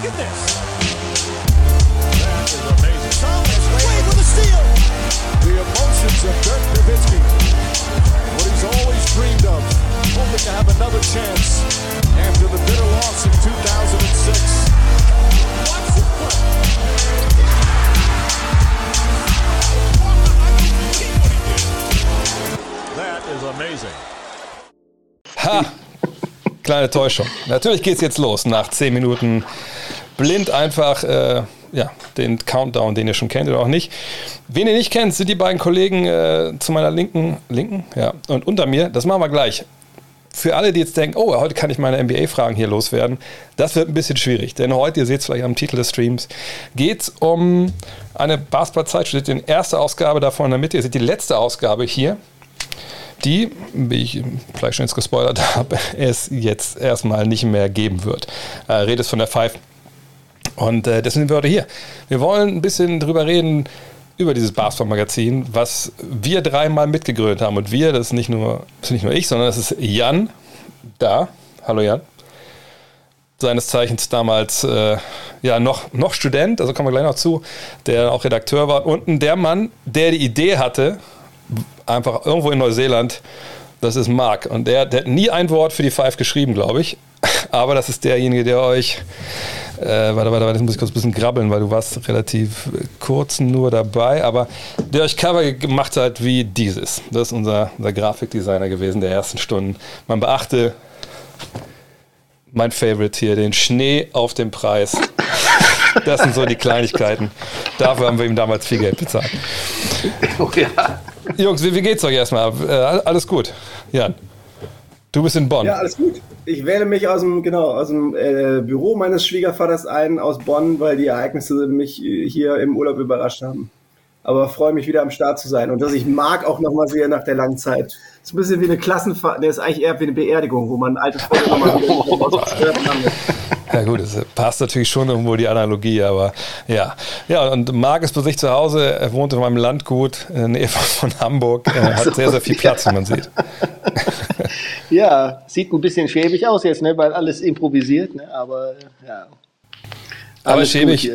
Look at this. That is amazing. Thomas Wade with a steal. The emotions of Dirk Nowitzki. What he's always dreamed of. Hoping to have another chance after the bitter loss in 2006. Watch the play. That is amazing. Ha! Kleine Täuschung. Natürlich geht's jetzt los nach 10 Minuten. Blind einfach, äh, ja, den Countdown, den ihr schon kennt oder auch nicht. Wen ihr nicht kennt, sind die beiden Kollegen äh, zu meiner linken, linken, ja, und unter mir. Das machen wir gleich. Für alle, die jetzt denken, oh, heute kann ich meine NBA-Fragen hier loswerden, das wird ein bisschen schwierig. Denn heute, ihr seht es vielleicht am Titel des Streams, geht es um eine Basketball-Zeitschrift, die erste Ausgabe davon in der Mitte. Ihr seht die letzte Ausgabe hier die, wie ich vielleicht schon jetzt gespoilert habe, es jetzt erstmal nicht mehr geben wird. Äh, redest von der Five. Und äh, deswegen sind wir heute hier. Wir wollen ein bisschen drüber reden, über dieses Basketball-Magazin, was wir dreimal mitgegründet haben. Und wir, das ist nicht nur, das ist nicht nur ich, sondern das ist Jan da. Hallo Jan. Seines Zeichens damals äh, ja noch, noch Student, also kommen wir gleich noch zu, der auch Redakteur war. Und der Mann, der die Idee hatte, einfach irgendwo in Neuseeland. Das ist Marc. Und der, der hat nie ein Wort für die Five geschrieben, glaube ich. Aber das ist derjenige, der euch. Äh, warte, warte, warte, jetzt muss ich kurz ein bisschen grabbeln, weil du warst relativ kurz nur dabei. Aber der euch Cover gemacht hat wie dieses. Das ist unser, unser Grafikdesigner gewesen der ersten Stunden. Man beachte mein Favorite hier, den Schnee auf dem Preis. Das sind so die Kleinigkeiten. Dafür haben wir ihm damals viel Geld bezahlt. Oh ja. Jungs, wie, wie geht's euch erstmal? Äh, alles gut. Jan, du bist in Bonn. Ja, alles gut. Ich wähle mich aus dem, genau, aus dem äh, Büro meines Schwiegervaters ein, aus Bonn, weil die Ereignisse mich äh, hier im Urlaub überrascht haben. Aber freue mich wieder am Start zu sein und dass ich Marc auch nochmal sehe nach der langen Zeit. ist ein bisschen wie eine Klassenfahrt, der ist eigentlich eher wie eine Beerdigung, wo man alte Freunde nochmal Ja gut, es passt natürlich schon irgendwo die Analogie, aber ja. Ja, und Marc ist bei sich zu Hause, er wohnt in meinem Landgut in der Nähe von Hamburg, er hat sehr, sehr viel Platz, wie man sieht. Ja, sieht ein bisschen schäbig aus jetzt, ne, weil alles improvisiert, ne, aber ja. Aber schäbig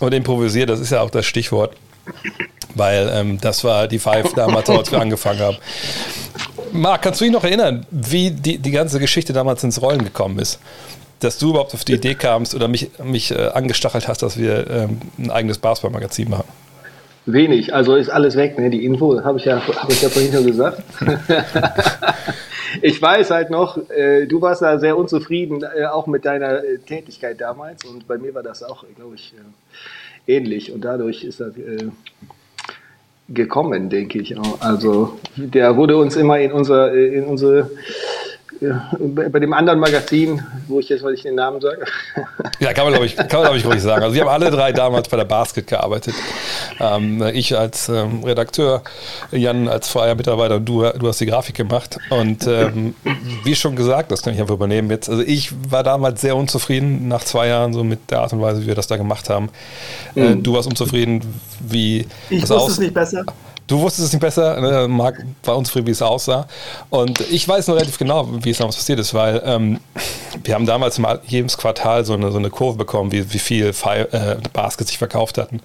und improvisiert, das ist ja auch das Stichwort, weil ähm, das war die Five damals, als wir angefangen haben. Marc, kannst du dich noch erinnern, wie die, die ganze Geschichte damals ins Rollen gekommen ist? Dass du überhaupt auf die Idee kamst oder mich, mich äh, angestachelt hast, dass wir ähm, ein eigenes Basketballmagazin machen? Wenig, also ist alles weg, ne? Die Info habe ich ja, habe ich ja vorhin schon gesagt. ich weiß halt noch, äh, du warst da sehr unzufrieden, äh, auch mit deiner äh, Tätigkeit damals und bei mir war das auch, glaube ich, äh, ähnlich und dadurch ist das äh, gekommen, denke ich auch. Also der wurde uns immer in unser, äh, in unsere bei bei dem anderen Magazin, wo ich jetzt, weil ich den Namen sage, Ja, kann man, glaube ich, kann man, glaube ich, ruhig sagen. Also wir haben alle drei damals bei der Basket gearbeitet. Ähm, ich als ähm, Redakteur, Jan als freier Mitarbeiter und du, du hast die Grafik gemacht. Und ähm, wie schon gesagt, das kann ich einfach übernehmen jetzt. Also ich war damals sehr unzufrieden nach zwei Jahren so mit der Art und Weise, wie wir das da gemacht haben. Äh, du warst unzufrieden, wie Ich das wusste aus- es nicht besser. Du wusstest es nicht besser, ne? Marc war unzufrieden, wie es aussah. Und ich weiß noch relativ genau, wie es damals passiert ist, weil ähm, wir haben damals mal jedes Quartal so eine, so eine Kurve bekommen, wie, wie viel äh, Baskets sich verkauft hatten.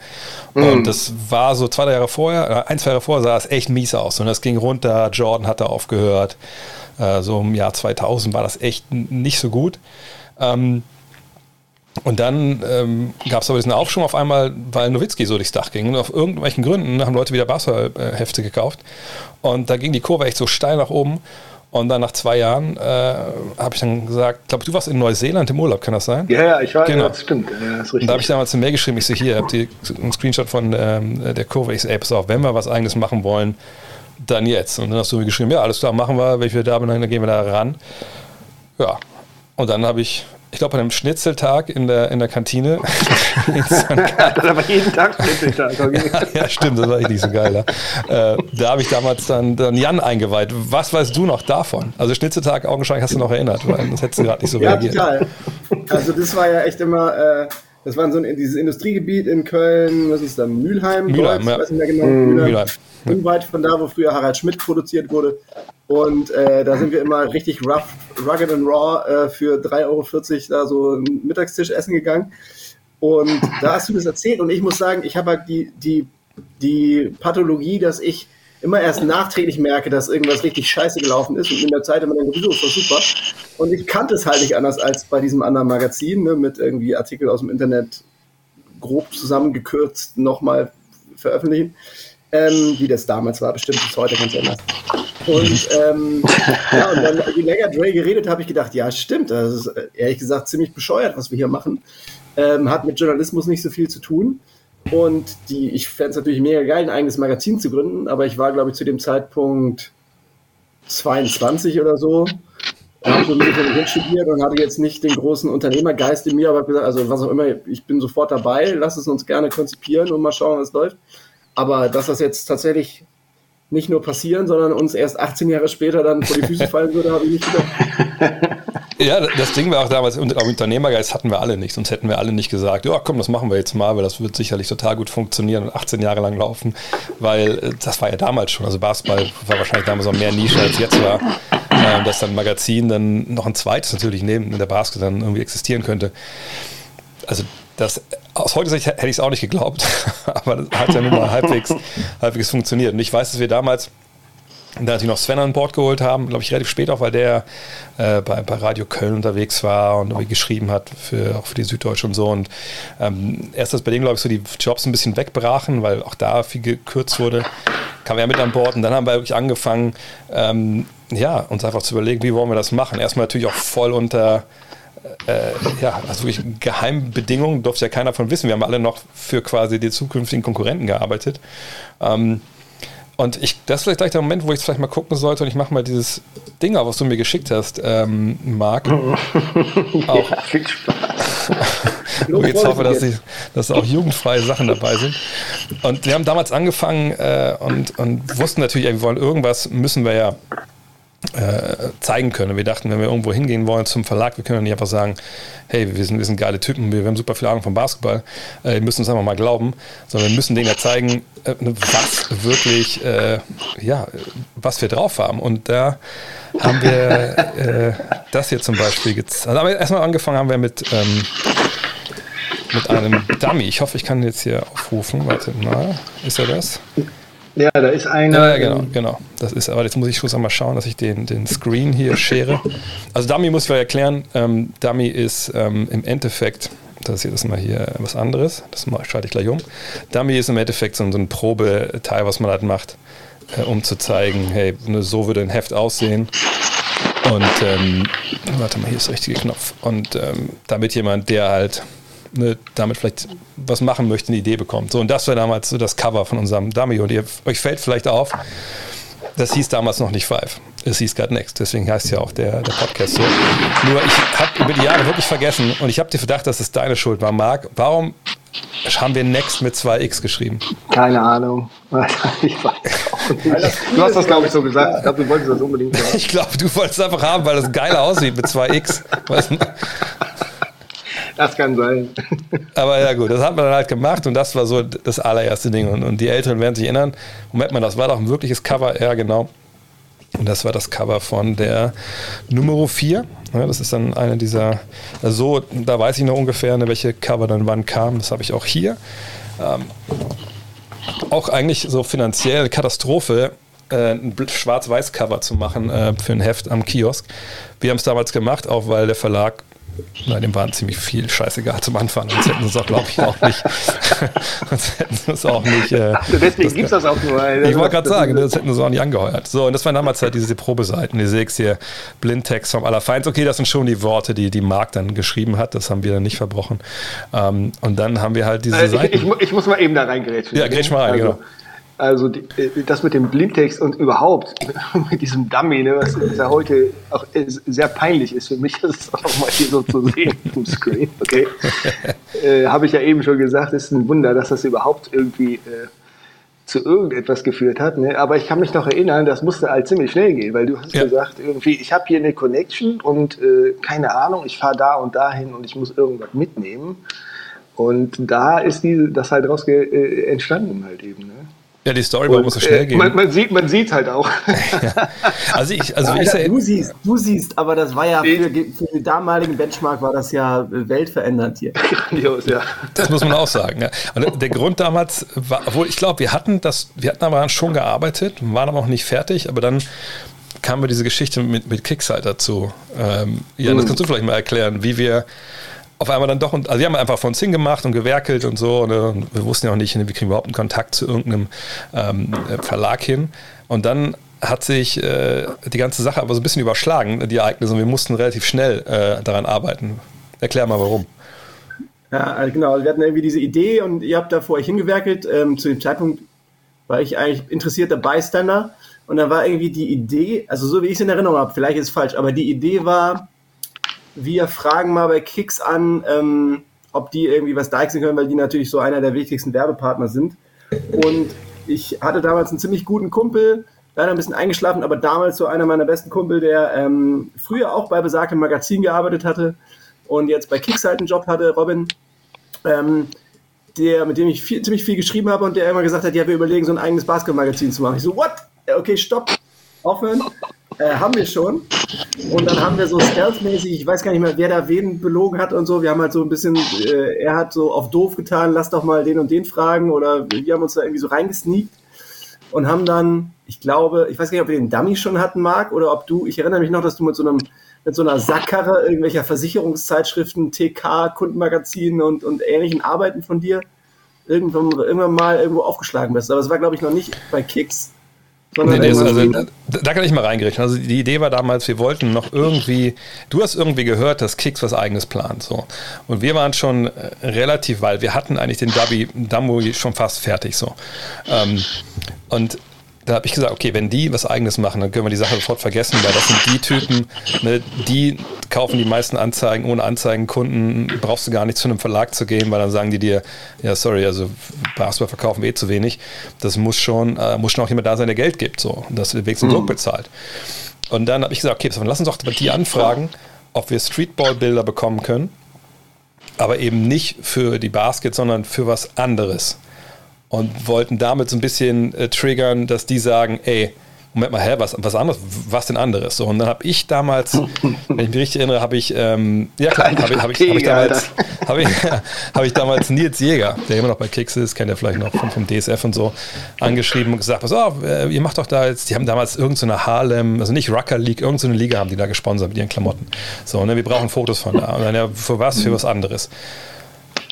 Und das war so zwei drei Jahre vorher, äh, ein, zwei Jahre vorher sah es echt mies aus. Und das ging runter, Jordan hatte aufgehört. Äh, so im Jahr 2000 war das echt nicht so gut. Ähm, und dann ähm, gab es aber diesen Aufschwung auf einmal, weil Nowitzki so durchs Dach ging. Und auf irgendwelchen Gründen haben Leute wieder Basketballhefte gekauft. Und da ging die Kurve echt so steil nach oben. Und dann nach zwei Jahren äh, habe ich dann gesagt, ich glaube, du warst in Neuseeland im Urlaub, kann das sein? ja, ja, ich weiß, Genau. das stimmt, ja, das da habe ich damals eine Mail geschrieben, ich so, hier, habt ihr einen Screenshot von ähm, der Kurve? Ich so, ey, pass auf, wenn wir was eigenes machen wollen, dann jetzt. Und dann hast du mir geschrieben, ja, alles klar, machen wir, wenn ich wieder da bin, dann gehen wir da ran. Ja, und dann habe ich, ich glaube, an einem Schnitzeltag in der, in der Kantine in das aber jeden Tag Schnitzeltag, okay. ja, stimmt, das war echt nicht so geil. Ja. Äh, da habe ich damals dann, dann Jan eingeweiht. Was weißt du noch davon? Also Schnitzeltag augenscheinlich hast du noch erinnert, weil das hättest du gerade nicht so Ja, reagiert. total. Also das war ja echt immer, äh, das war so ein, dieses Industriegebiet in Köln, was ist da, Mülheim? Mülheim, ja. weiß nicht mehr genau. Mülheim. Unweit von da, wo früher Harald Schmidt produziert wurde. Und äh, da sind wir immer richtig rough, rugged and raw äh, für 3,40 Euro da so einen Mittagstisch essen gegangen. Und da hast du das erzählt und ich muss sagen, ich habe halt die, die, die Pathologie, dass ich immer erst nachträglich merke, dass irgendwas richtig scheiße gelaufen ist und in der Zeit immer denke, wieso, ist super. Und ich kannte es halt nicht anders als bei diesem anderen Magazin, ne, mit irgendwie Artikel aus dem Internet grob zusammengekürzt nochmal veröffentlichen. Ähm, wie das damals war, bestimmt ist heute ganz anders. Und, ähm, ja, und dann, je länger Dre geredet, habe ich gedacht, ja, stimmt, das ist äh, ehrlich gesagt ziemlich bescheuert, was wir hier machen. Ähm, hat mit Journalismus nicht so viel zu tun. Und die, ich fände es natürlich mega geil, ein eigenes Magazin zu gründen, aber ich war, glaube ich, zu dem Zeitpunkt 22 oder so. habe so ein bisschen studiert und hatte jetzt nicht den großen Unternehmergeist in mir, aber gesagt, also was auch immer, ich bin sofort dabei, lass es uns gerne konzipieren und mal schauen, was läuft. Aber dass das jetzt tatsächlich nicht nur passieren, sondern uns erst 18 Jahre später dann vor die Füße fallen würde, habe ich nicht gedacht. Ja, das Ding war auch damals, Unternehmergeist hatten wir alle nicht, sonst hätten wir alle nicht gesagt, ja komm, das machen wir jetzt mal, weil das wird sicherlich total gut funktionieren und 18 Jahre lang laufen, weil äh, das war ja damals schon, also Basketball war wahrscheinlich damals auch mehr Nische als jetzt war, äh, dass dann Magazin dann noch ein zweites natürlich neben der Basketball dann irgendwie existieren könnte. Also das, aus heutiger Sicht hätte ich es auch nicht geglaubt, aber das hat ja nun mal halbwegs, halbwegs funktioniert. Und ich weiß, dass wir damals da natürlich noch Sven an Bord geholt haben, glaube ich, relativ spät auch, weil der äh, bei, bei, Radio Köln unterwegs war und irgendwie geschrieben hat, für, auch für die Süddeutsche und so. Und ähm, erst, dass bei dem, glaube ich, so die Jobs ein bisschen wegbrachen, weil auch da viel gekürzt wurde, kam er mit an Bord und dann haben wir wirklich angefangen, ähm, ja, uns einfach zu überlegen, wie wollen wir das machen. Erstmal natürlich auch voll unter äh, ja, also wirklich Geheimbedingungen, durfte ja keiner von wissen. Wir haben alle noch für quasi die zukünftigen Konkurrenten gearbeitet. Ähm, und ich, das ist vielleicht gleich der Moment, wo ich es vielleicht mal gucken sollte und ich mache mal dieses Ding auf, was du mir geschickt hast, ähm, Marc. auch. Ja, viel Spaß. ich jetzt hoffe, dass, die, dass auch jugendfreie Sachen dabei sind. Und wir haben damals angefangen äh, und, und wussten natürlich, wir wollen irgendwas, müssen wir ja zeigen können. Wir dachten, wenn wir irgendwo hingehen wollen zum Verlag, wir können ja nicht einfach sagen, hey, wir sind, wir sind geile Typen, wir, wir haben super viel Ahnung vom Basketball, äh, wir müssen uns einfach mal glauben, sondern wir müssen denen ja zeigen, äh, was wirklich, äh, ja, was wir drauf haben. Und da haben wir äh, das hier zum Beispiel gezeigt. Also, aber erstmal angefangen haben wir mit, ähm, mit einem Dummy. Ich hoffe, ich kann jetzt hier aufrufen. Warte mal, ist er das? Ja, da ist eine. Ja, genau, genau. Das ist, aber jetzt muss ich kurz einmal schauen, dass ich den, den Screen hier schere. Also Dummy muss ich mal erklären. Ähm, Dummy ist ähm, im Endeffekt, das ist jetzt mal hier was anderes, das schalte ich gleich um. Dummy ist im Endeffekt so, so ein Probeteil, was man halt macht, äh, um zu zeigen, hey, ne, so würde ein Heft aussehen. Und ähm, warte mal, hier ist der richtige Knopf. Und ähm, damit jemand, der halt ne, damit vielleicht was machen möchte, eine Idee bekommt. So, und das war damals so das Cover von unserem Dummy. Und ihr, euch fällt vielleicht auf, das hieß damals noch nicht Five. Es hieß God Next. Deswegen heißt ja auch der, der Podcast so. Nur ich habe über die Jahre wirklich vergessen und ich habe dir Verdacht, dass es deine Schuld war, Marc. Warum haben wir Next mit 2x geschrieben? Keine Ahnung. Ich weiß auch nicht. Du hast das, glaube ich, so gesagt. Ich glaube, du wolltest das unbedingt haben. Ich glaube, du wolltest es einfach haben, weil das geiler aussieht mit 2x. Weißt du? Das kann sein. Aber ja gut, das hat man dann halt gemacht und das war so das allererste Ding. Und, und die Älteren werden sich erinnern, Moment mal, das war doch ein wirkliches Cover, ja genau. Und das war das Cover von der Nummer 4. Ja, das ist dann eine dieser, also da weiß ich noch ungefähr, ne, welche Cover dann wann kamen. Das habe ich auch hier. Ähm, auch eigentlich so finanziell Katastrophe, äh, ein Schwarz-Weiß-Cover zu machen äh, für ein Heft am Kiosk. Wir haben es damals gemacht, auch weil der Verlag na, dem waren ziemlich viel scheißegal zum Anfang. Sonst hätten sie es auch, glaube ich, auch nicht. sonst hätten sie es auch nicht. Äh, also deswegen gibt es das auch nur. Ich wollte gerade sagen, das hätten sie auch nicht angeheuert. So, und das waren damals halt diese Probeseiten. Die sehe hier Blindtext vom Allerfeinds. Okay, das sind schon die Worte, die die Marc dann geschrieben hat. Das haben wir dann nicht verbrochen. Ähm, und dann haben wir halt diese also Seiten. Ich, ich, ich, muss mal eben da reingrätschen. Ja, grätsch mal rein, also, genau. Also die, äh, das mit dem Blindtext und überhaupt mit diesem Dummy, ne, was ja heute auch sehr peinlich ist für mich, das auch mal hier so zu sehen im Screen. Okay, äh, habe ich ja eben schon gesagt, ist ein Wunder, dass das überhaupt irgendwie äh, zu irgendetwas geführt hat. Ne? Aber ich kann mich noch erinnern, das musste halt ziemlich schnell gehen, weil du hast ja. gesagt, irgendwie, ich habe hier eine Connection und äh, keine Ahnung, ich fahre da und dahin und ich muss irgendwas mitnehmen. Und da ist die, das halt raus äh, entstanden halt eben. Ne? Ja, die Story, warum muss so schnell äh, gehen? Man, man, sieht, man sieht halt auch. Also ich, also Ja, ich Alter, sag, du siehst, du siehst, aber das war ja für, für den damaligen Benchmark war das ja äh, weltverändernd hier. Grandios, ja. Das muss man auch sagen. Ja. Und der Grund damals war, obwohl ich glaube, wir hatten das, wir hatten aber schon gearbeitet, waren aber noch nicht fertig, aber dann kam mir diese Geschichte mit, mit Kickside dazu. Ähm, ja, das kannst du vielleicht mal erklären, wie wir auf einmal dann doch, und- also wir haben einfach von uns hingemacht und gewerkelt und so, ne, und wir wussten ja auch nicht, wir kriegen überhaupt einen Kontakt zu irgendeinem ähm, Verlag hin. Und dann hat sich äh, die ganze Sache aber so ein bisschen überschlagen, die Ereignisse, und wir mussten relativ schnell äh, daran arbeiten. Erklär mal warum. Ja, also genau. Wir hatten irgendwie diese Idee und ihr habt da vor euch hingewerkelt. Ähm, zu dem Zeitpunkt war ich eigentlich interessierter Bystander. Und da war irgendwie die Idee, also so wie ich es in Erinnerung habe, vielleicht ist es falsch, aber die Idee war, wir fragen mal bei Kicks an, ähm, ob die irgendwie was deichseln können, weil die natürlich so einer der wichtigsten Werbepartner sind. Und ich hatte damals einen ziemlich guten Kumpel, leider ein bisschen eingeschlafen, aber damals so einer meiner besten Kumpel, der ähm, früher auch bei besagtem Magazin gearbeitet hatte und jetzt bei Kicks halt einen Job hatte, Robin, ähm, der, mit dem ich viel, ziemlich viel geschrieben habe und der immer gesagt hat, ja, wir überlegen, so ein eigenes Basketballmagazin zu machen. Ich so, what? Okay, stopp, aufhören. Äh, haben wir schon. Und dann haben wir so stealth-mäßig, ich weiß gar nicht mehr, wer da wen belogen hat und so. Wir haben halt so ein bisschen, äh, er hat so auf doof getan, lass doch mal den und den fragen oder wir haben uns da irgendwie so reingesneakt und haben dann, ich glaube, ich weiß gar nicht, ob wir den Dummy schon hatten, Marc, oder ob du, ich erinnere mich noch, dass du mit so einem, mit so einer Sackkarre irgendwelcher Versicherungszeitschriften, TK, Kundenmagazinen und, und ähnlichen Arbeiten von dir irgendwann, irgendwann mal irgendwo aufgeschlagen bist. Aber es war, glaube ich, noch nicht bei Kicks, Nee, nee, also, da, kann ich mal reingerichten. Also die Idee war damals, wir wollten noch irgendwie, du hast irgendwie gehört, dass Kicks was eigenes plant. So. Und wir waren schon äh, relativ weit. Wir hatten eigentlich den Dumbo schon fast fertig. So. Ähm, und da habe ich gesagt, okay, wenn die was eigenes machen, dann können wir die Sache sofort vergessen, weil das sind die Typen, ne, die kaufen die meisten Anzeigen, ohne Anzeigenkunden brauchst du gar nicht zu einem Verlag zu gehen, weil dann sagen die dir, ja sorry, also Basketball verkaufen wir eh zu wenig. Das muss schon, äh, muss schon auch jemand da sein, der Geld gibt, so, und das wenigstens Druck bezahlt. Und dann habe ich gesagt, okay, lass uns doch die anfragen, ob wir Streetball-Bilder bekommen können, aber eben nicht für die Basket, sondern für was anderes und wollten damit so ein bisschen äh, triggern, dass die sagen, ey, Moment mal, hä, was, was anderes, was denn anderes? So, und dann habe ich damals, wenn ich mich richtig erinnere, habe ich, ähm, ja klar, habe ich, hab ich, hab ich, damals, habe ich, hab ich damals Nils Jäger, der immer noch bei Kicks ist, kennt ihr vielleicht noch vom, vom DSF und so, angeschrieben und gesagt, pass auf, äh, ihr macht doch da jetzt, die haben damals irgendeine so Harlem, also nicht Rucker League, irgendeine so Liga haben die da gesponsert mit ihren Klamotten. So, ne, wir brauchen Fotos von da. Und dann, ja, für was? Für was anderes.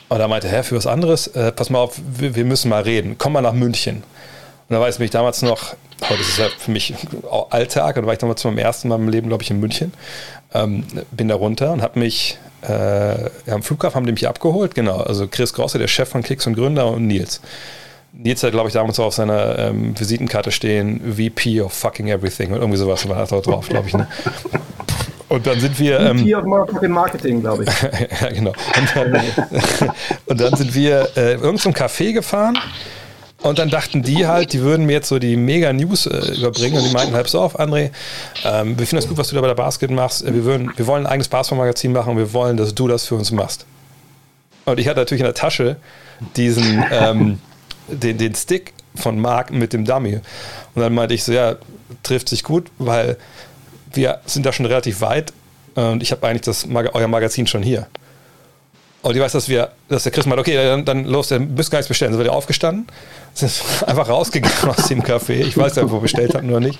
Und da meinte er, für was anderes, äh, pass mal auf, wir, wir, müssen mal reden. Komm mal nach München. Und da weiß ich damals noch, heute ist es ja für mich Alltag, und war ich damals zum ersten Mal im Leben, glaube ich, in München. Ähm, bin da runter und habe mich äh, ja, am Flughafen haben die mich abgeholt, genau. Also Chris Grosse, der Chef von Kicks und Gründer und Nils. Nils hat, glaube ich, damals auch auf seiner ähm, Visitenkarte stehen, VP of fucking everything und irgendwie sowas war da drauf, glaube ich. Ne? Und dann sind wir. Ähm, VP of Marketing, glaube ich. ja, genau. Und dann, und dann sind wir äh, irgend zum Café gefahren. Und dann dachten die halt, die würden mir jetzt so die Mega-News äh, überbringen. Und die meinten halt, so auf, André, ähm, wir finden das gut, was du da bei der Basket machst. Wir, würden, wir wollen ein eigenes Basketball-Magazin machen und wir wollen, dass du das für uns machst. Und ich hatte natürlich in der Tasche diesen, ähm, den, den Stick von Mark mit dem Dummy. Und dann meinte ich so, ja, trifft sich gut, weil wir sind da schon relativ weit und ich habe eigentlich das, euer Magazin schon hier. Und ich weiß, dass wir, dass der Chris meint, okay, dann, dann los, dann müsst gar nichts bestellen. Sind wir aufgestanden, sind einfach rausgegangen aus dem Café. Ich weiß ja, wo wir bestellt hatten oder nicht.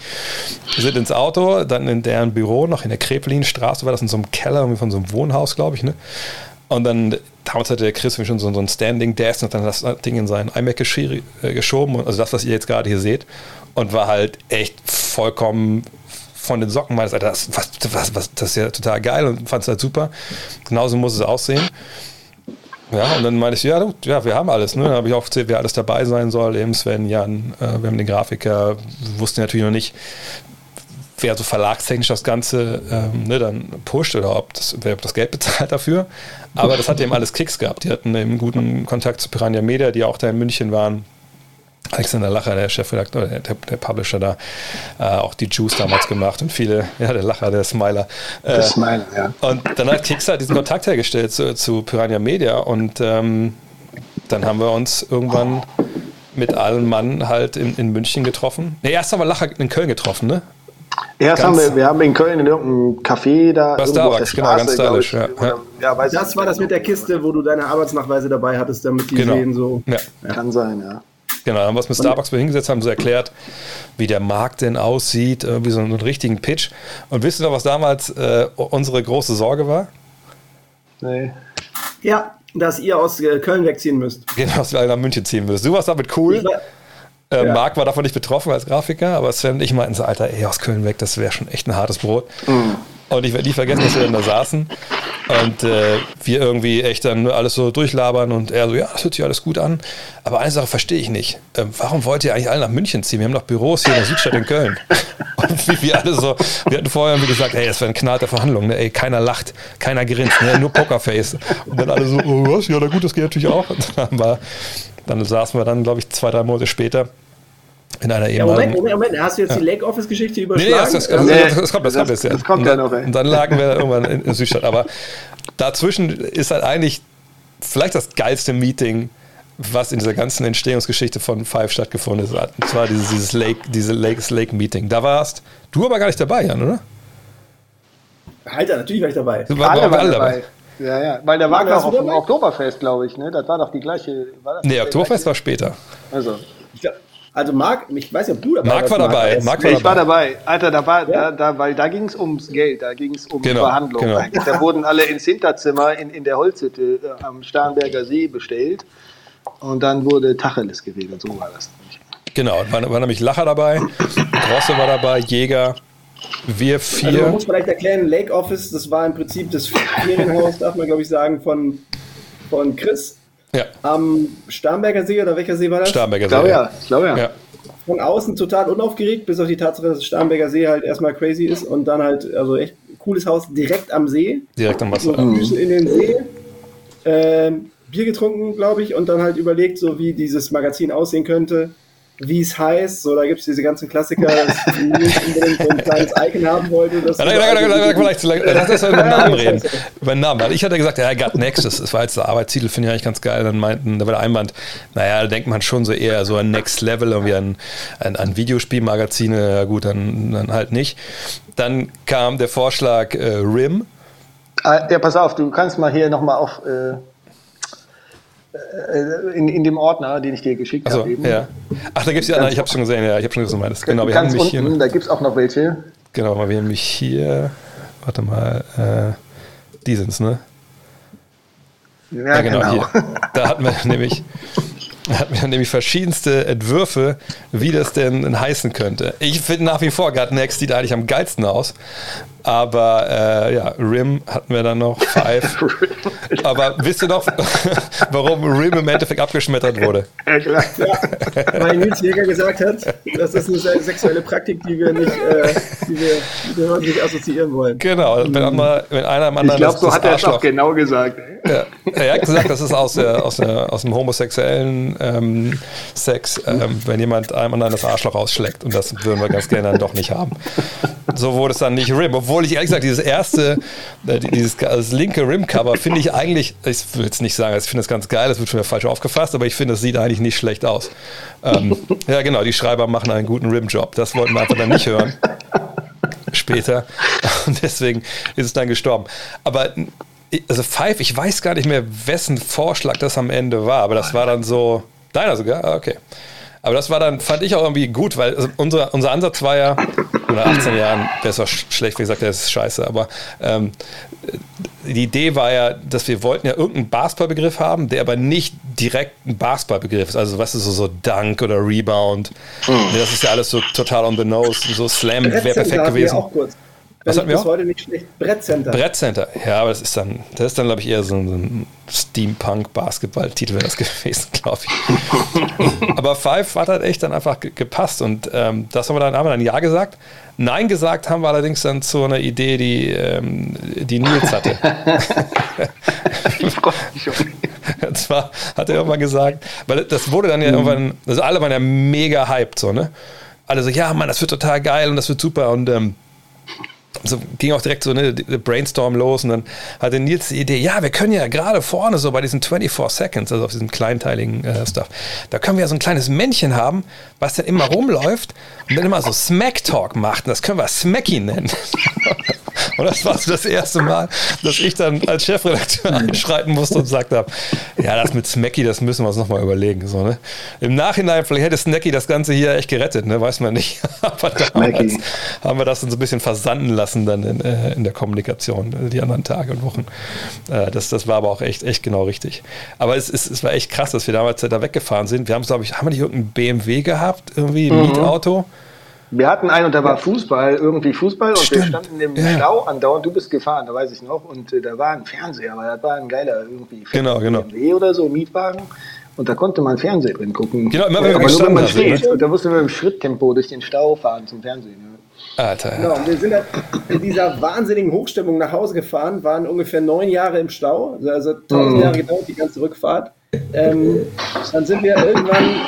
Wir sind ins Auto, dann in deren Büro, noch in der Krepelinstraße, war das in so einem Keller, irgendwie von so einem Wohnhaus, glaube ich, ne? Und dann, damals hatte der Chris schon so, so ein Standing Desk und dann das Ding in seinen iMac geschoben, also das, was ihr jetzt gerade hier seht, und war halt echt vollkommen von den Socken meines das, was, was, was, das ist ja total geil und fand es halt super. Genauso muss es aussehen. Ja, und dann meinte ich, ja, ja, wir haben alles. Ne? Dann habe ich auch erzählt, wer alles dabei sein soll. Eben Sven, Jan, äh, wir haben den Grafiker, wir wussten natürlich noch nicht, wer so verlagstechnisch das Ganze ähm, ne, dann pusht oder ob das, wer das Geld bezahlt dafür. Aber das hat eben alles Klicks gehabt. Die hatten eben guten Kontakt zu Piranha Media, die auch da in München waren. Alexander Lacher, der Chefredakteur, der, der, Publisher da, äh, auch die Juice damals gemacht und viele, ja, der Lacher, der Smiler. Äh, der Smiler, ja. Und dann hat Kickstarter diesen Kontakt hergestellt zu, zu Piranha Media und ähm, dann haben wir uns irgendwann mit allen Mann halt in, in München getroffen. Ne, erst haben wir Lacher in Köln getroffen, ne? Erst Ganz- haben wir, wir haben in Köln in irgendeinem Café da. Bei Starbucks, genau, ganz stylisch, ja. oder- ja, Das war das mit der Kiste, wo du deine Arbeitsnachweise dabei hattest, damit die Genau. sehen so. Ja. Kann sein, ja. Genau. Dann haben wir uns mit Starbucks mal hingesetzt, haben so erklärt, wie der Markt denn aussieht, irgendwie so einen richtigen Pitch. Und wisst ihr noch, was damals äh, unsere große Sorge war? Nee. Ja, dass ihr aus äh, Köln wegziehen müsst. Genau, dass wir alle nach München ziehen müssen. Du warst damit cool. War- Äh, Ja. Marc war davon nicht betroffen als Grafiker, aber Sven und ich meinten so, Alter, ey, aus Köln weg, das wäre schon echt ein hartes Brot. Und ich werde nie vergessen, dass wir dann da saßen und äh, wir irgendwie echt dann alles so durchlabern und er so, ja, das hört sich alles gut an. Aber eine Sache verstehe ich nicht. Ähm, warum wollt ihr eigentlich alle nach München ziehen? Wir haben doch Büros hier in der Südstadt in Köln. Und wie wir alle so, wir hatten vorher irgendwie gesagt, ey, das wäre ein Knall der Verhandlung, ne? ey, keiner lacht, keiner grinst, ne? nur Pokerface. Und dann alle so, oh, was? Ja, na gut, das geht natürlich auch. Und dann, wir, dann saßen wir dann, glaube ich, zwei, drei Monate später in einer Ja, Moment, ehemaligen Moment, Moment. Hast du jetzt die Lake Office-Geschichte Nee, überschlagen? nee, das, das, das, Nee, das, das kommt, das, das- kommt jetzt. ja. das kommt und ja dann, noch, ey. Und dann lagen wir irgendwann in, in Südstadt. Aber dazwischen ist halt eigentlich vielleicht das geilste Meeting, was in dieser ganzen Entstehungsgeschichte von Five stattgefunden hat. Und zwar dieses, dieses Lake, diese Lakes Lake Meeting. Da warst du aber gar nicht dabei, Jan, oder? Alter, natürlich war ich dabei. Du war- Alle waren alle dabei. Ja, ja. Weil der war Warst auch du auf dem dabei? Oktoberfest, glaube ich, ne? Das war doch die gleiche. War das Nee, Oktoberfest war gleiche? später. Also. Ich glaub, also Marc, ich weiß nicht, ob du dabei Marc warst, war dabei. Marc Nee, war ich war dabei. dabei. Alter, da war, Ja. da, da, weil da ging es ums Geld, da ging es um Genau, Verhandlungen. genau. Da wurden alle ins Hinterzimmer in, in der Holzhütte äh, am Starnberger See bestellt. Und dann wurde Tacheles geredet, so war das. nämlich. Genau, war, war nämlich Lacher dabei, Grosse war dabei, Jäger, wir Also man vier. muss vielleicht erklären, Lake Office, das war im Prinzip das Ferienhaus, darf man glaube ich sagen, von, von Chris Ja, am Starnberger See oder welcher See war das? Starnberger Ich glaube See. ja, ich glaube ja. Ja. Von außen total unaufgeregt, bis auf die Tatsache, dass Starnberger See halt erstmal crazy ist und dann halt, also echt cooles Haus direkt am See. Direkt am So Wasser. Füße in den See. Ähm, Bier getrunken, glaube ich, und dann halt überlegt, so wie dieses Magazin aussehen könnte, wie es heißt. So, da gibt es diese ganzen Klassiker, dass Nils unbedingt so ein kleines Icon haben wollte. Das Ja, Nein, nein, nein, nein, vielleicht, lass uns über den Namen reden. Über den Namen. Weil ich hatte gesagt, ja, Gut Next, das, war jetzt der Arbeitstitel, finde ich eigentlich ganz geil. Dann meinten, da war der Einwand, naja, da denkt man schon so eher so ein Next Level, irgendwie an, an, an Videospielmagazine, ja gut, dann, dann halt nicht. Dann kam der Vorschlag äh, RIM. Ah, Ja, pass auf, du kannst mal hier nochmal auf. Äh, in, in dem Ordner, den ich dir geschickt Also, habe. eben. ja. Ach, da gibt es ja, ich habe schon gesehen, ja, ich habe schon gesehen, meinst. Genau, wir haben nämlich unten, hier, da gibt es auch noch welche. genau, wir haben nämlich hier, warte mal, äh, die sind's, ne? Ja, Ja, genau, hier. Da hatten wir nämlich, hatten wir nämlich verschiedenste Entwürfe, wie das denn heißen könnte. Ich finde nach wie vor, God Next sieht eigentlich am geilsten aus. Aber äh, ja, Rim hatten wir dann noch, Five. Aber wisst ihr noch, warum Rim im Endeffekt abgeschmettert wurde? Ja, klar. Weil Nils Jäger gesagt hat, das ist eine se- sexuelle Praktik, die wir nicht, äh, die wir, die wir nicht assoziieren wollen. Genau, wenn, einmal, wenn einer am Ich anderen glaube, das, so hat er es auch Arschloch genau gesagt. Ja, er hat gesagt, das ist aus, der, aus, der, aus dem homosexuellen ähm, Sex, ähm, wenn jemand einem anderen das Arschloch ausschlägt. Und das würden wir ganz gerne dann doch nicht haben. So wurde es dann nicht Rim. Obwohl ich ehrlich gesagt, dieses erste, äh, dieses das linke Rim-Cover finde ich eigentlich, ich will jetzt nicht sagen, ich finde das ganz geil, das wird schon wieder falsch aufgefasst, aber ich finde, das sieht eigentlich nicht schlecht aus. Ähm, ja, genau, die Schreiber machen einen guten Rim-Job. Das wollten wir einfach dann nicht hören später. Und deswegen ist es dann gestorben. Aber also Five, ich weiß gar nicht mehr, wessen Vorschlag das am Ende war, aber das war dann so. Deiner sogar? Ah, Okay. Aber das war dann, fand ich auch irgendwie gut, weil also unser, unser Ansatz war ja, oder 18 Jahren, besser sch schlecht, wie gesagt, das ist scheiße, aber ähm, die Idee war ja, dass wir wollten ja irgendeinen Basketballbegriff haben, der aber nicht direkt ein Basketballbegriff ist. Also, was ist so, so Dunk oder Rebound? Das ist ja alles so total on the nose. So Slam wäre perfekt gewesen. auch kurz. Was hatten wir bis auch? heute nicht schlecht. Brettcenter. Brettcenter, ja, aber das ist dann, das ist dann, glaube ich, eher so ein, so ein Steampunk-Basketball-Titel wäre das gewesen, glaube ich. aber Five hat halt echt dann einfach ge- gepasst und ähm, das haben wir dann, haben wir dann Ja gesagt. Nein gesagt haben wir allerdings dann zu einer Idee, die, ähm, die Nils hatte. Ich freue mich schon. Und zwar hat er irgendwann gesagt, weil das wurde dann ja irgendwann, also alle waren ja mega hyped, so, ne? Alle so, ja, Mann, das wird total geil und das wird super und ähm, so ging auch direkt so eine Brainstorm los und dann hatte Nils die Idee, ja, wir können ja gerade vorne so bei diesen 24 Seconds, also auf diesem kleinteiligen äh, Stuff, da können wir ja so ein kleines Männchen haben, was dann immer rumläuft und dann immer so Smack Talk macht. Und das können wir Smacky nennen. Und das war so das erste Mal, dass ich dann als Chefredakteur einschreiten musste und gesagt habe, ja, das mit Smacky, das müssen wir uns nochmal überlegen. So, ne? Im Nachhinein, vielleicht hätte Snacky das Ganze hier echt gerettet, ne? weiß man nicht. Aber damals haben wir das dann so ein bisschen versanden lassen dann in, äh, in der Kommunikation, äh, die anderen Tage und Wochen. Äh, das, das war aber auch echt, echt genau richtig. Aber es, es, es war echt krass, dass wir damals da weggefahren sind. Wir haben, glaube ich, haben wir nicht irgendein BMW gehabt, irgendwie, ein mhm. Mietauto? Wir hatten einen und da war Fußball, irgendwie Fußball und Stimmt. wir standen im ja. Stau andauernd. Du bist gefahren, da weiß ich noch. Und äh, da war ein Fernseher, aber das war ein geiler irgendwie genau, genau. BMW oder so, Mietwagen. Und da konnte man Fernsehen drin gucken. Genau, immer wenn wir nur, wenn man steht. Ne? Und da musste man im Schritttempo durch den Stau fahren zum Fernsehen. Ja. Alter. Genau, und wir sind in dieser wahnsinnigen Hochstimmung nach Hause gefahren, waren ungefähr neun Jahre im Stau, also tausend mhm. Jahre gedauert, die ganze Rückfahrt. Ähm, dann sind wir irgendwann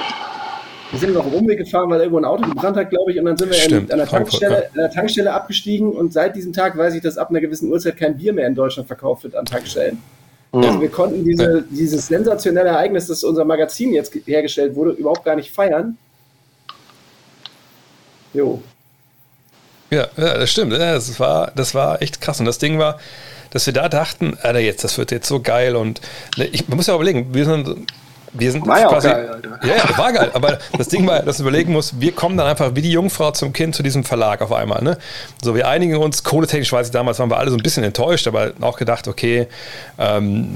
wir sind noch im Umweg gefahren, weil irgendwo ein Auto gebrannt hat, glaube ich, und dann sind wir Stimmt, in, an, der Tankstelle, an der Tankstelle abgestiegen und seit diesem Tag weiß ich, dass ab einer gewissen Uhrzeit kein Bier mehr in Deutschland verkauft wird an Tankstellen. Mhm. Also wir konnten diese, dieses sensationelle Ereignis, dass unser Magazin jetzt hergestellt wurde, überhaupt gar nicht feiern. Jo. Ja, ja, das stimmt. das, war, das war echt krass. Und das Ding war, dass wir da dachten, Alter, jetzt, das wird jetzt so geil. Und ne, ich, man muss ja überlegen, wir sind wir sind war ja quasi, geil, Alter. Ja, ja, war geil. Aber das Ding war, dass du überlegen musst, wir kommen dann einfach wie die Jungfrau zum Kind zu diesem Verlag auf einmal. Ne? So, wir einigen uns, kohletechnisch weiß ich damals, waren wir alle so ein bisschen enttäuscht, aber auch gedacht, okay, ähm,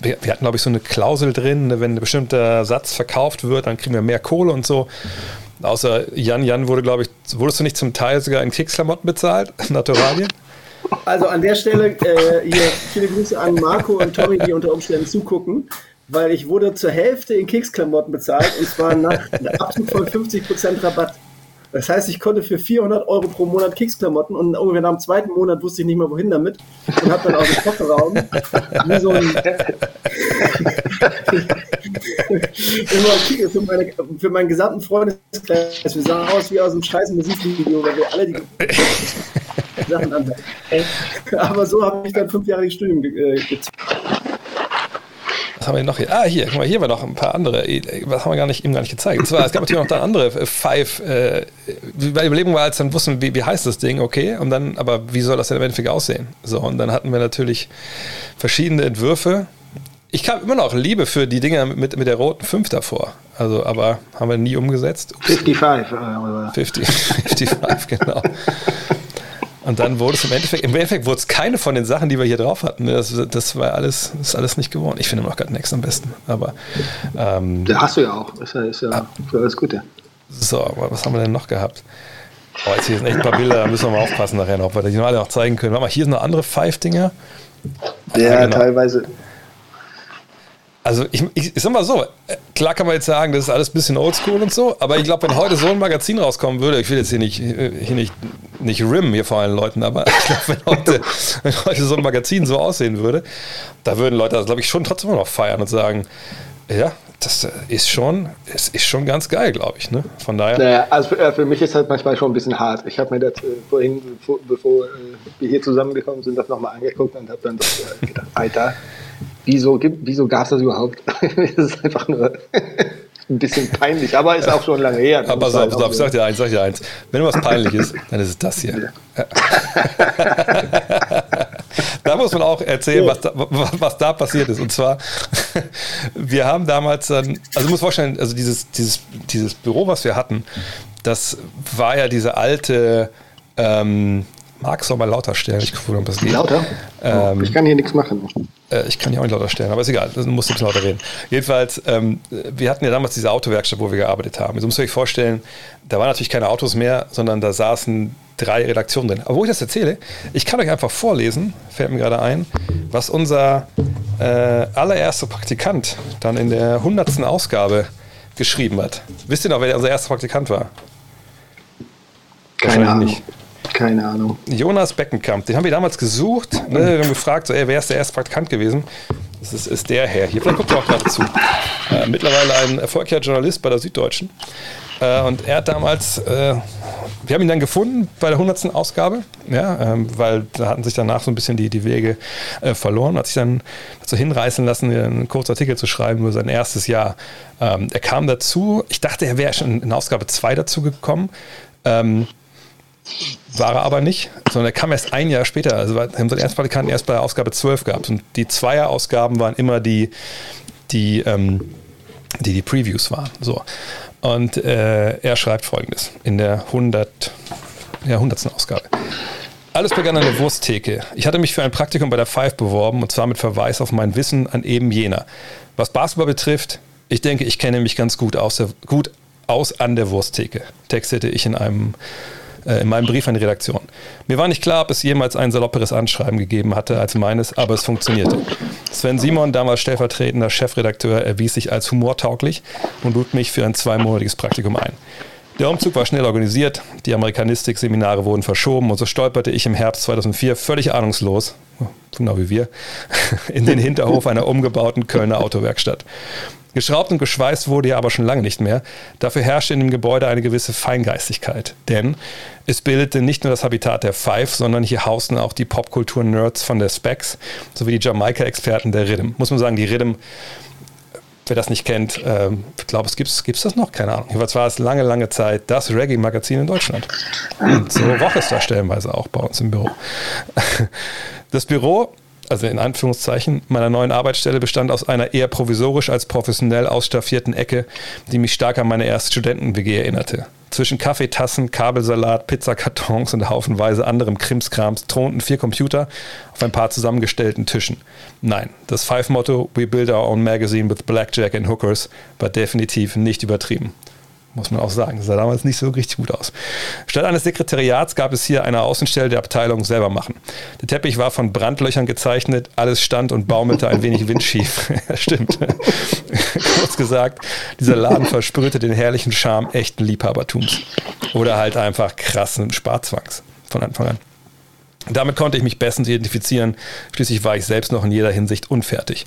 wir, wir, hatten, glaube ich, so eine Klausel drin, ne, wenn ein bestimmter Satz verkauft wird, dann kriegen wir mehr Kohle und so. Außer Jan, Jan wurde, glaube ich, wurdest du nicht zum Teil sogar in Kriegsklamotten bezahlt, Naturalien? Also an der Stelle äh, hier viele Grüße an Marco und Tommy, die unter Umständen zugucken weil ich wurde zur Hälfte in Keksklamotten bezahlt und zwar nach absolut von 50% Rabatt. Das heißt, ich konnte für 400 Euro pro Monat Keksklamotten und ungefähr nach dem zweiten Monat wusste ich nicht mehr, wohin damit und habe dann aus dem Kofferraum wie so ein für, meine, für meinen gesamten Freundeskreis. Wir sahen aus wie aus einem scheiß Musikvideo, weil wir alle die Sachen anhatten. Aber so habe ich dann fünf Jahre die Studium ge äh, was haben wir noch hier? Ah, hier, guck mal, hier war noch ein paar andere. Was haben wir gar nicht, eben gar nicht gezeigt? Und zwar, es gab natürlich noch da andere äh, Five. Äh, die Überlegung war, als dann wussten, wie, wie heißt das Ding, okay, und dann, aber wie soll das denn im Endeffekt aussehen? So, und dann hatten wir natürlich verschiedene Entwürfe. Ich habe immer noch Liebe für die Dinger mit, mit der roten 5 davor. Also, aber haben wir nie umgesetzt. Ups. 55. Äh, 50, 55, genau. Und dann wurde es im Endeffekt, im Endeffekt wurde es keine von den Sachen, die wir hier drauf hatten. Ne? Das, das war alles, ist alles nicht geworden. Ich finde immer noch gerade Next am besten. Aber ähm, ja, hast du ja auch. Ist ja, ist ja für alles Gute. So, was haben wir denn noch gehabt? Oh, jetzt hier sind echt ein paar Bilder, da müssen wir mal aufpassen nachher, ob wir die noch alle noch zeigen können. Warte mal, hier sind noch andere Five-Dinger. Ja, ja genau. teilweise. Also ich, ich, ich sag mal so, klar kann man jetzt sagen, das ist alles ein bisschen oldschool und so, aber ich glaube, wenn heute so ein Magazin rauskommen würde, ich will jetzt hier nicht, hier nicht, nicht rimmen hier vor allen Leuten, aber ich glaube, wenn heute, wenn heute so ein Magazin so aussehen würde, da würden Leute das, glaube ich, schon trotzdem noch feiern und sagen, ja, das ist schon, es ist schon ganz geil, glaube ich. Ne? Von daher. Naja, also für, äh, für, mich ist das manchmal schon ein bisschen hart. Ich habe mir das äh, vorhin, bevor, äh, wir hier zusammengekommen sind, das nochmal angeguckt und habe dann doch äh, gedacht, Alter, wieso, wieso gab es das überhaupt? das ist einfach nur ein bisschen peinlich, aber ist auch schon lange her. Aber pass auf, ich sag dir eins, sag dir eins. Wenn was peinlich ist, dann ist es das hier. Da muss man auch erzählen, was da, was da passiert ist. Und zwar, wir haben damals dann, also du musst vorstellen, also dieses, dieses, dieses Büro, was wir hatten, das war ja diese alte, ähm, magst du mal lauter stellen? Ich gucke, ob das geht. Lauter? Ähm, ich kann hier nichts machen. Äh, ich kann hier auch nicht lauter stellen, aber ist egal, du musst ein bisschen lauter reden. Jedenfalls, ähm, wir hatten ja damals diese Autowerkstatt, wo wir gearbeitet haben. Jetzt musst du euch vorstellen, da waren natürlich keine Autos mehr, sondern da saßen drei Redaktionen drin. Aber wo ich das erzähle, ich kann euch einfach vorlesen, fällt mir gerade ein, was unser äh, allererster Praktikant dann in der hundertsten Ausgabe geschrieben hat. Wisst ihr noch, wer unser erster Praktikant war? Keine Ahnung. Nicht. Keine Ahnung. Jonas Beckenkamp, den haben wir damals gesucht. Ne? Wir haben gefragt, so, ey, wer ist der erste Praktikant gewesen? Das ist, ist der Herr hier. Vielleicht guckt er auch gerade zu. Äh, mittlerweile ein erfolgreicher Journalist bei der Süddeutschen. Äh, und er hat damals äh, wir haben ihn dann gefunden bei der 100. Ausgabe, ja, ähm, weil da hatten sich danach so ein bisschen die, die Wege äh, verloren. Hat sich dann dazu hinreißen lassen, einen kurzen Artikel zu schreiben über sein erstes Jahr. Ähm, er kam dazu, ich dachte, er wäre schon in Ausgabe 2 dazu gekommen. Ähm, war er aber nicht, sondern er kam erst ein Jahr später. Also wir haben seinen ersten Praktikanten erst bei Ausgabe 12 gehabt. Und die Zweier-Ausgaben waren immer die, die, ähm, die, die Previews waren. So. Und äh, er schreibt folgendes in der 100, ja, 100. Ausgabe. Alles begann an der Wursttheke. Ich hatte mich für ein Praktikum bei der Five beworben und zwar mit Verweis auf mein Wissen an eben jener. Was Basketball betrifft, ich denke, ich kenne mich ganz gut aus, gut aus an der Wursttheke, textete ich in einem in meinem Brief an die Redaktion. Mir war nicht klar, ob es jemals ein salopperes Anschreiben gegeben hatte als meines, aber es funktionierte. Sven Simon, damals stellvertretender Chefredakteur, erwies sich als humortauglich und lud mich für ein zweimonatiges Praktikum ein. Der Umzug war schnell organisiert, die Amerikanistik-Seminare wurden verschoben und so stolperte ich im Herbst 2004 völlig ahnungslos, genau wie wir, in den Hinterhof einer umgebauten Kölner Autowerkstatt. Geschraubt und geschweißt wurde ja aber schon lange nicht mehr. Dafür herrschte in dem Gebäude eine gewisse Feingeistigkeit. Denn es bildete nicht nur das Habitat der Five, sondern hier hausten auch die Popkultur-Nerds von der Specs sowie die Jamaika-Experten der Rhythm. Muss man sagen, die Rhythm, wer das nicht kennt, äh, ich glaube, es gibt es das noch, keine Ahnung. Jedenfalls war es lange, lange Zeit das Reggae-Magazin in Deutschland. Und so roch es da stellenweise auch bei uns im Büro. Das Büro also in Anführungszeichen, meiner neuen Arbeitsstelle bestand aus einer eher provisorisch als professionell ausstaffierten Ecke, die mich stark an meine erste Studenten-WG erinnerte. Zwischen Kaffeetassen, Kabelsalat, Pizzakartons und haufenweise anderem Krimskrams thronten vier Computer auf ein paar zusammengestellten Tischen. Nein, das Five-Motto We build our own magazine with blackjack and hookers war definitiv nicht übertrieben muss man auch sagen. Das sah damals nicht so richtig gut aus. Statt eines Sekretariats gab es hier eine Außenstelle der Abteilung selber machen. Der Teppich war von Brandlöchern gezeichnet, alles stand und baumelte ein wenig windschief. Stimmt. Kurz gesagt, dieser Laden versprühte den herrlichen Charme echten Liebhabertums. Oder halt einfach krassen Sparzwangs von Anfang an. Damit konnte ich mich bestens identifizieren. Schließlich war ich selbst noch in jeder Hinsicht unfertig.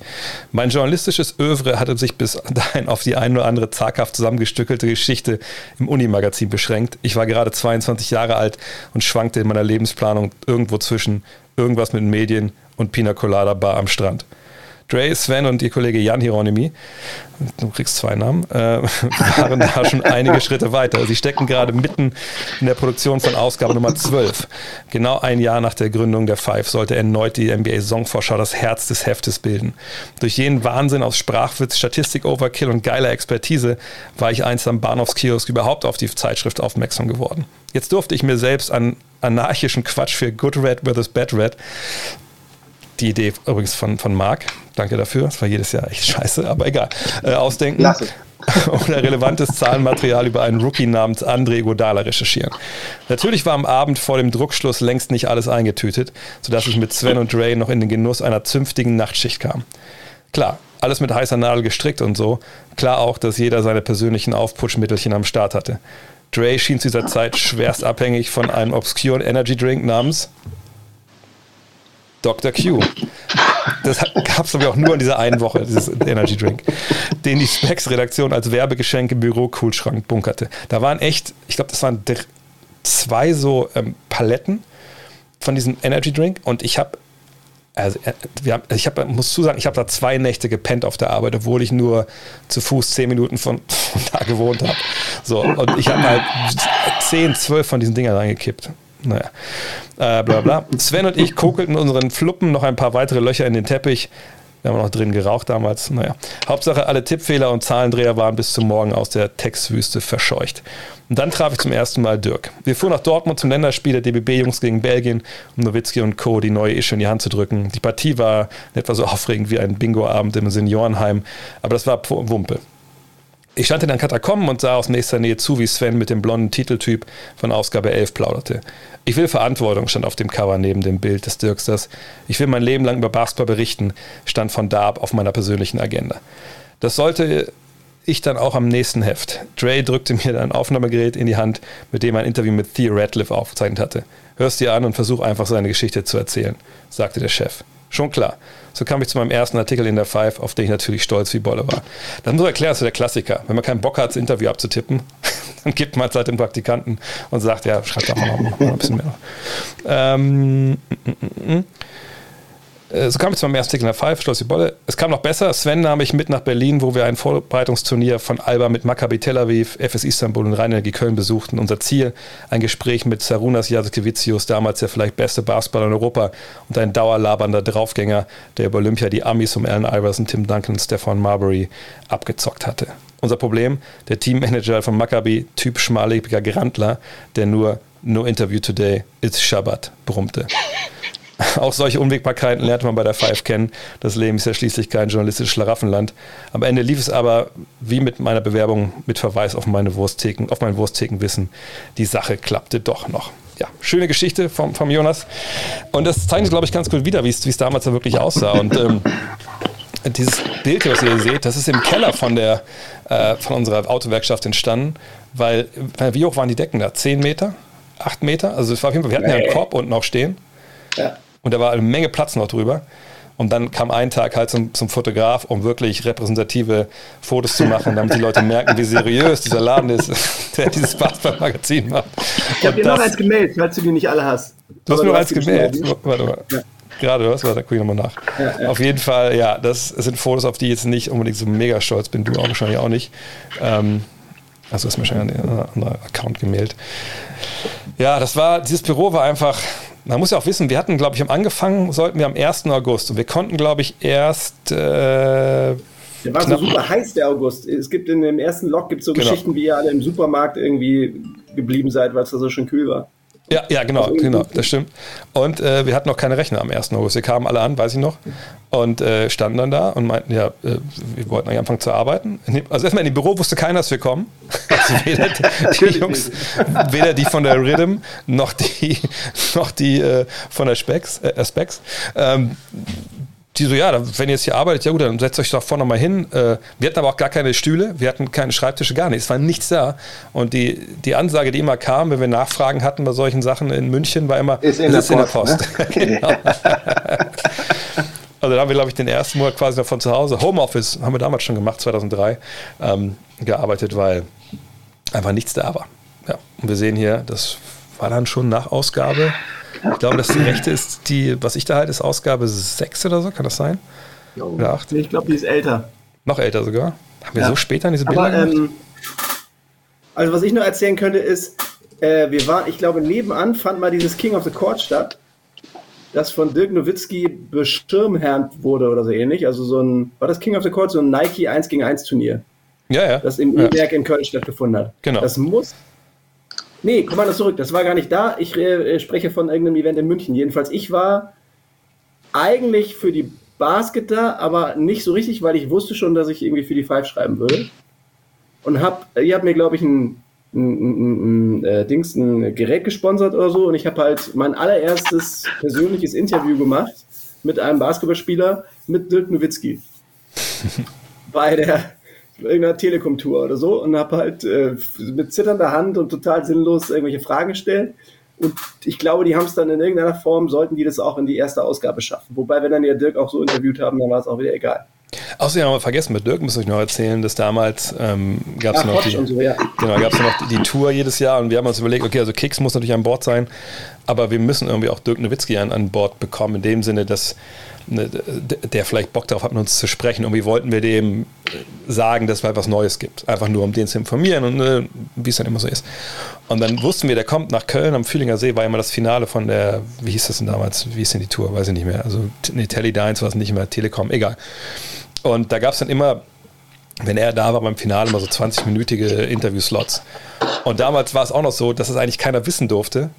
Mein journalistisches Övre hatte sich bis dahin auf die ein oder andere zaghaft zusammengestückelte Geschichte im Unimagazin beschränkt. Ich war gerade 22 Jahre alt und schwankte in meiner Lebensplanung irgendwo zwischen irgendwas mit Medien und Pina Colada Bar am Strand. Dre, Sven und ihr Kollege Jan Hieronymi, du kriegst zwei Namen, äh, waren da schon einige Schritte weiter. Sie stecken gerade mitten in der Produktion von Ausgabe Nummer 12. Genau ein Jahr nach der Gründung der Five sollte erneut die NBA Songvorschau das Herz des Heftes bilden. Durch jenen Wahnsinn aus Sprachwitz, Statistik-Overkill und geiler Expertise war ich einst am Bahnhofskiosk überhaupt auf die Zeitschrift aufmerksam geworden. Jetzt durfte ich mir selbst an anarchischen Quatsch für Good Red vs. Bad Red die Idee übrigens von, von Marc, danke dafür, das war jedes Jahr echt scheiße, aber egal, äh, ausdenken. Klasse. oder relevantes Zahlenmaterial über einen Rookie namens André Godala recherchieren. Natürlich war am Abend vor dem Druckschluss längst nicht alles eingetütet, sodass ich mit Sven und Ray noch in den Genuss einer zünftigen Nachtschicht kam. Klar, alles mit heißer Nadel gestrickt und so. Klar auch, dass jeder seine persönlichen Aufputschmittelchen am Start hatte. Dre schien zu dieser Zeit schwerst abhängig von einem obskuren Energy Drink namens Dr. Q. Das gab es aber auch nur in dieser einen Woche, dieses Energy Drink, den die Specs-Redaktion als Werbegeschenk im Büro-Kühlschrank bunkerte. Da waren echt, ich glaube, das waren zwei so ähm, Paletten von diesem Energy Drink und ich habe also, äh, wir haben, ich hab, muss zu sagen, ich habe da zwei Nächte gepennt auf der Arbeit, obwohl ich nur zu Fuß zehn Minuten von, von da gewohnt habe. So, und ich habe halt zehn, zwölf von diesen Dingern reingekippt. Naja, äh, bla bla. Sven und ich kokelten unseren Fluppen noch ein paar weitere Löcher in den Teppich. Wir haben noch drin geraucht damals. Naja. Hauptsache, alle Tippfehler und Zahlendreher waren bis zum Morgen aus der Textwüste verscheucht. Und dann traf ich zum ersten Mal Dirk. Wir fuhren nach Dortmund zum Länderspiel der DBB-Jungs gegen Belgien, um Nowitzki und Co. die neue Ische in die Hand zu drücken. Die Partie war etwa so aufregend wie ein Bingo-Abend im Seniorenheim, aber das war Wumpe. Ich stand in den Katakomben und sah aus nächster Nähe zu, wie Sven mit dem blonden Titeltyp von Ausgabe 11 plauderte. Ich will Verantwortung, stand auf dem Cover neben dem Bild des Dirksters. Ich will mein Leben lang über Basketball berichten, stand von da ab auf meiner persönlichen Agenda. Das sollte ich dann auch am nächsten Heft. Dre drückte mir ein Aufnahmegerät in die Hand, mit dem er ein Interview mit Theo Radcliffe aufgezeichnet hatte. Hörst dir an und versuch einfach seine Geschichte zu erzählen, sagte der Chef. Schon klar. So kam ich zu meinem ersten Artikel in der Five, auf den ich natürlich stolz wie Bolle war. Das muss erklären, das ist der Klassiker. Wenn man keinen Bock hat, das Interview abzutippen, dann gibt man es halt den Praktikanten und sagt, ja, schreibt doch mal noch ein bisschen mehr. Ähm, mm, mm, mm. Äh, so kam ich zum ersten Artikel in der Five, schloss die Bolle. Es kam noch besser. Sven nahm mich mit nach Berlin, wo wir ein Vorbereitungsturnier von Alba mit Maccabi Tel Aviv, FS Istanbul und Rheinenergie Köln besuchten. Unser Ziel, ein Gespräch mit Sarunas Jasikevicius, damals der vielleicht beste Basketballer in Europa und ein dauerlabernder Draufgänger, der über Olympia die Amis um Allen Iverson, Tim Duncan und Stefan Marbury abgezockt hatte. Unser Problem, der Teammanager von Maccabi, Typ schmaliger Grandler, der nur No Interview Today, it's Shabbat brummte. Auch solche Unwägbarkeiten lernt man bei der Five kennen. Das Leben ist ja schließlich kein journalistisches Schlaraffenland. Am Ende lief es aber, wie mit meiner Bewerbung, mit Verweis auf, meine Wursttheken, auf mein Wurstthekenwissen. Die Sache klappte doch noch. Ja, schöne Geschichte vom, vom Jonas. Und das zeigt, glaube ich, ganz gut wieder, wie es damals da wirklich aussah. Und ähm, dieses Bild, was ihr hier seht, das ist im Keller von, der, äh, von unserer Autowerkstatt entstanden. Weil, wie hoch waren die Decken da? Zehn Meter? Acht Meter? Also es war auf jeden Fall, wir hatten ja einen Korb unten auch stehen. Ja. Und da war eine Menge Platz noch drüber. Und dann kam ein Tag halt zum, zum Fotograf, um wirklich repräsentative Fotos zu machen, damit die Leute merken, wie seriös dieser Laden ist, der dieses Basketball-Magazin macht. Ich habe dir noch eins gemeldet, falls du die nicht alle hast. Du hast nur eins gemeldet. Warte mal. Ja. Gerade was? Warte, guck ich nochmal nach. Ja, ja. Auf jeden Fall, ja, das sind Fotos, auf die ich jetzt nicht unbedingt so mega stolz bin. Du auch wahrscheinlich auch nicht. Ähm, also ist mir schon ein anderer Account gemeldet. Ja, das war, dieses Büro war einfach man muss ja auch wissen, wir hatten, glaube ich, am angefangen sollten wir am 1. August und wir konnten, glaube ich, erst. Äh, der war so super heiß, der August. Es gibt in dem ersten Log gibt so genau. Geschichten, wie ihr alle im Supermarkt irgendwie geblieben seid, weil es da so schön kühl war. Ja, ja, genau, also genau, das stimmt. Und äh, wir hatten noch keine Rechner am 1. August. Wir kamen alle an, weiß ich noch, und äh, standen dann da und meinten, ja, äh, wir wollten eigentlich anfangen zu arbeiten. Also erstmal in dem Büro wusste keiner, dass wir kommen. Also weder die, Jungs, weder die von der Rhythm noch die, noch die äh, von der Specs, äh, Specs. Ähm, die so, ja, wenn ihr jetzt hier arbeitet, ja gut, dann setzt euch doch vorne mal hin. Äh, wir hatten aber auch gar keine Stühle, wir hatten keine Schreibtische, gar nichts, es war nichts da. Und die, die Ansage, die immer kam, wenn wir Nachfragen hatten bei solchen Sachen in München, war immer, ist in, der, in Post, der Post. Ne? genau. also da haben wir, glaube ich, den ersten Monat quasi noch von zu Hause, Homeoffice haben wir damals schon gemacht, 2003, ähm, gearbeitet, weil einfach nichts da war. Ja, und wir sehen hier, das war dann schon nach Ausgabe ich glaube, das die rechte ist die, was ich da halte, ist Ausgabe 6 oder so, kann das sein? Oder 8? Ich glaube, die ist älter. Noch älter sogar? Haben wir ja. so spät an diese Bilder Aber, ähm, also was ich nur erzählen könnte ist, äh, wir waren, ich glaube, nebenan fand mal dieses King of the Court statt, das von Dirk Nowitzki beschirmherrnt wurde oder so ähnlich. Also so ein, war das King of the Court, so ein Nike 1 gegen 1 Turnier. Ja, ja. Das im E-Werk ja. in Köln stattgefunden hat. Genau. Das muss Nee, komm mal zurück. Das war gar nicht da. Ich äh, spreche von irgendeinem Event in München. Jedenfalls, ich war eigentlich für die Basket da, aber nicht so richtig, weil ich wusste schon, dass ich irgendwie für die Five schreiben würde. Und hab, ihr habt mir, glaube ich, ein, ein, ein, ein äh, Dings, ein Gerät gesponsert oder so. Und ich habe halt mein allererstes persönliches Interview gemacht mit einem Basketballspieler mit Dirk Nowitzki. bei der irgendeiner Telekom-Tour oder so und habe halt äh, mit zitternder Hand und total sinnlos irgendwelche Fragen gestellt. Und ich glaube, die haben es dann in irgendeiner Form, sollten die das auch in die erste Ausgabe schaffen. Wobei, wenn dann ja Dirk auch so interviewt haben, dann war es auch wieder egal. Außerdem haben wir vergessen, mit Dirk muss ich noch erzählen, dass damals ähm, gab es noch, die, so, ja. genau, noch die, die, Tour jedes Jahr und wir haben uns überlegt, okay, also Kicks muss natürlich an Bord sein, aber wir müssen irgendwie auch Dirk Nowitzki an, an Bord bekommen, in dem Sinne, dass Ne, der vielleicht Bock darauf hat, mit uns zu sprechen. Irgendwie wollten wir dem sagen, dass es halt was Neues gibt. Einfach nur, um den zu informieren und ne, wie es dann immer so ist. Und dann wussten wir, der kommt nach Köln am Fühlinger See, war immer das Finale von der, wie hieß das denn damals? Wie hieß denn die Tour? Weiß ich nicht mehr. Also, Telly Dines war es nicht mehr, Telekom, egal. Und da gab es dann immer wenn er da war beim Finale immer so 20-minütige Interviewslots. Und damals war es auch noch so, dass es eigentlich keiner wissen durfte,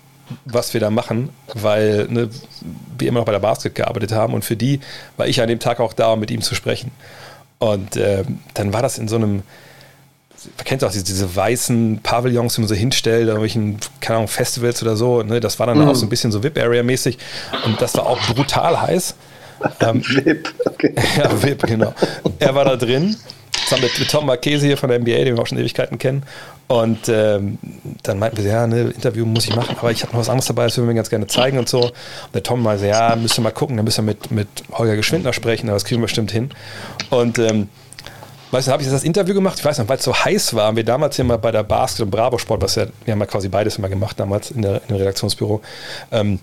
was wir da machen, weil ne, wir immer noch bei der Basket gearbeitet haben und für die war ich an dem Tag auch da, um mit ihm zu sprechen. Und äh, dann war das in so einem, man kennt auch diese, diese weißen Pavillons, die man so hinstellt, irgendwelchen, keine Ahnung, Festivals oder so. Ne? Das war dann mhm. auch so ein bisschen so VIP-Area-mäßig und das war auch brutal heiß. Ähm, VIP, okay. Ja, VIP, genau. Er war da drin zusammen mit, mit Tom Marchese hier von der NBA, den wir auch schon Ewigkeiten kennen. Und ähm, dann meinten wir, ja, ne, Interview muss ich machen, aber ich habe noch was anderes dabei, das würden wir ganz gerne zeigen und so. Und der Tom meinte, ja, müsst ihr mal gucken, dann müssen wir mit, mit Holger Geschwindner sprechen, aber das kriegen wir bestimmt hin. Und ähm, weißt du, habe ich das Interview gemacht, ich weiß noch, weil es so heiß war, haben wir damals hier mal bei der Basket und Bravo Sport, was ja, wir haben ja quasi beides immer gemacht damals in, der, in dem Redaktionsbüro, ähm,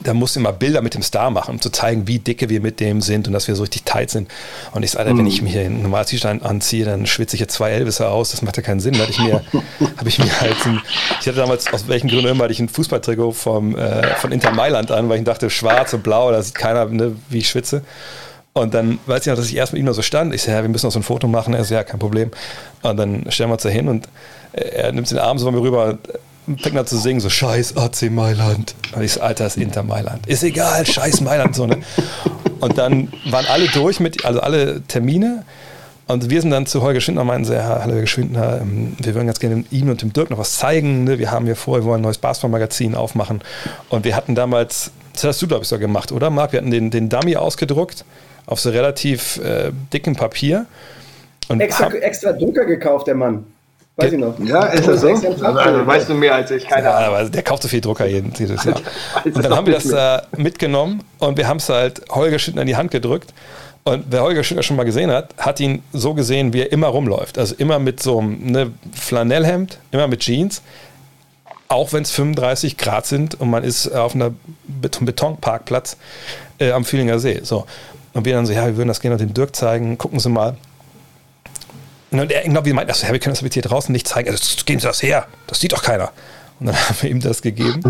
da musste immer Bilder mit dem Star machen, um zu zeigen, wie dicke wir mit dem sind und dass wir so richtig tight sind. Und ich sage, wenn ich mir hier ein normales T-Shirt anziehe, dann schwitze ich jetzt zwei Elviser aus. Das macht ja keinen Sinn. Da hatte ich mir, habe ich mir halt ein, ich hatte damals aus welchen Gründen immer hatte ich ein Fußballtrikot vom, äh, von Inter Mailand an, weil ich dachte, schwarz und blau, da sieht keiner, ne, wie ich schwitze. Und dann weiß ich noch, dass ich erst mit ihm noch so stand. Ich sage, ja, wir müssen noch so ein Foto machen. Er sagt, ja, kein Problem. Und dann stellen wir uns da hin und er nimmt den Arm so von mir rüber fängt an zu singen, so scheiß AC Mailand. Und ich so, Alter, ist Inter Mailand. Ist egal, scheiß Mailand. So, ne? Und dann waren alle durch mit, also alle Termine. Und wir sind dann zu Holger Schwindner und meinten, so, ja, hallo Holger Schwindner, ähm, wir würden ganz gerne ihm und dem Dirk noch was zeigen. Ne? Wir haben hier vor, wir wollen ein neues Basketball-Magazin aufmachen. Und wir hatten damals, das hast du, glaube ich, so gemacht, oder Marc? Wir hatten den, den Dummy ausgedruckt auf so relativ äh, dicken Papier. Und extra, extra Drucker gekauft, der Mann. Weiß ich noch. Ja, ist das so? Also, also, weißt du mehr als ich, keine Ahnung. Ja, aber der kauft so viel Drucker jedes Jahr. Und dann haben wir das äh, mitgenommen und wir haben es halt Holger Schüttner in die Hand gedrückt. Und wer Holger Schüttner schon mal gesehen hat, hat ihn so gesehen, wie er immer rumläuft. Also immer mit so einem ne, Flanellhemd, immer mit Jeans. Auch wenn es 35 Grad sind und man ist auf einem Betonparkplatz äh, am Fühlinger See. So. Und wir dann so, ja, wir würden das gerne dem Dirk zeigen, gucken Sie mal. Und er irgendwie meint, also, ja, wir können das hier draußen nicht zeigen. Also, geben Sie das her. Das sieht doch keiner. Und dann haben wir ihm das gegeben.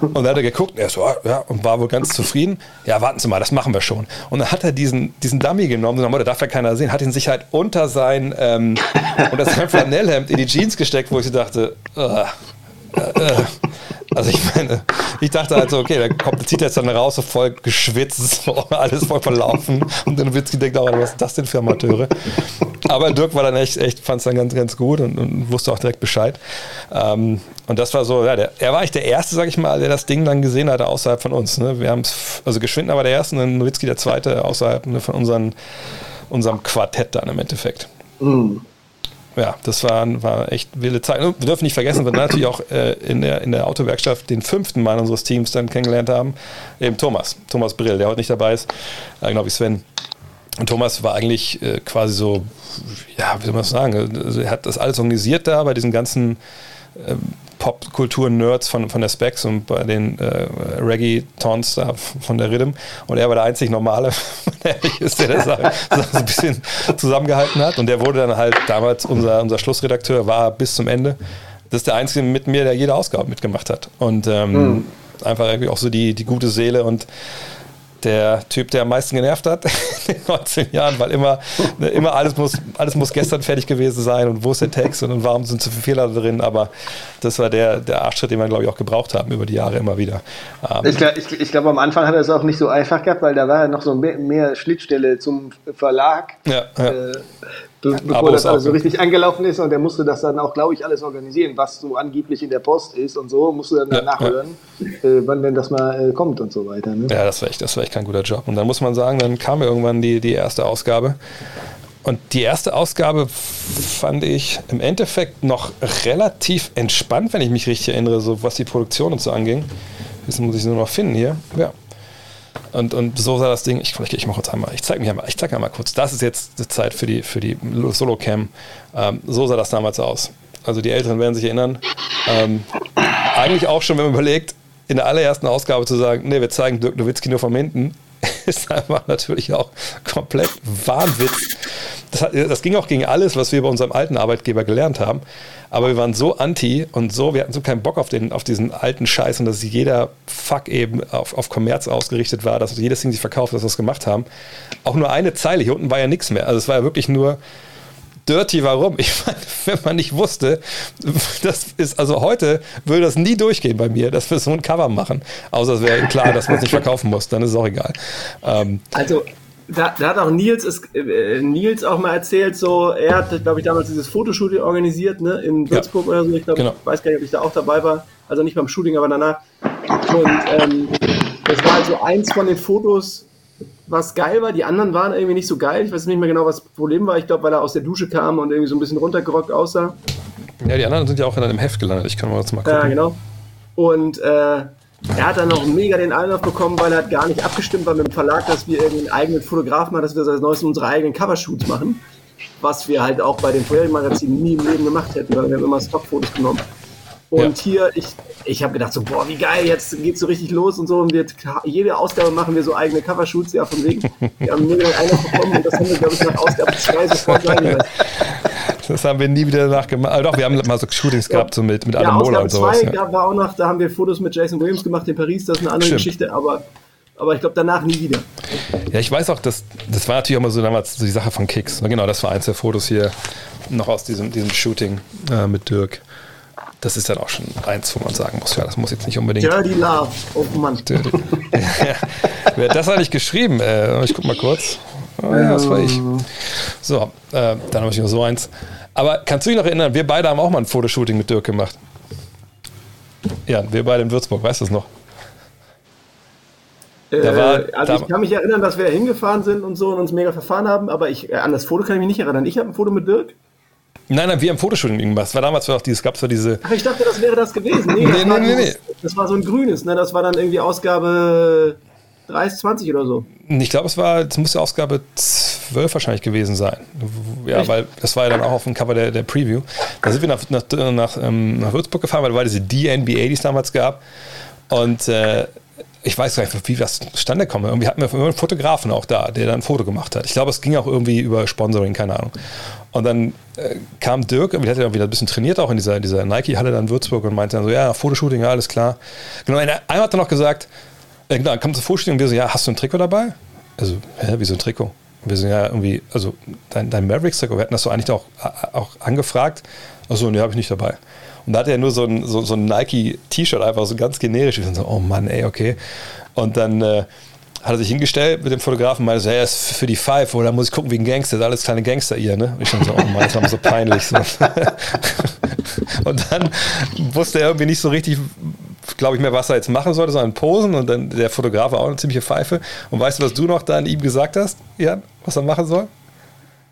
Und dann hat er geguckt, und er so, ja, und war wohl ganz zufrieden. Ja, warten Sie mal, das machen wir schon. Und dann hat er diesen, diesen Dummy genommen, dann darf ja keiner sehen, hat ihn sich halt unter sein, ähm, unter sein Flanellhemd in die Jeans gesteckt, wo ich so dachte, uh, äh, also ich meine, ich dachte halt so, okay, der kommt, zieht jetzt dann raus, so voll geschwitzt, alles voll verlaufen. Und dann wird gedacht, oh, was ist das denn für Amateure? Aber Dirk war dann echt, echt fand es dann ganz, ganz gut und, und, wusste auch direkt Bescheid. Ähm, und das war so, ja, der, er war eigentlich der Erste, sag ich mal, der das Ding dann gesehen hatte außerhalb von uns. Ne? Wir haben es, also Geschwindner war der Erste und dann Nowitzki der Zweite außerhalb ne, von unseren, unserem Quartett dann im Endeffekt. Mhm ja, das war, war echt wilde Zeit. Wir dürfen nicht vergessen, wir natürlich auch äh, in, der, in der Autowerkstatt den fünften Mann unseres Teams dann kennengelernt haben, eben Thomas, Thomas Brill, der heute nicht dabei ist, äh, genau wie Sven. Und Thomas war eigentlich äh, quasi so, ja, wie soll man das sagen, also er hat das alles organisiert da bei diesen ganzen Popkultur-Nerds von, von der Specs und bei den äh, Reggae-Tons da von der Rhythm. Und er war der einzig Normale, der ist, der das so ein bisschen zusammengehalten hat. Und der wurde dann halt damals unser, unser Schlussredakteur, war bis zum Ende. Das ist der Einzige mit mir, der jede Ausgabe mitgemacht hat. Und ähm, mhm. einfach irgendwie auch so die, die gute Seele und der Typ, der am meisten genervt hat in den 19 Jahren, weil immer, ne, immer alles, muss, alles muss gestern fertig gewesen sein und wo ist der Text und warum sind zu viele Fehler drin. Aber das war der, der Arschtritt, den wir, glaube ich, auch gebraucht haben über die Jahre immer wieder. Ähm ich glaube, ich, ich glaub, am Anfang hat er es auch nicht so einfach gehabt, weil da war ja noch so mehr, mehr Schnittstelle zum Verlag. Ja, ja. Äh, be bevor das alles so richtig angelaufen ist und der musste das dann auch, glaube ich, alles organisieren, was so angeblich in der Post ist und so, musste dann ja, nachhören, ja. äh, wann denn das mal äh, kommt und so weiter. Ne? Ja, das war, echt, das war echt kein guter Job. Und dann muss man sagen, dann kam irgendwann die, die erste Ausgabe. Und die erste Ausgabe fand ich im Endeffekt noch relativ entspannt, wenn ich mich richtig erinnere, so was die Produktion und so anging. Das muss ich nur noch finden hier. Ja. Und, und so sah das Ding, ich, ich, mache kurz einmal, ich zeige mir einmal, ich zeige einmal kurz, das ist jetzt die Zeit für die, für die Solo-Cam. Ähm, so sah das damals aus. Also die Älteren werden sich erinnern. Ähm, eigentlich auch schon, wenn man überlegt, in der allerersten Ausgabe zu sagen, nee, wir zeigen Dirk Nowitzki nur von hinten, ist einfach natürlich auch komplett Wahnwitz. Das, das, ging auch gegen alles, was wir bei unserem alten Arbeitgeber gelernt haben. Aber wir waren so anti und so, wir hatten so keinen Bock auf, den, auf diesen alten Scheiß und dass jeder Fuck eben auf, auf Kommerz ausgerichtet war, dass jedes Ding sich verkauft, dass wir es gemacht haben. Auch nur eine Zeile, hier unten war ja nichts mehr. Also es war ja wirklich nur dirty, warum? Ich meine, wenn man nicht wusste, das ist, also heute würde das nie durchgehen bei mir, dass wir so ein Cover machen. Außer es wäre klar, dass man es nicht verkaufen muss, dann ist es auch egal. Ähm, also da, da, hat auch Nils, ist, äh, Nils auch mal erzählt, so, er hat, glaube ich, damals dieses Fotoshooting organisiert, ne, in Würzburg ja. oder so. Ich glaube, genau. ich weiß gar nicht, ob ich da auch dabei war. Also nicht beim Shooting, aber danach. Und ähm, das war also eins von den Fotos, was geil war. Die anderen waren irgendwie nicht so geil. Ich weiß nicht mehr genau, was das Problem war. Ich glaube, weil er aus der Dusche kam und irgendwie so ein bisschen runtergerockt aussah. Ja, die anderen sind ja auch in einem Heft gelandet. Ich kann mal jetzt mal gucken. Ja, genau. Und äh, er hat dann noch mega den Einlauf bekommen, weil er hat gar nicht abgestimmt war mit dem Verlag, dass wir irgendwie einen eigenen Fotografen haben, dass wir als neues unsere eigenen Covershoots machen. was wir halt auch bei den vorherigen Magazinen nie im Leben gemacht hätten, weil wir haben immer Stockfotos genommen. Und hier, ich, ich habe gedacht so, boah, wie geil, jetzt geht's so richtig los und so. Und wir, jede Ausgabe machen wir so eigene Covershoots, ja, von wegen. Wir haben mega einer bekommen und das haben wir, glaube ich, nach Ausgabe 2 sofort sein. Das haben wir nie wieder nachgemacht. Aber doch, wir haben mal so Shootings gehabt, so mit, mit Ja, Adam Mola Ausgabe und sowas. 2 Ja. war auch noch, da haben wir Fotos mit Jason Williams gemacht in Paris, das ist eine andere Stimmt. Geschichte, aber, aber ich glaube danach nie wieder. ja, ich weiß auch, das, das war natürlich auch mal so damals so die Sache von Kicks. Na, Genau, das war eins der Fotos hier noch aus diesem, diesem Shooting äh, mit Dirk. Das ist dann auch schon eins, wo man sagen muss, ja, das muss jetzt nicht unbedingt. Dirty Love, oh Mann. Wer hat das eigentlich geschrieben? Äh, ich guck mal kurz. Oh, ja, das war ich. So, äh, dann habe ich noch so eins. Aber kannst du dich noch erinnern, wir beide haben auch mal ein Fotoshooting mit Dirk gemacht. Ja, wir beide in Würzburg, weißt du das noch? Da war- äh, also ich kann mich erinnern, dass wir hingefahren sind und so und uns mega verfahren haben, aber ich, äh, an das Foto kann ich mich nicht erinnern. Ich habe ein Foto mit Dirk. Nein, nein, wir haben Fotoshooting gemacht. Das war damals auch dieses, gab es diese. Ach, ich dachte, das wäre das gewesen. Nee, Nee, das, nee, war, nee, nee. das war so ein grünes, ne? Das war dann irgendwie Ausgabe 30, 20 oder so. Ich glaube, es war, es muss ja Ausgabe 12 wahrscheinlich gewesen sein. Ja, Echt? weil das war ja dann auch auf dem Cover der, der Preview. Da sind wir nach, nach, nach, ähm, nach Würzburg gefahren, weil da war diese DNBA, die es damals gab. Und äh, ich weiß gar nicht, wie das zustande kommt. Irgendwie hatten wir einen Fotografen auch da, der dann ein Foto gemacht hat. Ich glaube, es ging auch irgendwie über Sponsoring, keine Ahnung. Und dann äh, kam Dirk, der hat ja wieder ein bisschen trainiert, auch in dieser, dieser Nike-Halle in Würzburg und meinte dann so, ja, Fotoshooting, ja, alles klar. Genau, einmal hat er noch gesagt, äh, genau, kam zum Fotoshooting und wir so, ja, hast du ein Trikot dabei? Also, hä, wieso ein Trikot? Und wir sind ja irgendwie, also dein, dein Mavericks-Trikot, wir hatten das so eigentlich auch, auch angefragt. Achso, nee, habe ich nicht dabei. Und da hatte er nur so ein, so, so ein Nike-T-Shirt, einfach so ganz generisch. Wir sind so, oh Mann, ey, okay. Und dann äh, hat er sich hingestellt mit dem Fotografen und meinte so, hey, das ist für die Five, oder muss ich gucken wie ein Gangster, alles kleine Gangster ihr, ne? Und ich dann so, oh Mann, das war so peinlich. So. und dann wusste er irgendwie nicht so richtig, glaube ich, mehr, was er jetzt machen sollte, sondern posen. Und dann der Fotograf war auch eine ziemliche Pfeife. Und weißt du, was du noch dann ihm gesagt hast, Jan, was er machen soll?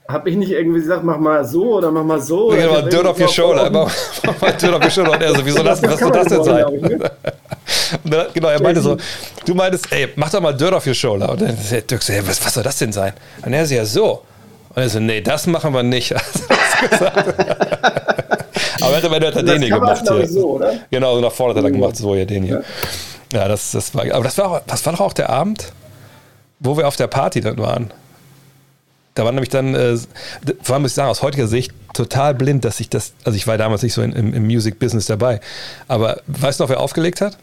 Hab ich nicht irgendwie gesagt, mach mal so oder mach mal so? Oder Genau, Dirt auf your shoulder. Mach mal Dirt auf your shoulder. Und er so, wieso das, was soll das denn sein? Und dann, genau, er meinte so, du meintest, ey, mach doch mal Dirt auf your shoulder. Und dann sagt Dirk so, hey, was, was soll das denn sein? Und er so, ja, so. Und er so, nee, das machen wir nicht. Aber er hat am Ende hat er den hier gemacht. Hier. so, oder? Genau, so nach vorne hat er gemacht, so hier, den hier. Ja, das, das war, aber das war, auch, das war doch auch der Abend, wo wir auf der Party dann waren. Da war nämlich dann, äh, vor allem muss ich sagen, aus heutiger Sicht total blind, dass ich das, also ich war damals nicht so in, im, im Music-Business dabei, aber weißt du noch, wer aufgelegt hat?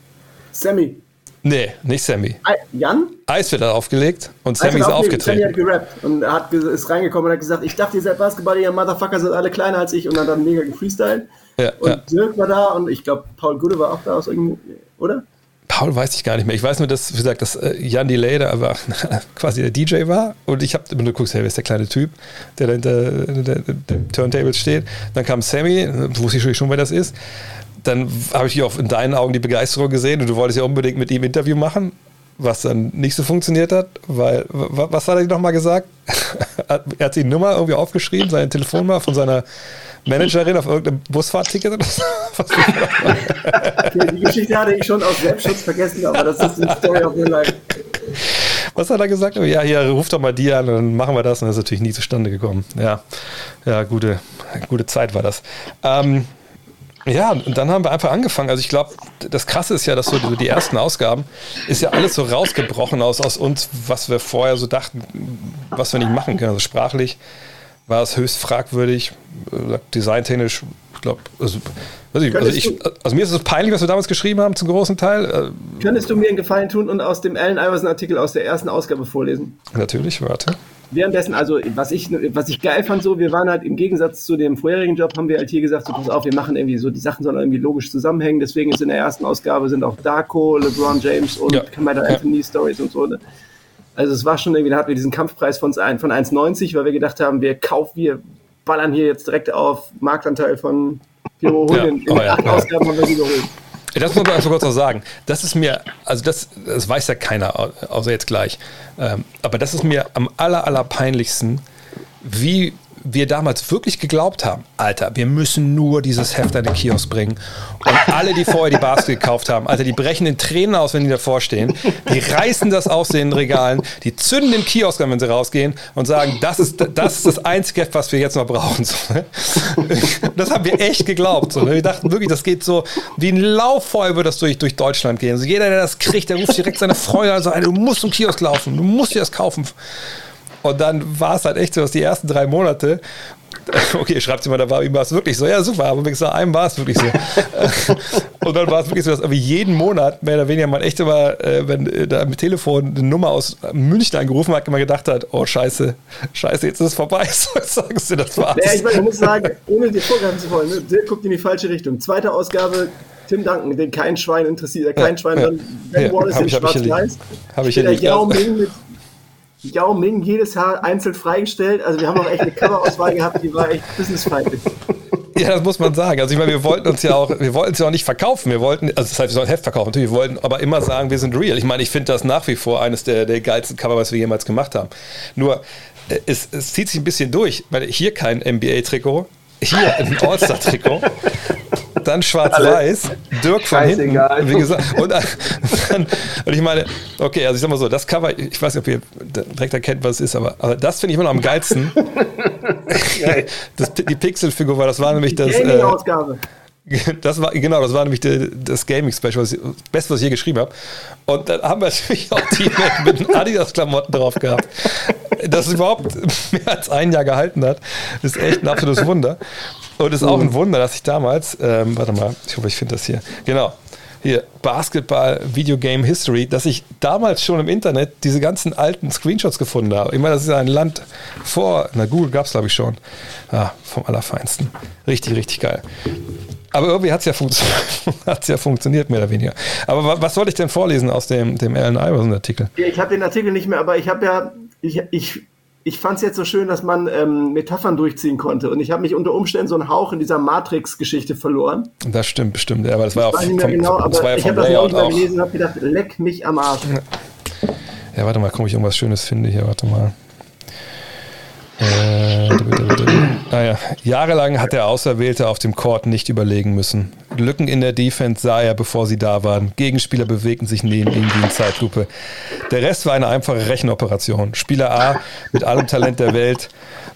Sammy. Nee, nicht Sammy. Jan? Eisfeld hat aufgelegt und Sammy ist er aufgelegt, Sammy hat aufgetreten. gerappt und er hat, ist reingekommen und hat gesagt, ich dachte, ihr seid Basketballer, ihr Motherfucker seid alle kleiner als ich und hat dann mega gefreestylt. Ja, und ja. Dirk war da und ich glaube, Paul Gude war auch da aus irgendeinem, oder? Paul weiß ich gar nicht mehr. Ich weiß nur, dass, wie gesagt, dass äh, Jan Delay da war, quasi der DJ war. Und ich habe, wenn du guckst, hey, wer ist der kleine Typ, der da hinter der, Turntable steht. Dann kam Sammy, wusste ich schon, wer das ist. Dann habe ich auch in deinen Augen die Begeisterung gesehen und du wolltest ja unbedingt mit ihm Interview machen, was dann nicht so funktioniert hat, weil, wa- was hat er nochmal gesagt? er hat die Nummer irgendwie aufgeschrieben, seine Telefonnummer von seiner Managerin auf irgendeinem Busfahrtticket oder so. Okay, die Geschichte hatte ich schon aus Selbstschutz vergessen, aber das ist eine Story of your life. Was hat er gesagt? Ja, hier, ruf doch mal die an und dann machen wir das. Und das ist natürlich nie zustande gekommen. Ja, ja gute, gute Zeit war das. Ähm, ja, und dann haben wir einfach angefangen. Also ich glaube, das Krasse ist ja, dass so die, die ersten Ausgaben ist ja alles so rausgebrochen aus, aus uns, was wir vorher so dachten, was wir nicht machen können. Also sprachlich war es höchst fragwürdig, äh, designtechnisch, ich glaube, also, weiß ich, also, ich, also mir ist es peinlich, was wir damals geschrieben haben, zum großen Teil. Äh, Könntest du mir einen Gefallen tun und aus dem Allen Iverson Artikel aus der ersten Ausgabe vorlesen? natürlich, warte. Währenddessen, also was ich, was ich geil fand, so, wir waren halt im Gegensatz zu dem vorherigen Job, haben wir halt hier gesagt, so pass auf, wir machen irgendwie so, die Sachen sollen irgendwie logisch zusammenhängen, deswegen ist in der ersten Ausgabe sind auch Darko, LeBron James und Ja. Carmelo Ja. Anthony Stories und so. Ne? Also es war schon irgendwie, da hatten wir diesen Kampfpreis von, von 1,90, weil wir gedacht haben, wir kaufen, wir ballern hier jetzt direkt auf Marktanteil von wir holen Ja. in, in Oh ja. Ausgaben haben wir sie geholt. Das muss man einfach kurz noch sagen. Das ist mir, also das, das weiß ja keiner, au- außer jetzt gleich. Ähm, aber das ist mir am aller, aller peinlichsten, wie wir damals wirklich geglaubt haben, Alter, wir müssen nur dieses Heft an den Kiosk bringen. Und alle, die vorher die Basket gekauft haben, Alter, die brechen den Tränen aus, wenn die davor stehen. Die reißen das aus den Regalen, die zünden den Kiosk an, wenn sie rausgehen und sagen, das ist das, ist das einzige Heft, was wir jetzt noch brauchen. So, ne? Das haben wir echt geglaubt. So, ne? Wir dachten wirklich, das geht so wie ein Lauffeuer wird das durch, durch Deutschland gehen. Also jeder, der das kriegt, der ruft direkt seine Freunde an und du musst zum Kiosk laufen, du musst dir das kaufen. Und dann war es halt echt so, dass die ersten drei Monate, okay, schreibt mal, da war ihm war es wirklich so, ja super, aber wie gesagt, einem war es wirklich so. und dann war es wirklich so, dass irgendwie jeden Monat mehr oder weniger man echt immer, äh, wenn äh, da am Telefon eine Nummer aus München angerufen hat, immer gedacht hat, oh scheiße, scheiße, jetzt ist es vorbei. So sagst du, das war's. Ja, ich, meine, ich muss sagen, ohne dir vorgreifen zu wollen, ne, Dirk guckt in die falsche Richtung. Zweite Ausgabe, Tim Duncan, den kein Schwein interessiert, äh, kein Schwein, ja. dann Ben Ja, Wallace in schwarz-weiß. Der Ming mit Yao Ming jedes Jahr einzeln freigestellt. Also wir haben auch echt eine Coverauswahl gehabt, die war echt businessfeindlich. Ja, das muss man sagen. Also ich meine, wir wollten uns ja auch, wir wollten es ja auch nicht verkaufen. Wir wollten, also das heißt, wir sollen Heft verkaufen. Natürlich, wir wollten aber immer sagen, wir sind real. Ich meine, ich finde das nach wie vor eines der, der geilsten Cover, was wir jemals gemacht haben. Nur, äh, es, es zieht sich ein bisschen durch, weil hier kein NBA-Trikot, hier ein All-Star-Trikot. Dann schwarz-weiß, Dirk von Scheißegal. hinten, wie gesagt. Und, dann, und ich meine, okay, also ich sag mal so, das Cover, ich weiß nicht, ob ihr direkt erkennt, was es ist, aber, aber das finde ich immer noch am geilsten. das, die Pixelfigur war, das war nämlich das. Äh, Gaming-Ausgabe. das war, genau, das war nämlich das Gaming-Special, das Beste, was ich je geschrieben habe. Und dann haben wir natürlich auch die mit, Adidas-Klamotten drauf gehabt. Dass es überhaupt mehr als ein Jahr gehalten hat, ist echt ein absolutes Wunder. Und ist auch ein Wunder, dass ich damals, ähm, warte mal, ich hoffe, ich finde das hier. Genau. Hier, Basketball, Videogame History, dass ich damals schon im Internet diese ganzen alten Screenshots gefunden habe. Ich meine, das ist ein Land vor, na Google gab es glaube ich schon. Ah, vom Allerfeinsten. Richtig, richtig geil. Aber irgendwie hat es ja, funktio ja funktioniert, mehr oder weniger. Aber wa was soll ich denn vorlesen aus dem, dem Allen Iverson-Artikel? Ich habe den Artikel nicht mehr, aber ich habe ja, ich, ich, ich fand es jetzt so schön, dass man ähm, Metaphern durchziehen konnte. Und ich habe mich unter Umständen so einen Hauch in dieser Matrix-Geschichte verloren. Das stimmt bestimmt. Ja, aber das war auch vom, genau, das war aber ja ich habe das Layout auch. gelesen und habe gedacht, leck mich am Arsch. Ja, warte mal, ob ich irgendwas Schönes finde hier. Warte mal. Äh, ah ja. Jahrelang hat der Auserwählte auf dem Court nicht überlegen müssen. Lücken in der Defense sah er, bevor sie da waren. Gegenspieler bewegten sich neben ihm wie in Zeitlupe. Der Rest war eine einfache Rechenoperation. Spieler A mit allem Talent der Welt,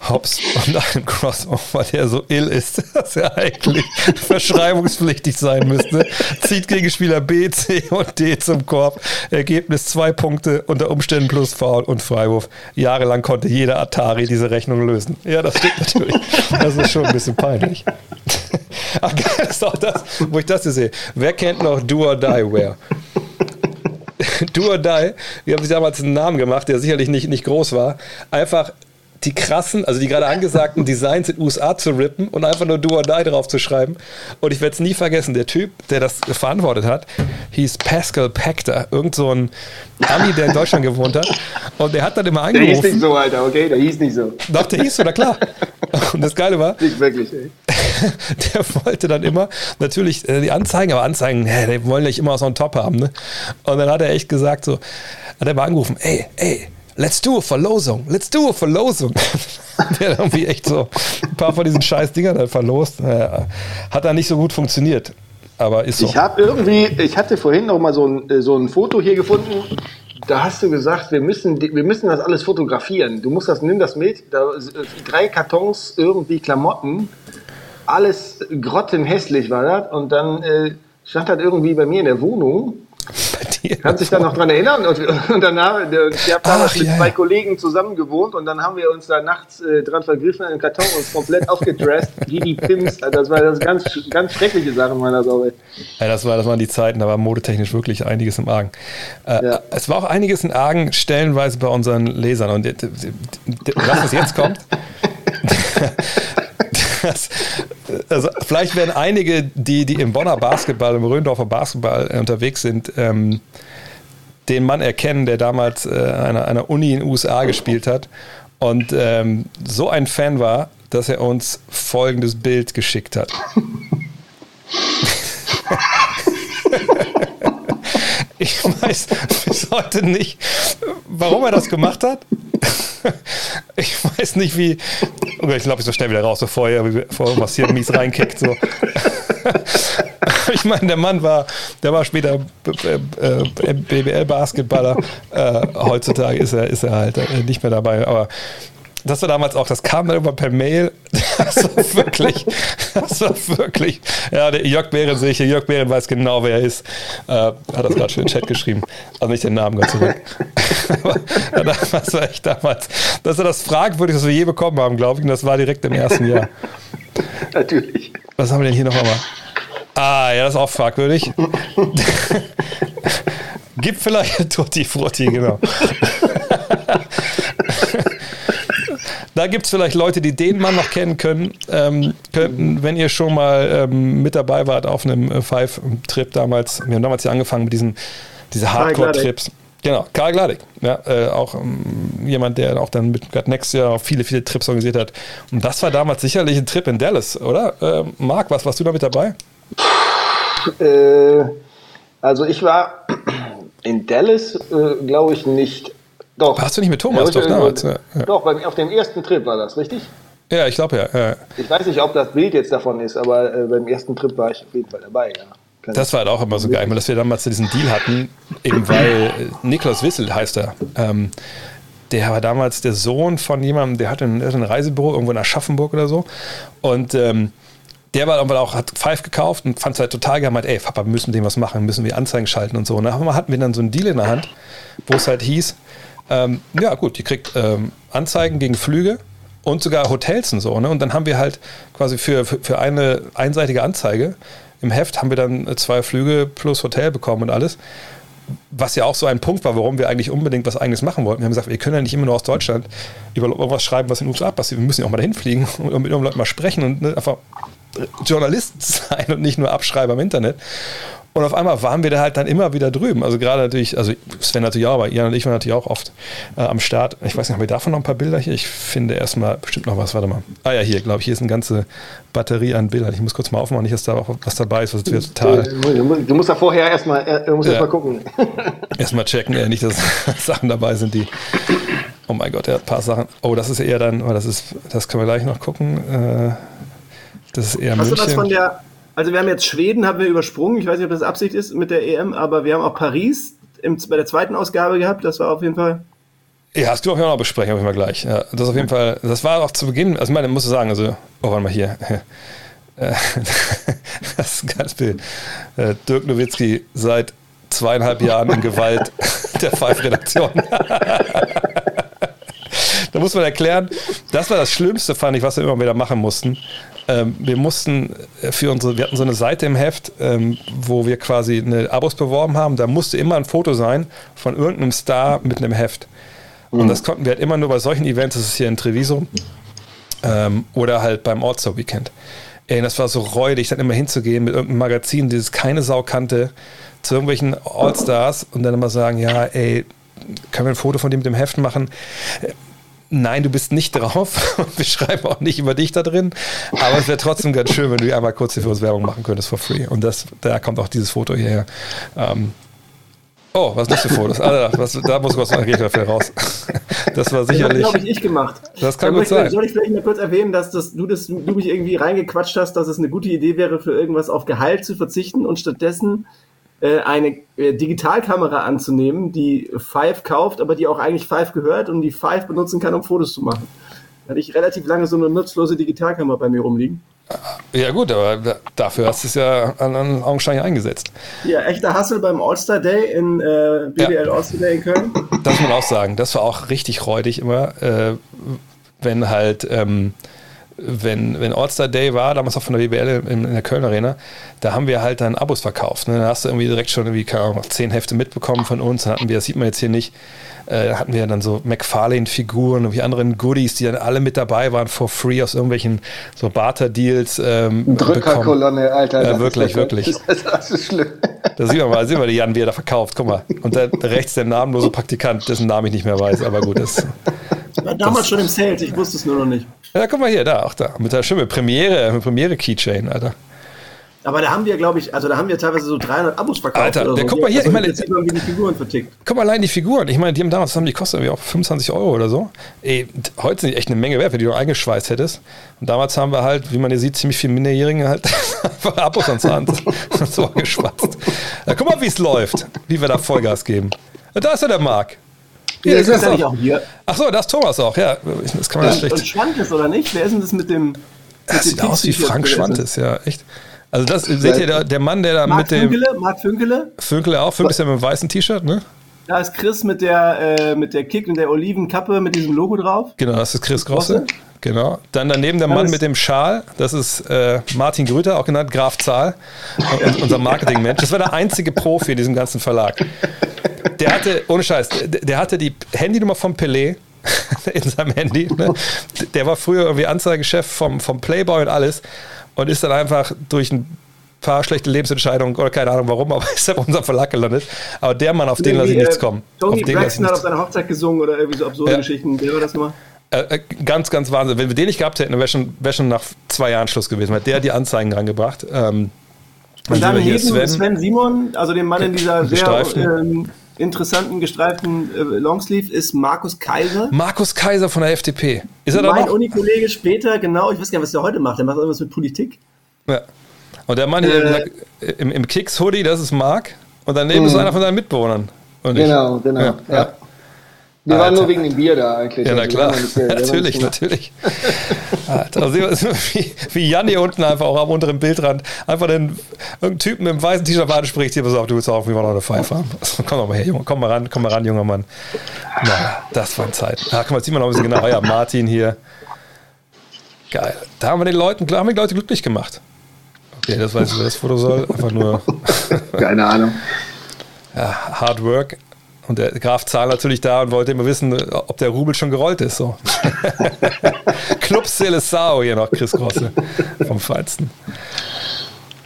Hops und einem Crossover, der so ill ist, dass er eigentlich verschreibungspflichtig sein müsste, zieht Gegenspieler B, C und D zum Korb. Ergebnis zwei Punkte, unter Umständen plus Foul und Freiwurf. Jahrelang konnte jeder Atari diese Rechnung lösen. Ja, das stimmt natürlich. Das ist schon ein bisschen peinlich. Ach geil ist auch das, wo ich das hier sehe. Wer kennt noch Do or Die Where? Do or Die, wir haben sich damals einen Namen gemacht, der sicherlich nicht, nicht groß war. Einfach die krassen, also die gerade angesagten Designs in den USA zu rippen und einfach nur Do or Die drauf zu schreiben. Und ich werde es nie vergessen, der Typ, der das verantwortet hat, hieß Pascal Pector, irgend so ein Ami, der in Deutschland gewohnt hat. Und der hat dann immer Der hieß nicht angerufen. so, Alter, okay? Der hieß nicht so. Doch, der hieß so, na klar. Und das Geile war, Nicht wirklich, ey. der wollte dann immer natürlich äh, die Anzeigen, aber Anzeigen, die wollen nicht immer was on top haben. Ne? Und dann hat er echt gesagt, so, hat er mal angerufen, ey, ey, let's do a Verlosung, let's do a Verlosung. der hat irgendwie echt so ein paar von diesen scheiß Dingern dann verlost. Naja, hat dann nicht so gut funktioniert. Aber ist so. Ich habe irgendwie, ich hatte vorhin noch mal so ein, äh, so ein Foto hier gefunden. Da hast du gesagt, wir müssen, wir müssen das alles fotografieren. Du musst das, nimm das mit. Da, äh, drei Kartons, irgendwie Klamotten. Alles grottenhässlich war das. Und dann äh, stand das irgendwie bei mir in der Wohnung. Bei dir. Kannst dich da noch dran erinnern? Und, und danach, äh, ich habe damals mit ja. zwei Kollegen zusammen gewohnt und dann haben wir uns da nachts äh, dran vergriffen, einen Karton uns komplett aufgedresst, wie die Pimps. Also Das war das ganz, ganz schreckliche Sachen meiner ey. Ja, das, war, das waren die Zeiten, da war modetechnisch wirklich einiges im Argen. Äh, Ja. Es war auch einiges im Argen, stellenweise bei unseren Lesern. Und d- was das jetzt kommt, das, also vielleicht werden einige, die, die im Bonner Basketball, im Röndorfer Basketball äh, unterwegs sind, ähm, den Mann erkennen, der damals äh, einer, einer Uni in den USA gespielt hat und ähm, so ein Fan war, dass er uns folgendes Bild geschickt hat. Ich weiß bis heute nicht, warum er das gemacht hat. ich weiß nicht wie. Oh, ich glaube, ich so schnell wieder raus, bevor er bevor was hier mies reinkickt. So. ich meine, der Mann war, der war später BBL-Basketballer. Äh, heutzutage ist er, ist er halt äh, nicht mehr dabei. Aber das war damals auch, das kam dann immer per Mail. Das war wirklich, das war wirklich. Ja, der Jörg Behren sehe ich hier. Jörg Behren weiß genau, wer er ist. Äh, hat das gerade schon in den Chat geschrieben. Also nicht den Namen, Gott sei Dank. das war echt damals. Das war das fragwürdigste, was wir je bekommen haben, glaube ich. Und das war direkt im ersten Jahr. Natürlich. Was haben wir denn hier noch einmal? Ah, ja, das ist auch fragwürdig. Gib vielleicht Tutti Frutti, genau. Da gibt es vielleicht Leute, die den Mann noch kennen können, ähm, könnten, wenn ihr schon mal ähm, mit dabei wart auf einem äh, Five-Trip damals. Wir haben damals ja angefangen mit diesen diese Hardcore-Trips. Genau, Karl Gladig, ja, äh, auch ähm, jemand, der auch dann mit God Next Jahr viele, viele Trips organisiert hat. Und das war damals sicherlich ein Trip in Dallas, oder? Äh, Marc, was warst du da mit dabei? Äh, also ich war in Dallas, äh, glaube ich, nicht. Doch. Warst du nicht mit Thomas? Ja, doch, damals. Ja. Doch, auf dem ersten Trip war das, richtig? Ja, ich glaube ja, ja. Ich weiß nicht, ob das Bild jetzt davon ist, aber äh, beim ersten Trip war ich auf jeden Fall dabei, ja. Kann Das war halt auch immer so geil, dass wir damals diesen Deal hatten, eben weil äh, Niklas Wissel heißt er. Ähm, der war damals der Sohn von jemandem, der hatte ein, der hatte ein Reisebüro irgendwo in Aschaffenburg oder so. Und ähm, der war aber auch, hat Five gekauft und fand es halt total geil, meint, ey, Papa, wir müssen dem was machen, müssen wir Anzeigen schalten und so. Und dann hatten wir dann so einen Deal in der Hand, wo es halt hieß, ähm, ja gut, ihr kriegt ähm, Anzeigen gegen Flüge und sogar Hotels und so. Ne? Und dann haben wir halt quasi für, für, für eine einseitige Anzeige im Heft haben wir dann zwei Flüge plus Hotel bekommen und alles. Was ja auch so ein Punkt war, warum wir eigentlich unbedingt was Eigenes machen wollten. Wir haben gesagt, wir können ja nicht immer nur aus Deutschland über irgendwas schreiben, was in den USA passiert. Wir müssen ja auch mal dahin fliegen und mit irgendwelchen Leuten mal sprechen und ne, einfach Journalisten sein und nicht nur Abschreiber im Internet. Und auf einmal waren wir da halt dann immer wieder drüben. Also gerade natürlich, also Sven natürlich auch, aber Jan und ich waren natürlich auch oft äh, am Start. Ich weiß nicht, haben wir davon noch ein paar Bilder hier? Ich finde erstmal bestimmt noch was, warte mal. Ah ja, hier, glaube ich, hier ist eine ganze Batterie an Bildern. Ich muss kurz mal aufmachen, nicht, dass da auch was dabei ist, was jetzt total. Du musst, du da vorher erstmal äh, du musst Ja. erst mal gucken. Erstmal checken, äh, nicht, dass Sachen dabei sind, die. Oh mein Gott, er hat ein paar Sachen. Oh, das ist eher dann, oh, das ist, das können wir gleich noch gucken. Äh, das ist eher Hast du was München. von der, also wir haben jetzt Schweden, haben wir übersprungen, ich weiß nicht, ob das Absicht ist mit der EM, aber wir haben auch Paris im, bei der zweiten Ausgabe gehabt, das war auf jeden Fall, Ja, hast du auch noch besprechen, auf jeden Fall gleich. Ja, das auf jeden Fall, das war auch zu Beginn, also ich meine, musst du sagen, also, oh, warte mal hier. Äh, Das ist ein geiles Bild. Äh, Dirk Nowitzki seit zweieinhalb Jahren in Gewalt der Five-Redaktion. da muss man erklären, das war das Schlimmste, fand ich, was wir immer wieder machen mussten. Ähm, wir mussten für unsere, wir hatten so eine Seite im Heft, ähm, wo wir quasi eine Abos beworben haben. Da musste immer ein Foto sein von irgendeinem Star mit einem Heft. Und das konnten wir halt immer nur bei solchen Events, das ist hier in Treviso, ähm, oder halt beim All-Star Weekend. Ey, das war so räudig, dann immer hinzugehen mit irgendeinem Magazin, das keine Sau kannte, zu irgendwelchen All-Stars und dann immer sagen, ja, ey, können wir ein Foto von dir mit dem Heft machen? Nein, du bist nicht drauf. Wir schreiben auch nicht über dich da drin. Aber es wäre trotzdem ganz schön, wenn du einmal kurz hier für uns Werbung machen könntest for free. Und das, da kommt auch dieses Foto hierher. Ähm, oh, was ist das für Fotos? Ah, da, was, da muss was geht dafür raus. Das war das habe, sicherlich. ich, ich gemacht. Das kann Soll gut ich- sein. Soll ich vielleicht mal kurz erwähnen, dass das, du, das, du mich irgendwie reingequatscht hast, dass es eine gute Idee wäre, für irgendwas auf Gehalt zu verzichten und stattdessen eine äh, Digitalkamera anzunehmen, die Five kauft, aber die auch eigentlich Five gehört und die Five benutzen kann, um Fotos zu machen. Da hatte ich relativ lange so eine nutzlose Digitalkamera bei mir rumliegen. Ja, gut, aber da- dafür hast du es ja an, an Augenschein eingesetzt. Ja, echter Hassel beim All-Star Day in äh, BWL All-Star Day in Köln. Das muss man auch sagen. Das war auch richtig räudig immer, äh, wenn halt, ähm, wenn, wenn All-Star Day war, damals auch von der BBL in, in der Köln Arena, da haben wir halt dann Abos verkauft. Ne? Da hast du irgendwie direkt schon irgendwie, keine Ahnung, zehn Hefte mitbekommen von uns. Dann hatten wir, das sieht man jetzt hier nicht, äh, da hatten wir dann so McFarlane-Figuren und wie anderen Goodies, die dann alle mit dabei waren for free aus irgendwelchen so Barter-Deals. Ähm. Drückerkolonne, Alter. Ja, wirklich, ist wirklich. Das, das ist schlimm. Da sieht man mal, sehen wir die Jan, wie er da verkauft. Guck mal. Und da rechts der namenlose Praktikant, dessen Namen ich nicht mehr weiß. Aber gut, das. War damals schon im Sales, ich wusste es nur noch nicht. Ja, guck mal hier, da, auch da. Mit der Stimme. Premiere, mit Premiere Keychain, Alter. Aber da haben wir, glaube ich, also da haben wir teilweise so 300 Abos verkauft. Alter, oder der so. guck mal hier, also, ich meine- jetzt sieht man, wie die Figuren vertickt. Guck mal allein die Figuren. Ich meine, die haben damals, haben die kostet irgendwie auch 25 Euro oder so. Ey, heute sind die echt eine Menge wert, wenn die du eingeschweißt hättest. Und damals haben wir halt, wie man hier sieht, ziemlich viele Minderjährige halt Abos ans Hand und so geschwatzt. Ja, guck mal, wie es läuft, wie wir da Vollgas geben. Da ist ja der Marc. Hier, ist das ja ist auch. hier. Ach so, da ist Thomas auch, ja. Das kann man ja, Und schlecht. Schwantes, oder nicht? Wer ist denn das mit dem. Mit Das dem sieht aus wie Frank? Schwantes, ja, echt. Also das, seht ihr, der, der Mann, der da Marc mit dem Fünkele, Marc Fünkele. Fünkele auch, Fünkele ist ja mit dem weißen T-Shirt, ne? Da ist Chris mit der, äh, mit der Kick und der Olivenkappe mit diesem Logo drauf. Genau, das ist Chris Grosse. Genau. Dann daneben der Mann mit dem Schal, das ist äh, Martin Grüter, auch genannt Graf Zahl, und, unser Marketingmensch. Das war der einzige Profi in diesem ganzen Verlag. Der hatte, ohne Scheiß, der, hatte die Handynummer vom Pelé in seinem Handy. Ne? Der war früher irgendwie Anzeigechef vom, vom Playboy und alles und ist dann einfach durch ein paar schlechte Lebensentscheidungen oder keine Ahnung warum, aber ist bei unserem Verlag gelandet. Aber der Mann, auf den lasse ich nichts äh, kommen. Tony auf Braxton hat auf seiner Hochzeit gesungen oder irgendwie so absurde Ja. Geschichten. Wer war das nochmal? Äh, äh, ganz, ganz Wahnsinn. Wenn wir den nicht gehabt hätten, wäre schon, wär schon nach zwei Jahren Schluss gewesen. Weil der hat die Anzeigen rangebracht. Ähm, Und dann neben Sven. Simon, also dem Mann in dieser sehr ähm, interessanten, gestreiften äh, Longsleeve, ist Markus Kaiser. Markus Kaiser von der FDP. Ist er da Mein? Unikollege später, genau, ich weiß gar nicht, was der heute macht. Der macht irgendwas mit Politik. Ja. Und der Mann hier Äh, im, im Kicks-Hoodie, das ist Mark. Und daneben ist einer von seinen Mitbewohnern. Genau, genau. Ja, Ja, Wir waren Alter. nur wegen dem Bier da eigentlich. Ja, na Also, klar. waren waren natürlich, natürlich. Alter, wir, wie, wie Jan hier unten einfach auch am unteren Bildrand einfach den irgendeinen Typen mit einem weißen T-Shirt anspricht. Hier, pass auf, du willst auch, wir wollen noch eine Pfeife haben. Also, komm doch mal her, Junge, komm mal ran, komm mal ran, junger Mann. Na, das waren Zeiten. Ah, guck mal, jetzt sieht man noch ein bisschen genau. Ja, Martin hier. Geil. Da haben wir den Leuten, haben wir die Leute glücklich gemacht. Okay, das weiß ich, wer das Foto soll. Einfach nur Keine Ahnung. ja, Hard Work. Und der Graf Zahl natürlich da und wollte immer wissen, ob der Rubel schon gerollt ist. So. Club Seleção hier noch, Chris Grosse vom Feinsten.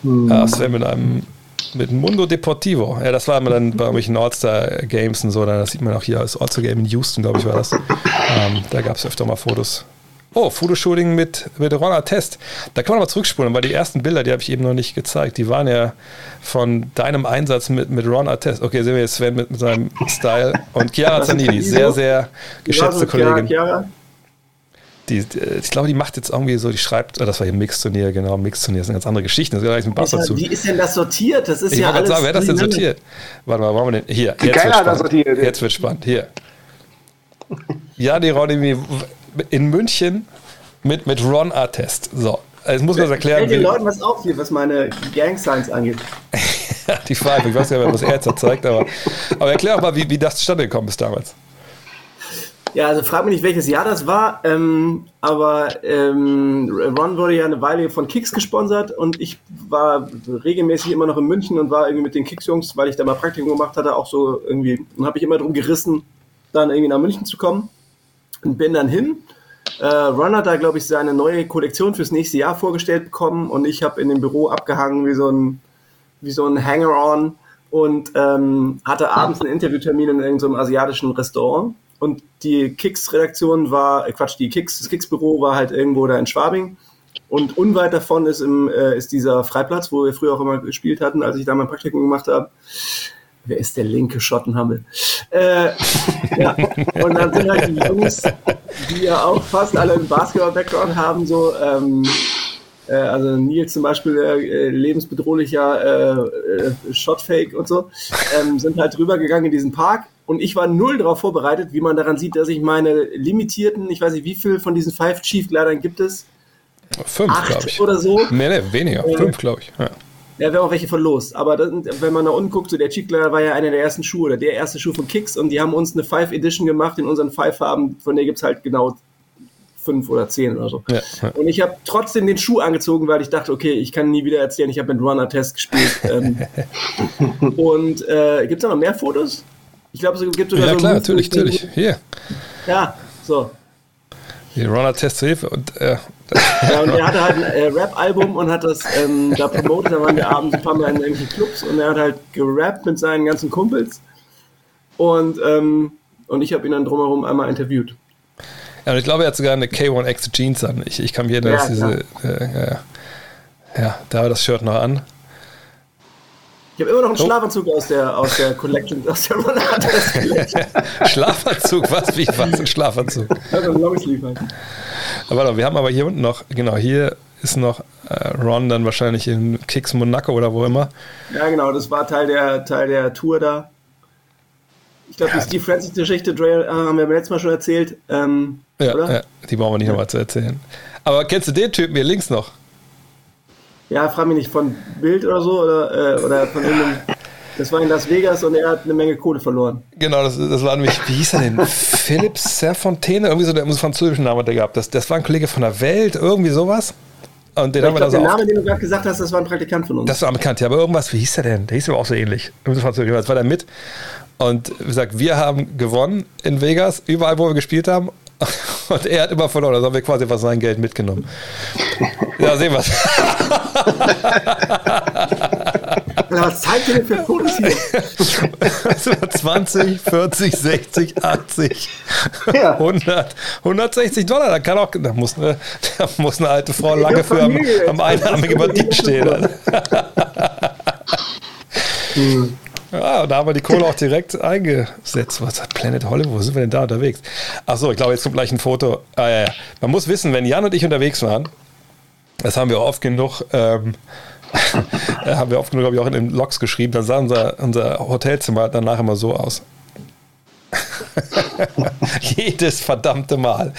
Ja, Sven mit einem mit Mundo Deportivo. Ja, das war immer dann bei irgendwelchen All-Star Games und so. Das sieht man auch hier als All-Star Game in Houston, glaube ich, war das. Ähm, da gab es öfter mal Fotos. Oh, Fotoshooting mit, mit Ron Artest. Da kann man mal zurückspulen, weil die ersten Bilder, die habe ich eben noch nicht gezeigt. Die waren ja von deinem Einsatz mit, mit Ron Artest. Okay, sehen wir jetzt Sven mit, mit seinem Style. Und Chiara Zanini, sehr, sehr geschätzte so, Chiara, Kollegin. Chiara? Die, die, ich glaube, die macht jetzt irgendwie so, die schreibt, oh, das war hier Mixturnier, genau, Mixturnier, das sind ganz andere Geschichten, das ist gar nicht mit Bass dazu. Wie ist denn das sortiert? Das ist Ich ja wollte gerade alles sagen, wer hat das denn sortiert? Warte mal, wollen wir den? Hier, jetzt Keiner wird hat das spannend. sortiert. Jetzt wird spannend. Hier. Ja, die Ronny in München mit, mit Ron Artest. So, jetzt muss man das erklären. Fällt den Leuten was auf hier, was meine Gang Signs angeht. die Frage, ich weiß nicht, was er jetzt zeigt, aber, aber erklär auch mal, wie, wie das zustande gekommen ist damals. Ja, also frag mich nicht, welches Jahr das war, ähm, aber ähm, Ron wurde ja eine Weile von Kicks gesponsert und ich war regelmäßig immer noch in München und war irgendwie mit den Kicks-Jungs, weil ich da mal Praktikum gemacht hatte, auch so irgendwie, und habe ich immer drum gerissen, dann irgendwie nach München zu kommen und bin dann hin. Äh, Ron hat da, glaube ich, seine neue Kollektion fürs nächste Jahr vorgestellt bekommen und ich habe in dem Büro abgehangen wie so ein, wie so ein Hanger-on und ähm, hatte abends einen Interviewtermin in irgendeinem asiatischen Restaurant. Und die Kicks-Redaktion war, äh, Quatsch, die Kicks, das Kicks-Büro war halt irgendwo da in Schwabing. Und unweit davon ist, im, äh, ist dieser Freiplatz, wo wir früher auch immer gespielt hatten, als ich da mein Praktikum gemacht habe. Wer ist der linke Schottenhammel? Äh, ja. Und dann sind halt die Jungs, die ja auch fast alle einen Basketball-Background haben, so, ähm, äh, also Nils zum Beispiel, äh, lebensbedrohlicher äh, äh, Shotfake und so, ähm, sind halt drüber gegangen in diesen Park und ich war null darauf vorbereitet, wie man daran sieht, dass ich meine limitierten, ich weiß nicht, wie viel von diesen Five Chief Kleidern gibt es? Fünf, glaube Acht ich. oder so? Nee, nee, weniger. Fünf, glaube ich. Ja. Ja, wir haben auch welche verlost. Aber das, wenn man da unten guckt, so der Kleidern war ja einer der ersten Schuhe oder der erste Schuh von Kicks und die haben uns eine Five Edition gemacht in unseren Five Farben, von der gibt's halt genau fünf oder zehn oder so. Ja, ja. Und ich habe trotzdem den Schuh angezogen, weil ich dachte, okay, ich kann nie wieder erzählen, ich habe mit Runner-Test gespielt. ähm, und äh, gibt es da noch mehr Fotos? Ich glaube, es gibt sogar Ja, so klar, natürlich, natürlich. Hier, Ja, so. Die Ron Test Hilfe und äh, Ja, und er hatte halt ein äh, Rap-Album und hat das ähm, da promotet. Da waren wir abends ein paar Mal in irgendwelchen Clubs und er hat halt gerappt mit seinen ganzen Kumpels. Und, ähm, und ich habe ihn dann drumherum einmal interviewt. Ja, und ich glaube, er hat sogar eine K1X Jeans an. Ich, ich kann mir erinnern, Ja, dass diese. Äh. Ja, da war das Shirt noch an. Ich habe immer noch einen Schlafanzug aus der, aus der Collection, aus der Collection. Schlafanzug, was? Wie was? Ein Schlafanzug. Also ein Longsleeve halt. Aber warte, wir haben aber hier unten noch, genau, hier ist noch äh, Ron dann wahrscheinlich in Kicks Monaco oder wo immer. Ja, genau, das war Teil der, Teil der Tour da. Ich glaube, die Steve Francis-Geschichte äh, haben wir beim letzten Mal schon erzählt. Ähm, Ja, oder? ja, die brauchen wir nicht nochmal zu erzählen. Aber kennst du den Typen hier links noch? Ja, frag mich nicht, von Bild oder so oder, äh, oder von irgendeinem. Das war in Las Vegas und er hat eine Menge Kohle verloren. Genau, das, das war nämlich, wie hieß er denn? Philipp Serfontaine, irgendwie so der so französischen Namen hat der gehabt. Das, das war ein Kollege von der Welt, irgendwie sowas. Und den Ich haben wir glaube, dann so der auf, Name, den du gerade gesagt hast, das war ein Praktikant von uns. Das war bekannt, ja, aber irgendwas, wie hieß der denn? Der hieß aber auch so ähnlich. So französisch, das war der mit. Und wie gesagt, wir haben gewonnen in Vegas, überall, wo wir gespielt haben. Und er hat immer verloren, also haben wir quasi was sein Geld mitgenommen. Ja, sehen wir Alter, was zeigt ihr denn für Fotos hier? So 20, 40, 60, 80, Ja. 100, 160 Dollar. Da kann auch, da muss eine, da muss eine alte Frau lange für am, am einarmigen Bandit stehen. Ja, da haben wir die Kohle auch direkt eingesetzt. Was hat Planet Hollywood? Wo sind wir denn da unterwegs? Achso, ich glaube, jetzt kommt gleich ein Foto. Ah, ja, ja. Man muss wissen, wenn Jan und ich unterwegs waren, das haben wir oft genug, ähm, äh, haben wir oft genug, glaube ich, auch in den Logs geschrieben, dann sah unser, unser Hotelzimmer danach immer so aus. Jedes verdammte Mal.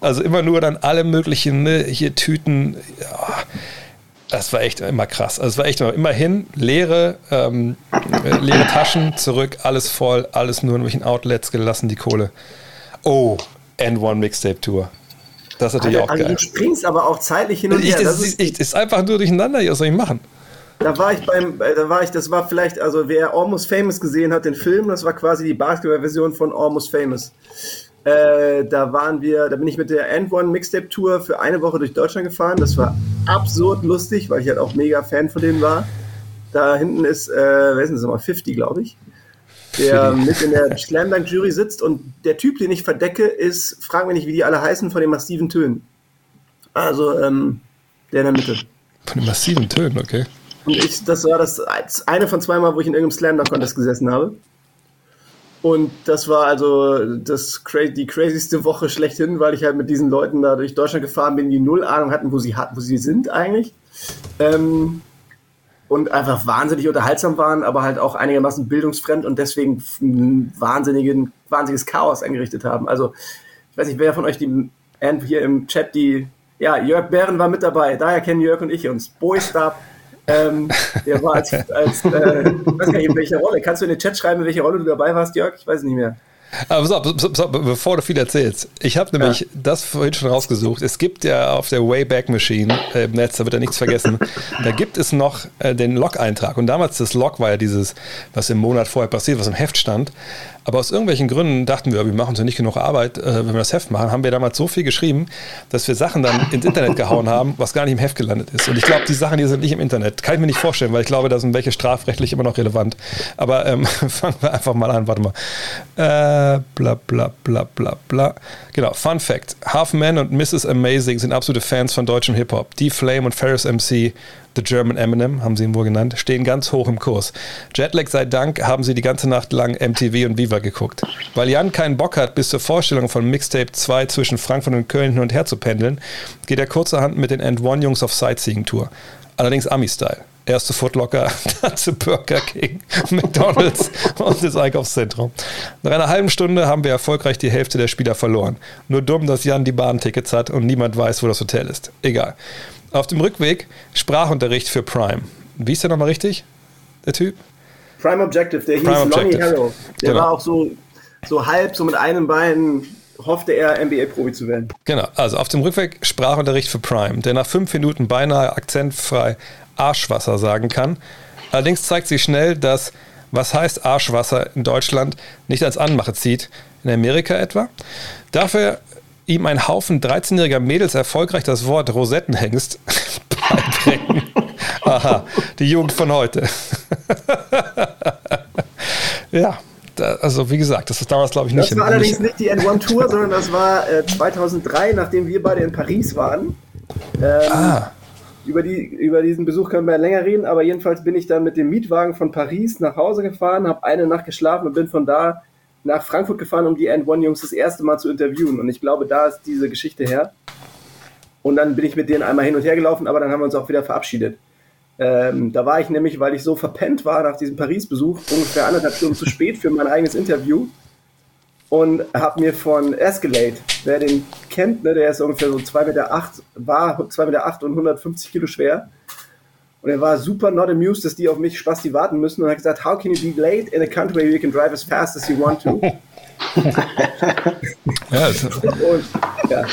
Also immer nur dann alle möglichen, ne, hier Tüten. Ja, das war echt immer krass. Also es war echt immer, immerhin leere, ähm, äh, leere Taschen, zurück, alles voll, alles nur in welchen Outlets gelassen, die Kohle. Oh, N1 Mixtape Tour. Das ist natürlich Alter, auch geil. du springst aber auch zeitlich hin und Ich, her. das Das ist, ich, ist einfach nur durcheinander, hier, was soll ich machen? da war ich beim, äh, da war ich, das war vielleicht, also wer Almost Famous gesehen hat, den Film, das war quasi die Basketball-Version von Almost Famous. Äh, da waren wir, da bin ich mit der End One Mixtape Tour für eine Woche durch Deutschland gefahren. Das war absurd lustig, weil ich halt auch mega Fan von denen war. Da hinten ist, äh, wer ist denn das nochmal, 50, glaube ich, der mit in der Slam Dunk Jury sitzt und der Typ, den ich verdecke, ist, frag mich nicht, wie die alle heißen, von den massiven Tönen. Also, ähm, der in der Mitte. Von den massiven Tönen, okay. Und ich, das war das eine von zweimal, wo ich in irgendeinem Slam Dunk Contest gesessen habe. Und das war also das, die crazyste Woche schlechthin, weil ich halt mit diesen Leuten da durch Deutschland gefahren bin, die null Ahnung hatten, wo sie, wo sie sind eigentlich. Ähm, und einfach wahnsinnig unterhaltsam waren, aber halt auch einigermaßen bildungsfremd und deswegen wahnsinnigen, wahnsinniges Chaos angerichtet haben. Also, ich weiß nicht, wer von euch die hier im Chat, die, ja, Jörg Bären war mit dabei, daher kennen Jörg und ich uns. Boy Stab, ähm, der war als, als äh, ich weiß gar nicht, in welcher Rolle. Kannst du in den Chat schreiben, in welcher Rolle du dabei warst, Jörg? Ich weiß es nicht mehr. Aber pass auf, pass auf, bevor du viel erzählst. Ich habe nämlich das vorhin schon rausgesucht. Es gibt ja auf der Wayback Machine äh, im Netz, da wird ja nichts vergessen, da gibt es noch äh, den Log-Eintrag. Und damals das Log war ja dieses, was im Monat vorher passiert, was im Heft stand. Aber aus irgendwelchen Gründen dachten wir, wir machen uns ja nicht genug Arbeit, äh, wenn wir das Heft machen, haben wir damals so viel geschrieben, dass wir Sachen dann ins Internet gehauen haben, was gar nicht im Heft gelandet ist. Und ich glaube, die Sachen, die sind nicht im Internet. Kann ich mir nicht vorstellen, weil ich glaube, da sind welche strafrechtlich immer noch relevant. Aber ähm, fangen wir einfach mal an. Warte mal. Äh, bla bla bla bla bla. Genau, Fun Fact. Half Man und Mrs. Amazing sind absolute Fans von deutschem Hip-Hop. Die Flame und Ferris MC, The German Eminem, haben sie ihn wohl genannt, stehen ganz hoch im Kurs. Jetlag sei Dank haben sie die ganze Nacht lang MTV und Viva geguckt. Weil Jan keinen Bock hat, bis zur Vorstellung von Mixtape 2 zwischen Frankfurt und Köln hin und her zu pendeln, geht er kurzerhand mit den End One Jungs auf Sightseeing-Tour. Allerdings Ami-Style. Erst zu Footlocker, dann zu Burger King, McDonalds und das Einkaufszentrum. Nach einer halben Stunde haben wir erfolgreich die Hälfte der Spieler verloren. Nur dumm, dass Jan die Bahntickets hat und niemand weiß, wo das Hotel ist. Egal. Auf dem Rückweg Sprachunterricht für Prime. Wie ist der nochmal richtig, der Typ? Prime Objective, der hieß Prime Lonnie Objective. Harrow. Der Genau. war auch so, so halb, so mit einem Bein hoffte er, NBA-Profi zu werden. Genau, also auf dem Rückweg Sprachunterricht für Prime, der nach fünf Minuten beinahe akzentfrei Arschwasser sagen kann. Allerdings zeigt sich schnell, dass was heißt Arschwasser in Deutschland nicht als Anmache zieht, in Amerika etwa. Dafür ihm ein Haufen 13-jähriger Mädels erfolgreich das Wort Rosettenhengst beibringen. Aha, die Jugend von heute. ja, da, also wie gesagt, das ist damals, glaube ich, nicht Das war in- allerdings nicht die N1-Tour, sondern das war äh, 2003, nachdem wir beide in Paris waren. Ähm, Ah, über, die, über diesen Besuch können wir länger reden, aber jedenfalls bin ich dann mit dem Mietwagen von Paris nach Hause gefahren, habe eine Nacht geschlafen und bin von da nach Frankfurt gefahren, um die End One Jungs das erste Mal zu interviewen. Und ich glaube, da ist diese Geschichte her. Und dann bin ich mit denen einmal hin und her gelaufen, aber dann haben wir uns auch wieder verabschiedet. Ähm, da war ich nämlich, weil ich so verpennt war nach diesem Paris-Besuch, ungefähr anderthalb Stunden zu spät für mein eigenes Interview und habe mir von Escalade, wer den kennt, ne, der ist ungefähr so 2,8 Meter, acht, war 2,8 Meter acht und 150 Kilo schwer. Und er war super not amused, dass die auf mich Spasti warten müssen und hat gesagt, how can you be late in a country where you can drive as fast as you want to? Ja, Und, ja.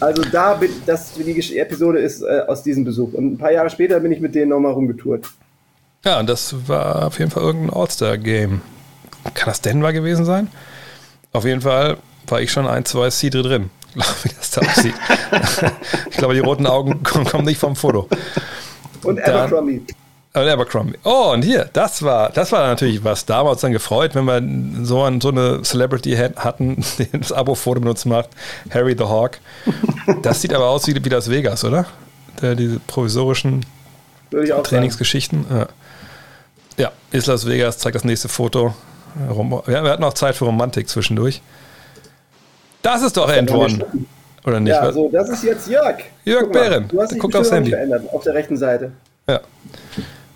Also da bin, das die Episode ist äh, aus diesem Besuch. Und ein paar Jahre später bin ich mit denen nochmal rumgetourt. ja, und das war auf jeden Fall irgendein All-Star-Game. Kann das Denver gewesen sein? Auf jeden Fall war ich schon ein, zwei Seedre drin. Wie das da aussieht. ich glaube, die roten Augen kommen nicht vom Foto. Und Abercrombie. Und Abercrombie. Oh, und hier, das war, das war natürlich was. Da haben wir uns dann gefreut, wenn wir so, ein, so eine Celebrity hat- hatten, die das Abo-Foto uns macht. Harry the Hawk. Das sieht aber aus wie, wie das Vegas, oder? Der, diese provisorischen. Trainingsgeschichten. Ja. ja, ist Las Vegas, zeigt das nächste Foto. Ja, wir hatten auch Zeit für Romantik zwischendurch. Das ist doch End One. Oder nicht? Ja, so, das ist jetzt Jörg. Jörg Guck mal, Behren. Du hast dich Guck aufs Handy. verändert, auf der rechten Seite. Ja.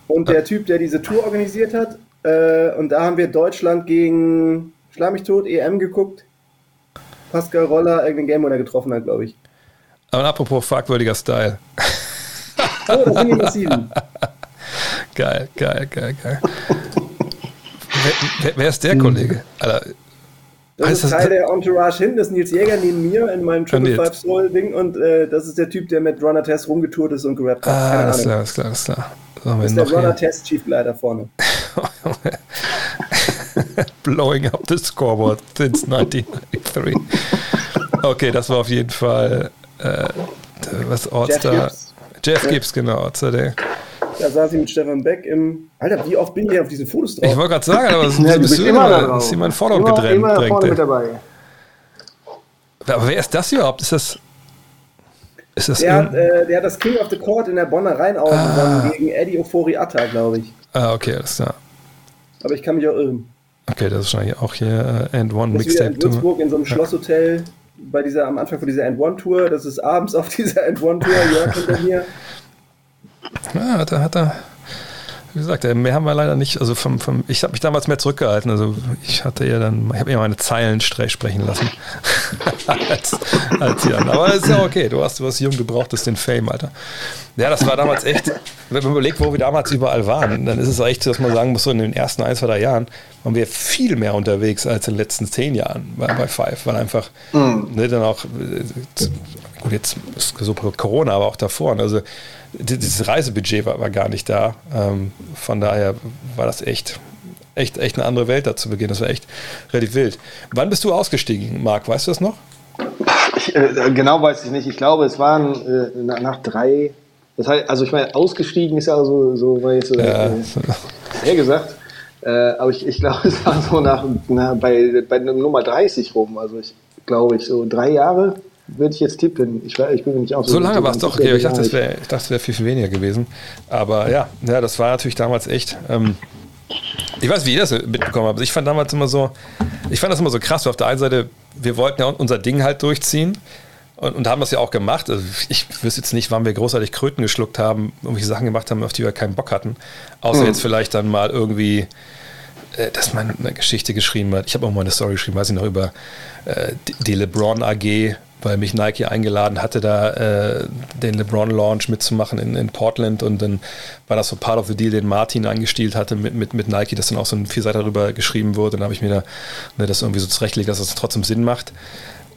Und der Typ, der diese Tour organisiert hat, äh, und da haben wir Deutschland gegen Schlag mich tot, EM geguckt. Pascal Roller irgendeinen Gamewinner getroffen hat, glaube ich. Aber apropos fragwürdiger Style. Oh, da sind die massiven. Geil, geil, geil, geil. wer, wer, wer ist der Kollege? Alter, Das Heißt ist das- Teil der Entourage hin, das ist Nils Jäger neben mir in meinem Triple Nils. Five Soul Ding und äh, das ist der Typ, der mit Runner Test rumgetourt ist und gerappt hat. ah, alles klar, alles klar, alles klar. Wir Das ist der Runner hier? Test Chiefleiter vorne. Blowing up the scoreboard since 1993. Okay, das war auf jeden Fall äh, was All-Star. Gibbs. Jeff. Gibbs, genau. All-Star Day. Da saß sie mit Stefan Beck im. Alter, wie oft bin ich hier auf diesen Fotos drauf? Ich wollte gerade sagen, aber das Ja, bist du immer da immer, drauf. ist jemand Vordergrund immer, gedrängt. immer vorne drängt, mit dabei. aber wer ist das überhaupt? Ist das. Ist das. Der hat, äh, der hat das King of the Court in der Bonner Rheinau gewonnen gegen Eddie Ofori Atta, glaube ich. ah, okay, alles klar. Aber ich kann mich auch irren. Okay, das ist wahrscheinlich auch hier äh, End One Das wieder in Mixtape. Würzburg in so einem Schlosshotel bei dieser, am Anfang von dieser End One Tour. Das ist abends auf dieser End One Tour. Jörg hinter mir. Ja, hat er, hat er. Wie gesagt, äh, mehr haben wir leider nicht. Also vom, vom, ich habe mich damals mehr zurückgehalten. Also ich hatte ja dann, ich habe eher meine Zeilen sprechen lassen. als, als die anderen. Aber ist ja okay. Du hast, du warst jung, du brauchtest den Fame, Alter. Ja, das war damals echt, wenn man überlegt, wo wir damals überall waren, dann ist es echt, so, dass man sagen muss, so in den ersten ein, zwei, drei Jahren waren wir viel mehr unterwegs als in den letzten zehn Jahren bei, bei Five. Weil einfach, ne, dann auch, äh, gut, jetzt ist so Corona, aber auch davor. ne, Also dieses Reisebudget war, war gar nicht da. Ähm, von daher war das echt, echt, echt eine andere Welt da zu Beginn. Das war echt relativ wild. Wann bist du ausgestiegen, Marc? Weißt du das noch? Ich, äh, genau weiß ich nicht. Ich glaube, es waren äh, nach, drei. Das heißt, also ich meine, ausgestiegen ist ja so, so war jetzt so Ja. äh, gesagt. Äh, aber ich, ich glaube, es war so nach, na, bei, bei Nummer 30 rum. Also ich glaube, ich so drei Jahre würde ich jetzt tippen. Ich, war- ich bin mir nicht auch So lange war es doch, sicher, okay. Ich dachte, es wäre wär viel, viel weniger gewesen. Aber ja, ja, das war natürlich damals echt. Ähm, ich weiß, wie ihr das mitbekommen habt. Ich fand damals immer so, ich fand das immer so krass. weil Auf der einen Seite, wir wollten ja unser Ding halt durchziehen und, und haben das ja auch gemacht. Also ich wüsste jetzt nicht, wann wir großartig Kröten geschluckt haben, irgendwelche Sachen gemacht haben, auf die wir keinen Bock hatten. Außer jetzt vielleicht dann mal irgendwie äh, dass man eine Geschichte geschrieben hat. Ich habe auch mal eine Story geschrieben, weiß ich noch, über äh, die LeBron AG, weil mich Nike eingeladen hatte, da äh, den LeBron Launch mitzumachen in, in Portland und dann war das so Part of the Deal, den Martin eingestielt hatte mit, mit, mit Nike, dass dann auch so ein Vierseiter darüber geschrieben wurde. Dann habe ich mir da ne, das irgendwie so zurechtgelegt, dass das trotzdem Sinn macht.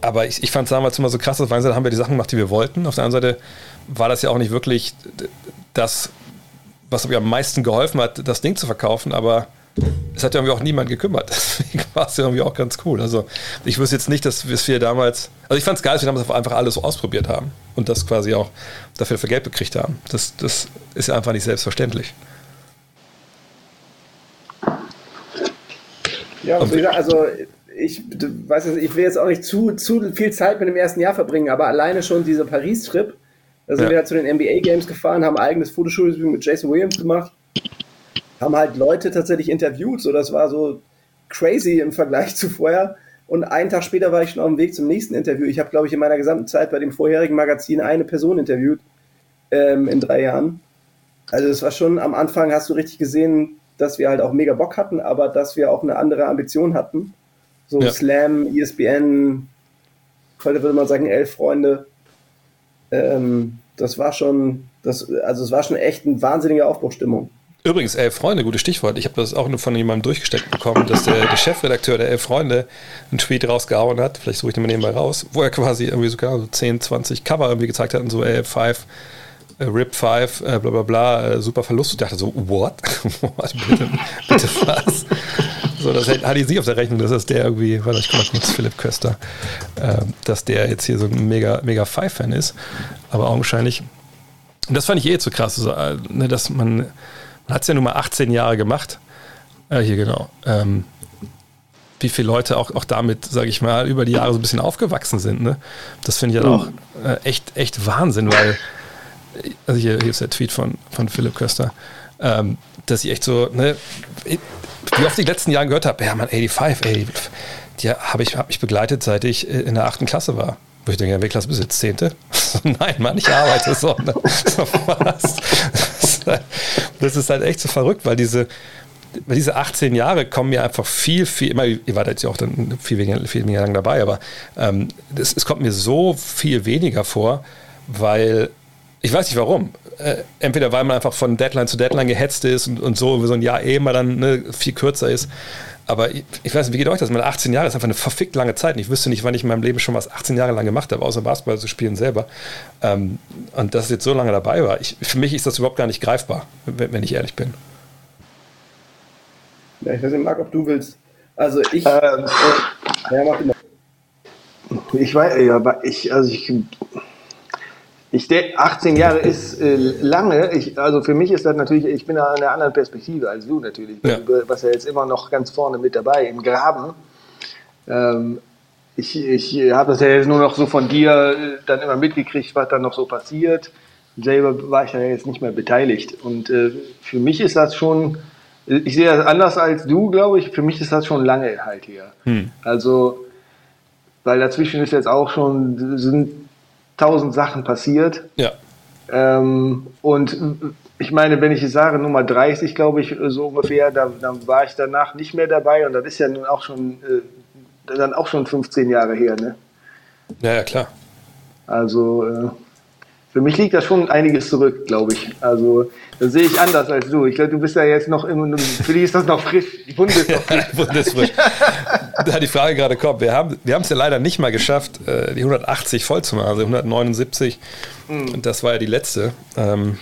Aber ich, ich fand es damals immer so krass, auf der einen Seite haben wir die Sachen gemacht, die wir wollten, auf der anderen Seite war das ja auch nicht wirklich das, was mir am meisten geholfen hat, das Ding zu verkaufen, aber es hat ja irgendwie auch niemand gekümmert. Deswegen war es ja irgendwie auch ganz cool. Also ich wüsste jetzt nicht, dass wir damals, also ich fand es geil, dass wir damals einfach alles so ausprobiert haben und das quasi auch dafür für Geld gekriegt haben. Das, das ist ja einfach nicht selbstverständlich. Ja, gesagt, also ich weißt, du, ich will jetzt auch nicht zu, zu viel Zeit mit dem ersten Jahr verbringen, aber alleine schon dieser Paris-Trip, Da sind Ja. wir halt zu den NBA Games gefahren, haben ein eigenes Fotoshooting mit Jason Williams gemacht, haben halt Leute tatsächlich interviewt, so das war so crazy im Vergleich zu vorher. Und einen Tag später war ich schon auf dem Weg zum nächsten Interview. Ich habe, glaube ich, in meiner gesamten Zeit bei dem vorherigen Magazin eine Person interviewt ähm, in drei Jahren. Also es war schon am Anfang, hast du richtig gesehen, dass wir halt auch mega Bock hatten, aber dass wir auch eine andere Ambition hatten. So Ja. Slam, ESPN, heute würde man sagen elf Freunde. Ähm, das war schon, das, also es war schon echt eine wahnsinnige Aufbruchstimmung. Übrigens, Elf Freunde, gutes Stichwort. Ich habe das auch nur von jemandem durchgesteckt bekommen, dass der, der Chefredakteur der Elf Freunde einen Tweet rausgehauen hat. Vielleicht suche ich den mal nebenbei raus, wo er quasi irgendwie so, keine Ahnung, so 10, 20 Cover irgendwie gezeigt hat und so, ey, 5, äh, Rip 5, äh, bla bla bla, äh, super Verlust. Ich dachte so, what? what? Bitte, bitte was? So, das hat- hatte ich nicht auf der Rechnung, dass das der irgendwie, warte, ich guck mal kurz, Philipp Köster, ähm, dass der jetzt hier so ein mega, mega Five-Fan ist. Aber augenscheinlich das fand ich eh zu krass, so, ne, dass man hat es ja nun mal 18 Jahre gemacht. Äh, hier genau. Ähm, wie viele Leute auch, auch damit, sage ich mal, über die Jahre so ein bisschen aufgewachsen sind. Ne? Das finde ich halt auch äh, echt, echt Wahnsinn, weil, also hier, hier ist der Tweet von, von Philipp Köster, ähm, dass ich echt so, ne, wie oft ich in den letzten Jahren gehört habe, ja, man, 85, ey, die habe ich, hab mich begleitet, seit ich in der achten Klasse war. Wo ich denke, ja, Klasse bist du jetzt? Zehnte? Nein, Mann, ich arbeite so. Ne? was? Das ist, halt, das ist halt echt so verrückt, weil diese, weil diese 18 Jahre kommen mir einfach viel, viel, immer, ihr wart jetzt ja auch dann viel weniger, viel weniger lang dabei, aber ähm, das, es kommt mir so viel weniger vor, weil ich weiß nicht warum. Äh, entweder weil man einfach von Deadline zu Deadline gehetzt ist und, und so, so ein Jahr eh mal dann ne, viel kürzer ist. Aber ich, ich weiß nicht, wie geht euch das? Meine 18 Jahre ist einfach eine verfickt lange Zeit. Und ich wüsste nicht, wann ich in meinem Leben schon was 18 Jahre lang gemacht habe, außer Basketball zu spielen selber. Ähm, und dass es jetzt so lange dabei war, ich, für mich ist das überhaupt gar nicht greifbar, wenn, wenn ich ehrlich bin. Ja, ich weiß nicht, Marc, ob du willst. Also ich, Ähm, äh, ja, mach mal. Ich weiß, ja, aber ich, also ich, ich denke, 18 Jahre ist äh, lange. Ich, also für mich ist das natürlich, ich bin da in einer anderen Perspektive als du natürlich. Ja. Was ja jetzt immer noch ganz vorne mit dabei im Graben. Ähm, ich ich habe das ja jetzt nur noch so von dir äh, dann immer mitgekriegt, was dann noch so passiert. Selber war ich ja jetzt nicht mehr beteiligt. Und äh, für mich ist das schon, ich sehe das anders als du, glaube ich. Für mich ist das schon lange halt her. Also weil dazwischen ist jetzt auch schon sind tausend Sachen passiert. Ja. Ähm, und ich meine, wenn ich jetzt sage, Nummer 30, glaube ich, so ungefähr, da, dann war ich danach nicht mehr dabei und das ist ja nun auch schon äh, dann auch schon 15 Jahre her. Ne? Ja, ja, klar. Also äh, für mich liegt da schon einiges zurück, glaube ich. Also das sehe ich anders als du. Ich glaube, du bist ja jetzt noch im, für dich ist das noch frisch. Die Wunde ist noch frisch. Bundesfrisch. Da die Frage gerade kommt, wir haben wir es ja leider nicht mal geschafft, äh, die 180 voll zu machen, also 179. Und das war ja die letzte. Ähm,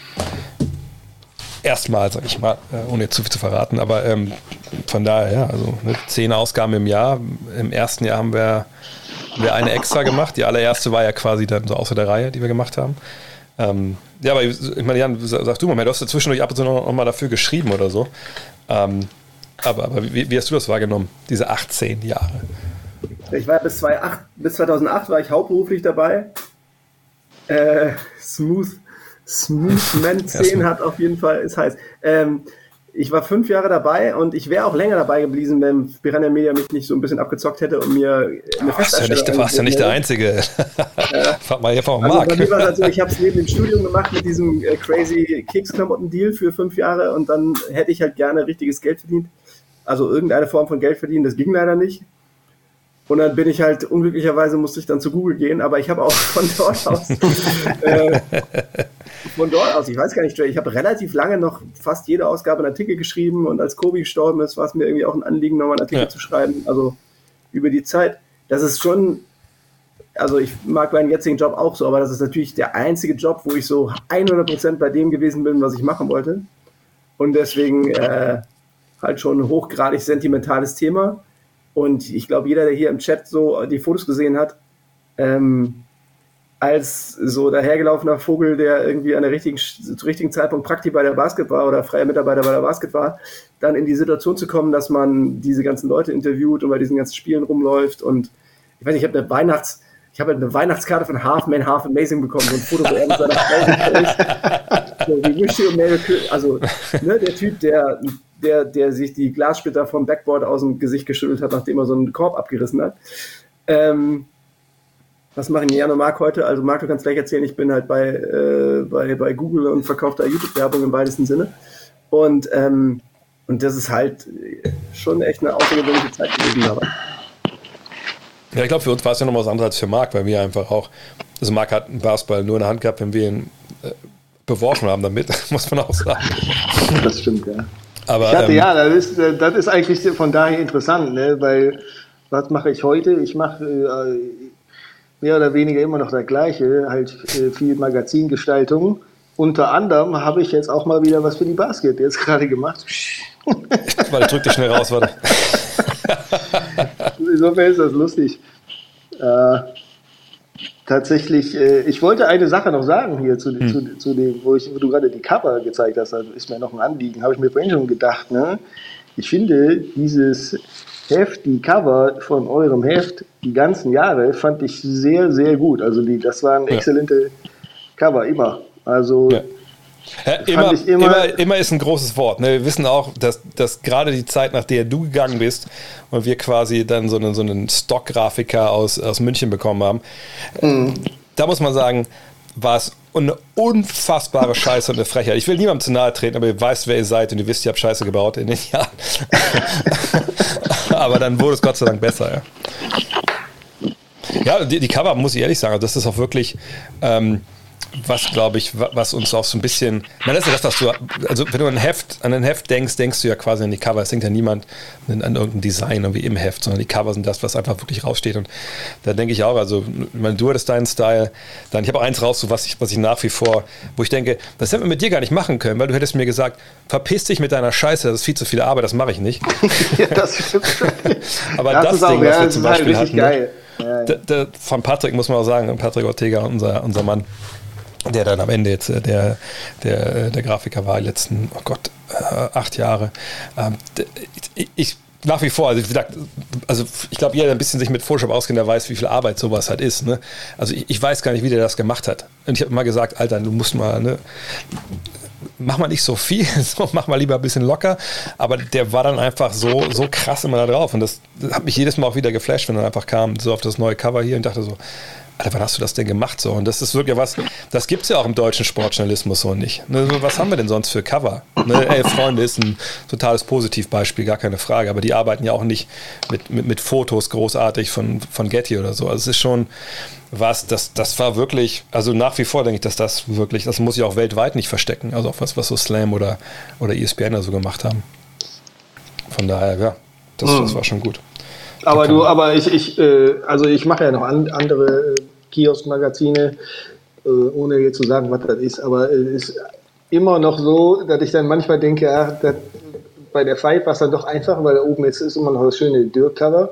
Erstmal, sag ich mal, äh, ohne jetzt zu viel zu verraten, aber ähm, von daher, ja, also ne, zehn Ausgaben im Jahr. Im ersten Jahr haben wir, wir eine extra gemacht. Die allererste war ja quasi dann so außer der Reihe, die wir gemacht haben. Ähm, ja, aber ich meine, Jan, sag du mal, du hast ja zwischendurch ab und zu noch, noch mal dafür geschrieben oder so. Ähm, aber aber wie, wie hast du das wahrgenommen, diese 18 Jahre? Ich war bis, 2008, bis 2008 war ich hauptberuflich dabei. Äh, Smooth, Smooth Man 10 hat auf jeden Fall, ist heiß. Ähm, ich war fünf Jahre dabei und ich wäre auch länger dabei geblieben, wenn Piranha Media mich nicht so ein bisschen abgezockt hätte und mir eine ja Festanstellung nicht, warst ja nicht der Einzige. Frag mal hier von Also Marc. bei mir war es halt so, ich habe es neben dem Studium gemacht mit diesem äh, crazy Keks-Klamotten-Deal für fünf Jahre und dann hätte ich halt gerne richtiges Geld verdient. Also irgendeine Form von Geld verdienen, das ging leider nicht. Und dann bin ich halt, unglücklicherweise musste ich dann zu Google gehen, aber ich habe auch von dort aus, äh, von dort aus, ich weiß gar nicht, ich habe relativ lange noch fast jede Ausgabe einen Artikel geschrieben und als Kobi gestorben ist, war es mir irgendwie auch ein Anliegen, nochmal einen Artikel Ja. zu schreiben, also über die Zeit. Das ist schon, also ich mag meinen jetzigen Job auch so, aber das ist natürlich der einzige Job, wo ich so 100% bei dem gewesen bin, was ich machen wollte. Und deswegen äh, halt schon ein hochgradig sentimentales Thema. Und ich glaube, jeder, der hier im Chat so die Fotos gesehen hat, ähm, als so dahergelaufener Vogel, der irgendwie an der richtigen, zu richtigen Zeitpunkt Praktik bei der Basket war oder freier Mitarbeiter bei der Basket war, dann in die Situation zu kommen, dass man diese ganzen Leute interviewt und bei diesen ganzen Spielen rumläuft. Und ich weiß nicht, ich habe eine Weihnachts-, ich habe halt eine Weihnachtskarte von Half Man, Half Amazing bekommen, so ein Foto, wo er mit seiner Frau ist. So. Also, ne, der Typ, der, der, der sich die Glassplitter vom Backboard aus dem Gesicht geschüttelt hat, nachdem er so einen Korb abgerissen hat. Ähm, was machen Jan und Marc heute? Also Marc, du kannst gleich erzählen, ich bin halt bei, äh, bei, bei Google und verkaufe da YouTube-Werbung im weitesten Sinne. Und, ähm, und das ist halt schon echt eine außergewöhnliche Zeit gewesen dabei. Ja, ich glaube, für uns war es ja noch was anderes als für Marc, weil wir einfach auch, also Marc hat einen Basketball nur in der Hand gehabt, wenn wir ihn äh, beworfen haben damit, muss man auch sagen. Das stimmt, ja. Aber, Ich hatte, ähm, ja, das ist, äh, das ist eigentlich von daher interessant, ne? weil was mache ich heute? Ich mache äh, mehr oder weniger immer noch das Gleiche, halt äh, viel Magazingestaltung. Unter anderem habe ich jetzt auch mal wieder was für die Basket jetzt gerade gemacht. Warte, drück dich schnell raus, warte. Insofern ist das lustig. Äh, tatsächlich, äh, ich wollte eine Sache noch sagen hier zu, Hm. zu, zu dem, wo, ich, wo du gerade die Cover gezeigt hast, also ist mir noch ein Anliegen, habe ich mir vorhin schon gedacht. Ne? Ich finde, dieses Heft, die Cover von eurem Heft, die ganzen Jahre, fand ich sehr, sehr gut. Also die, das waren Ja. exzellente Cover, immer. Also Ja. Ja, immer, ich immer, immer- immer, ist ein großes Wort. Ne? Wir wissen auch, dass, dass gerade die Zeit, nach der du gegangen bist und wir quasi dann so einen, so einen Stock-Grafiker aus, aus München bekommen haben, Mhm. da muss man sagen, war es eine unfassbare Scheiße und eine Frechheit. Ich will niemandem zu nahe treten, aber ihr weißt, wer ihr seid und ihr wisst, ihr habt Scheiße gebaut in den Jahren. aber dann wurde es Gott sei Dank besser, ja. Ja, die, die Cover, muss ich ehrlich sagen, das ist auch wirklich, ähm, was glaube ich, wa- was uns auch so ein bisschen, na, das ist ja das, was du, also wenn du an ein Heft, an ein Heft denkst, denkst du ja quasi an die Cover. Es denkt ja niemand an, an irgendein Design irgendwie im Heft, sondern die Cover sind das, was einfach wirklich raussteht. Und da denke ich auch, also, meine, du hattest deinen Style, dann, ich habe auch eins raus, so was ich, was ich nach wie vor, wo ich denke, das hätten wir mit dir gar nicht machen können, weil du hättest mir gesagt, verpiss dich mit deiner Scheiße, das ist viel zu viel Arbeit, das mache ich nicht. ja, das stimmt. Aber das, das ist auch, Ding, was ja, wir zum halt Beispiel richtig hatten, ne? geil. Ja, ja. Der, der, von Patrick muss man auch sagen, Patrick Ortega, unser, unser Mann, der dann am Ende jetzt äh, der, der, äh, der Grafiker war, die letzten, oh Gott, äh, acht Jahre. Ähm, ich, ich nach wie vor, also gesagt, also ich glaube, jeder der ein bisschen sich mit Photoshop auskennt, der weiß, wie viel Arbeit sowas halt ist. Ne? Also ich, ich weiß gar nicht, wie der das gemacht hat. Und ich habe immer gesagt, Alter, du musst mal, ne, mach mal nicht so viel, so, mach mal lieber ein bisschen locker. Aber der war dann einfach so, so krass immer da drauf. Und das hat mich jedes Mal auch wieder geflasht, wenn er einfach kam, so auf das neue Cover hier und dachte so, Alter, wann hast du das denn gemacht so? Und das ist wirklich was, das gibt es ja auch im deutschen Sportjournalismus so nicht. Ne, was haben wir denn sonst für Cover? Ne, ey, Freunde ist ein totales Positivbeispiel, gar keine Frage. Aber die arbeiten ja auch nicht mit, mit, mit Fotos großartig von, von Getty oder so. Also es ist schon was, das, das war wirklich, also nach wie vor denke ich, dass das wirklich, das muss ich auch weltweit nicht verstecken. Also auch was, was so Slam oder, oder ESPN da so gemacht haben. Von daher, ja, das, das war schon gut. Aber du, aber ich, ich äh, also ich mache ja noch an, andere äh, Kiosk-Magazine, äh, ohne jetzt zu sagen, was das ist, aber es ist immer noch so, dass ich dann manchmal denke, ja, das, bei der Fight war es dann doch einfach, weil da oben jetzt ist immer noch das schöne Dirk-Cover,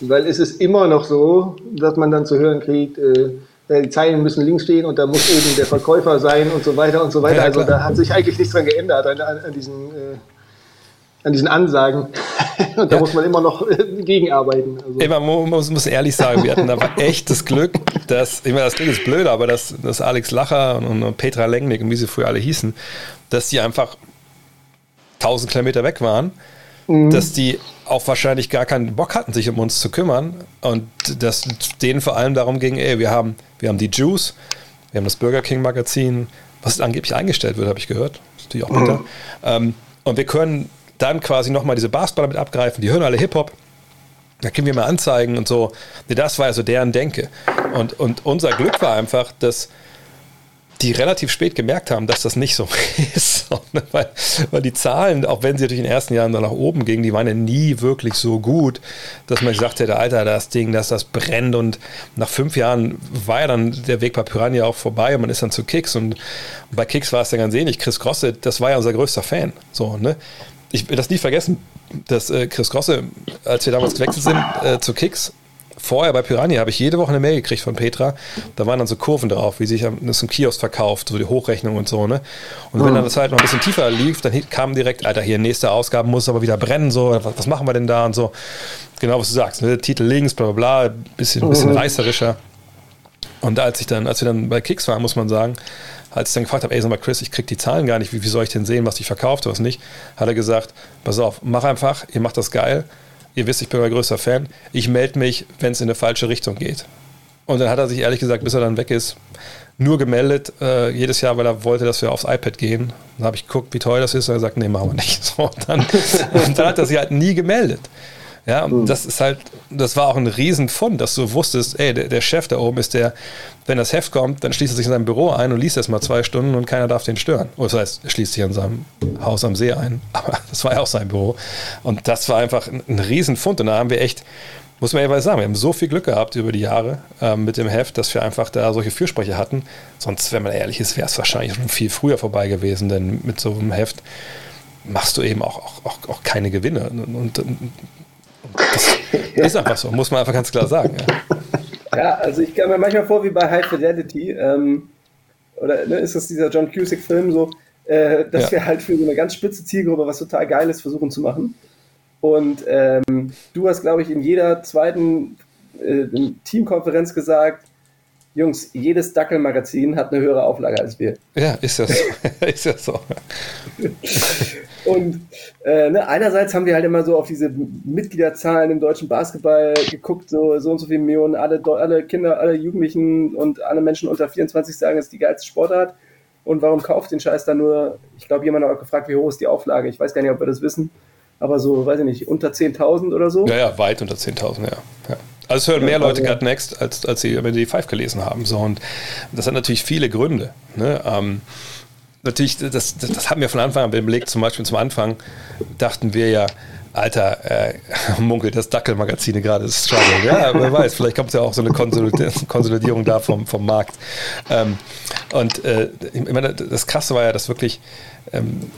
weil es ist immer noch so, dass man dann zu hören kriegt, äh, die Zeilen müssen links stehen und da muss oben der Verkäufer sein und so weiter und so weiter. Ja, also da hat sich eigentlich nichts dran geändert an, an, an diesen äh, an diesen Ansagen. Und da Ja. muss man immer noch äh, gegenarbeiten. Also. Ey, man mu- muss, muss ehrlich sagen, wir hatten aber echt das Glück, dass, ich meine, das klingt jetzt blöd, aber dass, dass Alex Lacher und, und Petra Lengnick und wie sie früher alle hießen, dass die einfach 1000 Kilometer weg waren, dass die auch wahrscheinlich gar keinen Bock hatten, sich um uns zu kümmern und dass denen vor allem darum ging, ey, wir haben, wir haben die Juice, wir haben das Burger King Magazin, was angeblich eingestellt wird, habe ich gehört. Das ist natürlich auch bitter. Ähm, und wir können dann quasi nochmal diese Basketballer mit abgreifen, die hören alle Hip-Hop, da können wir mal anzeigen und so. Das war ja so deren Denke. Und, und unser Glück war einfach, dass die relativ spät gemerkt haben, dass das nicht so ist. weil, weil die Zahlen, auch wenn sie natürlich in den ersten Jahren dann nach oben gingen, die waren ja nie wirklich so gut, dass man gesagt hätte, Alter, das Ding, dass das brennt. Und nach fünf Jahren war ja dann der Weg bei Piranha auch vorbei und man ist dann zu Kicks. Und bei Kicks war es ja ganz ähnlich. Chris Grosse, das war ja unser größter Fan. So, ne? Ich will das nie vergessen, dass äh, Chris Grosse, als wir damals gewechselt sind äh, zu Kicks, vorher bei Piranha habe ich jede Woche eine Mail gekriegt von Petra. Da waren dann so Kurven drauf, wie sich das im Kiosk verkauft, so die Hochrechnung und so, ne? Und wenn dann das halt noch ein bisschen tiefer lief, dann kam direkt, Alter, hier nächste Ausgabe muss aber wieder brennen, so, was, was machen wir denn da und so. Genau, was du sagst, ne? Titel links, bla bla bla, bisschen, bisschen reißerischer. Und als ich dann, als wir dann bei Kicks waren, muss man sagen, als ich dann gefragt habe, ey, sag mal, Chris, ich krieg die Zahlen gar nicht, wie, wie soll ich denn sehen, was ich verkauft, was nicht, hat er gesagt, pass auf, mach einfach, ihr macht das geil, ihr wisst, ich bin euer größter Fan, ich melde mich, wenn es in eine falsche Richtung geht. Und dann hat er sich ehrlich gesagt, bis er dann weg ist, nur gemeldet, äh, jedes Jahr, weil er wollte, dass wir aufs iPad gehen. Dann habe ich geguckt, wie teuer das ist, und er gesagt, nee, machen wir nicht. So, dann, und dann hat er sich halt nie gemeldet. Ja, und das ist halt, das war auch ein Riesenfund, dass du wusstest, ey, der, der Chef da oben ist der, wenn das Heft kommt, dann schließt er sich in seinem Büro ein und liest erst mal zwei Stunden und keiner darf den stören. Oder das heißt, er schließt sich in seinem Haus am See ein. Aber das war ja auch sein Büro. Und das war einfach ein, ein Riesenfund. Und da haben wir echt, muss man ehrlich sagen, wir haben so viel Glück gehabt über die Jahre ähm, mit dem Heft, dass wir einfach da solche Fürsprecher hatten. Sonst, wenn man ehrlich ist, wäre es wahrscheinlich schon viel früher vorbei gewesen, denn mit so einem Heft machst du eben auch, auch, auch, auch keine Gewinne. Und, und, und das ist einfach so, muss man einfach ganz klar sagen. Ja, ja also ich kann mir manchmal vor wie bei High Fidelity, ähm, oder ne, ist das dieser John Cusick-Film so, äh, dass Ja. wir halt für so eine ganz spitze Zielgruppe was total Geiles versuchen zu machen. Und ähm, du hast, glaube ich, in jeder zweiten äh, Teamkonferenz gesagt, Jungs, jedes Dackelmagazin hat eine höhere Auflage als wir. Ja, ist ja so. ist ja so. Und äh, ne, einerseits haben wir halt immer so auf diese Mitgliederzahlen im deutschen Basketball geguckt, so, so und so viele Millionen, alle, alle Kinder, alle Jugendlichen und alle Menschen unter 24 sagen, es ist die geilste Sportart. Und warum kauft den Scheiß dann nur? Ich glaube, jemand hat auch gefragt, wie hoch ist die Auflage? Ich weiß gar nicht, ob wir das wissen, aber so, weiß ich nicht, unter 10.000 oder so. Ja, ja, weit unter 10.000, ja. ja. Also es hören mehr Leute Gut Next, als, als sie wenn die Five gelesen haben. So, und das hat natürlich viele Gründe. Ne? Ähm, natürlich, das, das, das hatten wir von Anfang an belegt, zum Beispiel zum Anfang dachten wir ja, Alter, äh, munkelt das Dackelmagazine gerade ist Struggle. Ja, wer weiß, vielleicht kommt ja auch so eine Konsolid- Konsolidierung da vom, vom Markt. Ähm, und äh, ich meine, das Krasse war ja, dass wirklich ähm,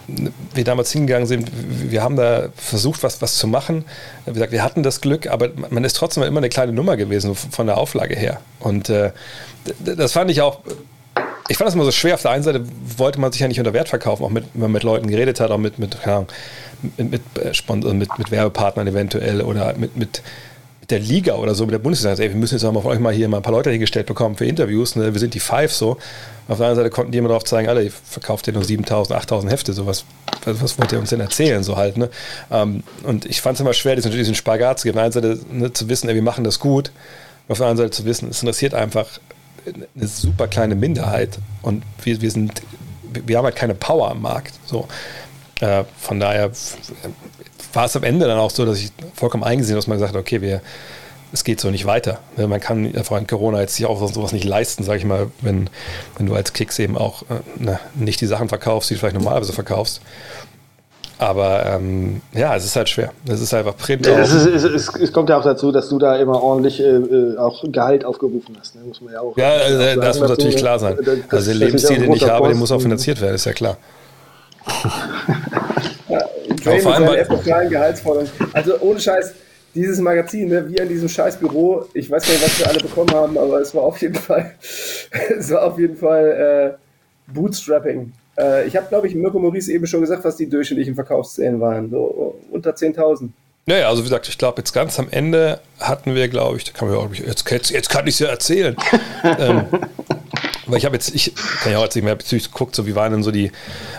wir damals hingegangen sind, wir haben da versucht, was, was zu machen. Wie gesagt, wir hatten das Glück, aber man ist trotzdem immer eine kleine Nummer gewesen von der Auflage her. Und äh, das fand ich auch ich fand das immer so schwer. Auf der einen Seite wollte man sich ja nicht unter Wert verkaufen, auch mit, wenn man mit Leuten geredet hat, auch mit, mit, keine mit, mit, äh, Sponsor, mit, mit Werbepartnern eventuell oder mit, mit, mit der Liga oder so, mit der Bundesliga. Ey, wir müssen jetzt auch mal von euch mal hier mal ein paar Leute hingestellt bekommen für Interviews. Ne? Wir sind die Five so. Auf der anderen Seite konnten die immer darauf zeigen, alle, ihr verkauft ihr nur 7000, 8000 Hefte, so was, was, was wollt ihr uns denn erzählen, so halt. Ne? Ähm, und ich fand es immer schwer, diesen, diesen Spagat zu geben. Auf der einen Seite ne, zu wissen, ey, wir machen das gut. Auf der anderen Seite zu wissen, es interessiert einfach eine super kleine Minderheit und wir, wir sind, wir haben halt keine Power am Markt. So. Äh, von daher war es am Ende dann auch so, dass ich vollkommen eingesehen habe, dass man gesagt hat, okay, wir, es geht so nicht weiter. Man kann vor allem Corona jetzt sich auch sowas nicht leisten, sage ich mal, wenn, wenn du als Kicks eben auch äh, ne, nicht die Sachen verkaufst, die du vielleicht normalerweise verkaufst. Aber ähm, ja, es ist halt schwer. Es ist einfach Print. Ja, es, ist, es, es, es kommt ja auch dazu, dass du da immer ordentlich äh, äh, auch Gehalt aufgerufen hast. Ne? Muss man ja auch. Ja, äh, sagen das muss natürlich klar sein. Das- das- Also das der ist Lebensstil, ja den ich habe, der muss auch finanziert werden, ist ja klar. Dre vor mit allem bei- epochalen Gehaltsforderungen. Also ohne Scheiß, dieses Magazin, ne, wir in diesem scheiß Büro, ich weiß gar nicht, was wir alle bekommen haben, aber es war auf jeden Fall, es war auf jeden Fall äh, Bootstrapping. Äh, ich habe, glaube ich, Mirko Maurice eben schon gesagt, was die durchschnittlichen Verkaufszählen waren. So unter 10.000. Naja, also wie gesagt, ich glaube, jetzt ganz am Ende hatten wir, glaube ich, da kann man ja auch, jetzt, jetzt, jetzt kann ich es ja erzählen. ähm, weil ich habe jetzt, ich kann ja auch erzählen, ich habe natürlich geguckt, so wie waren denn so die,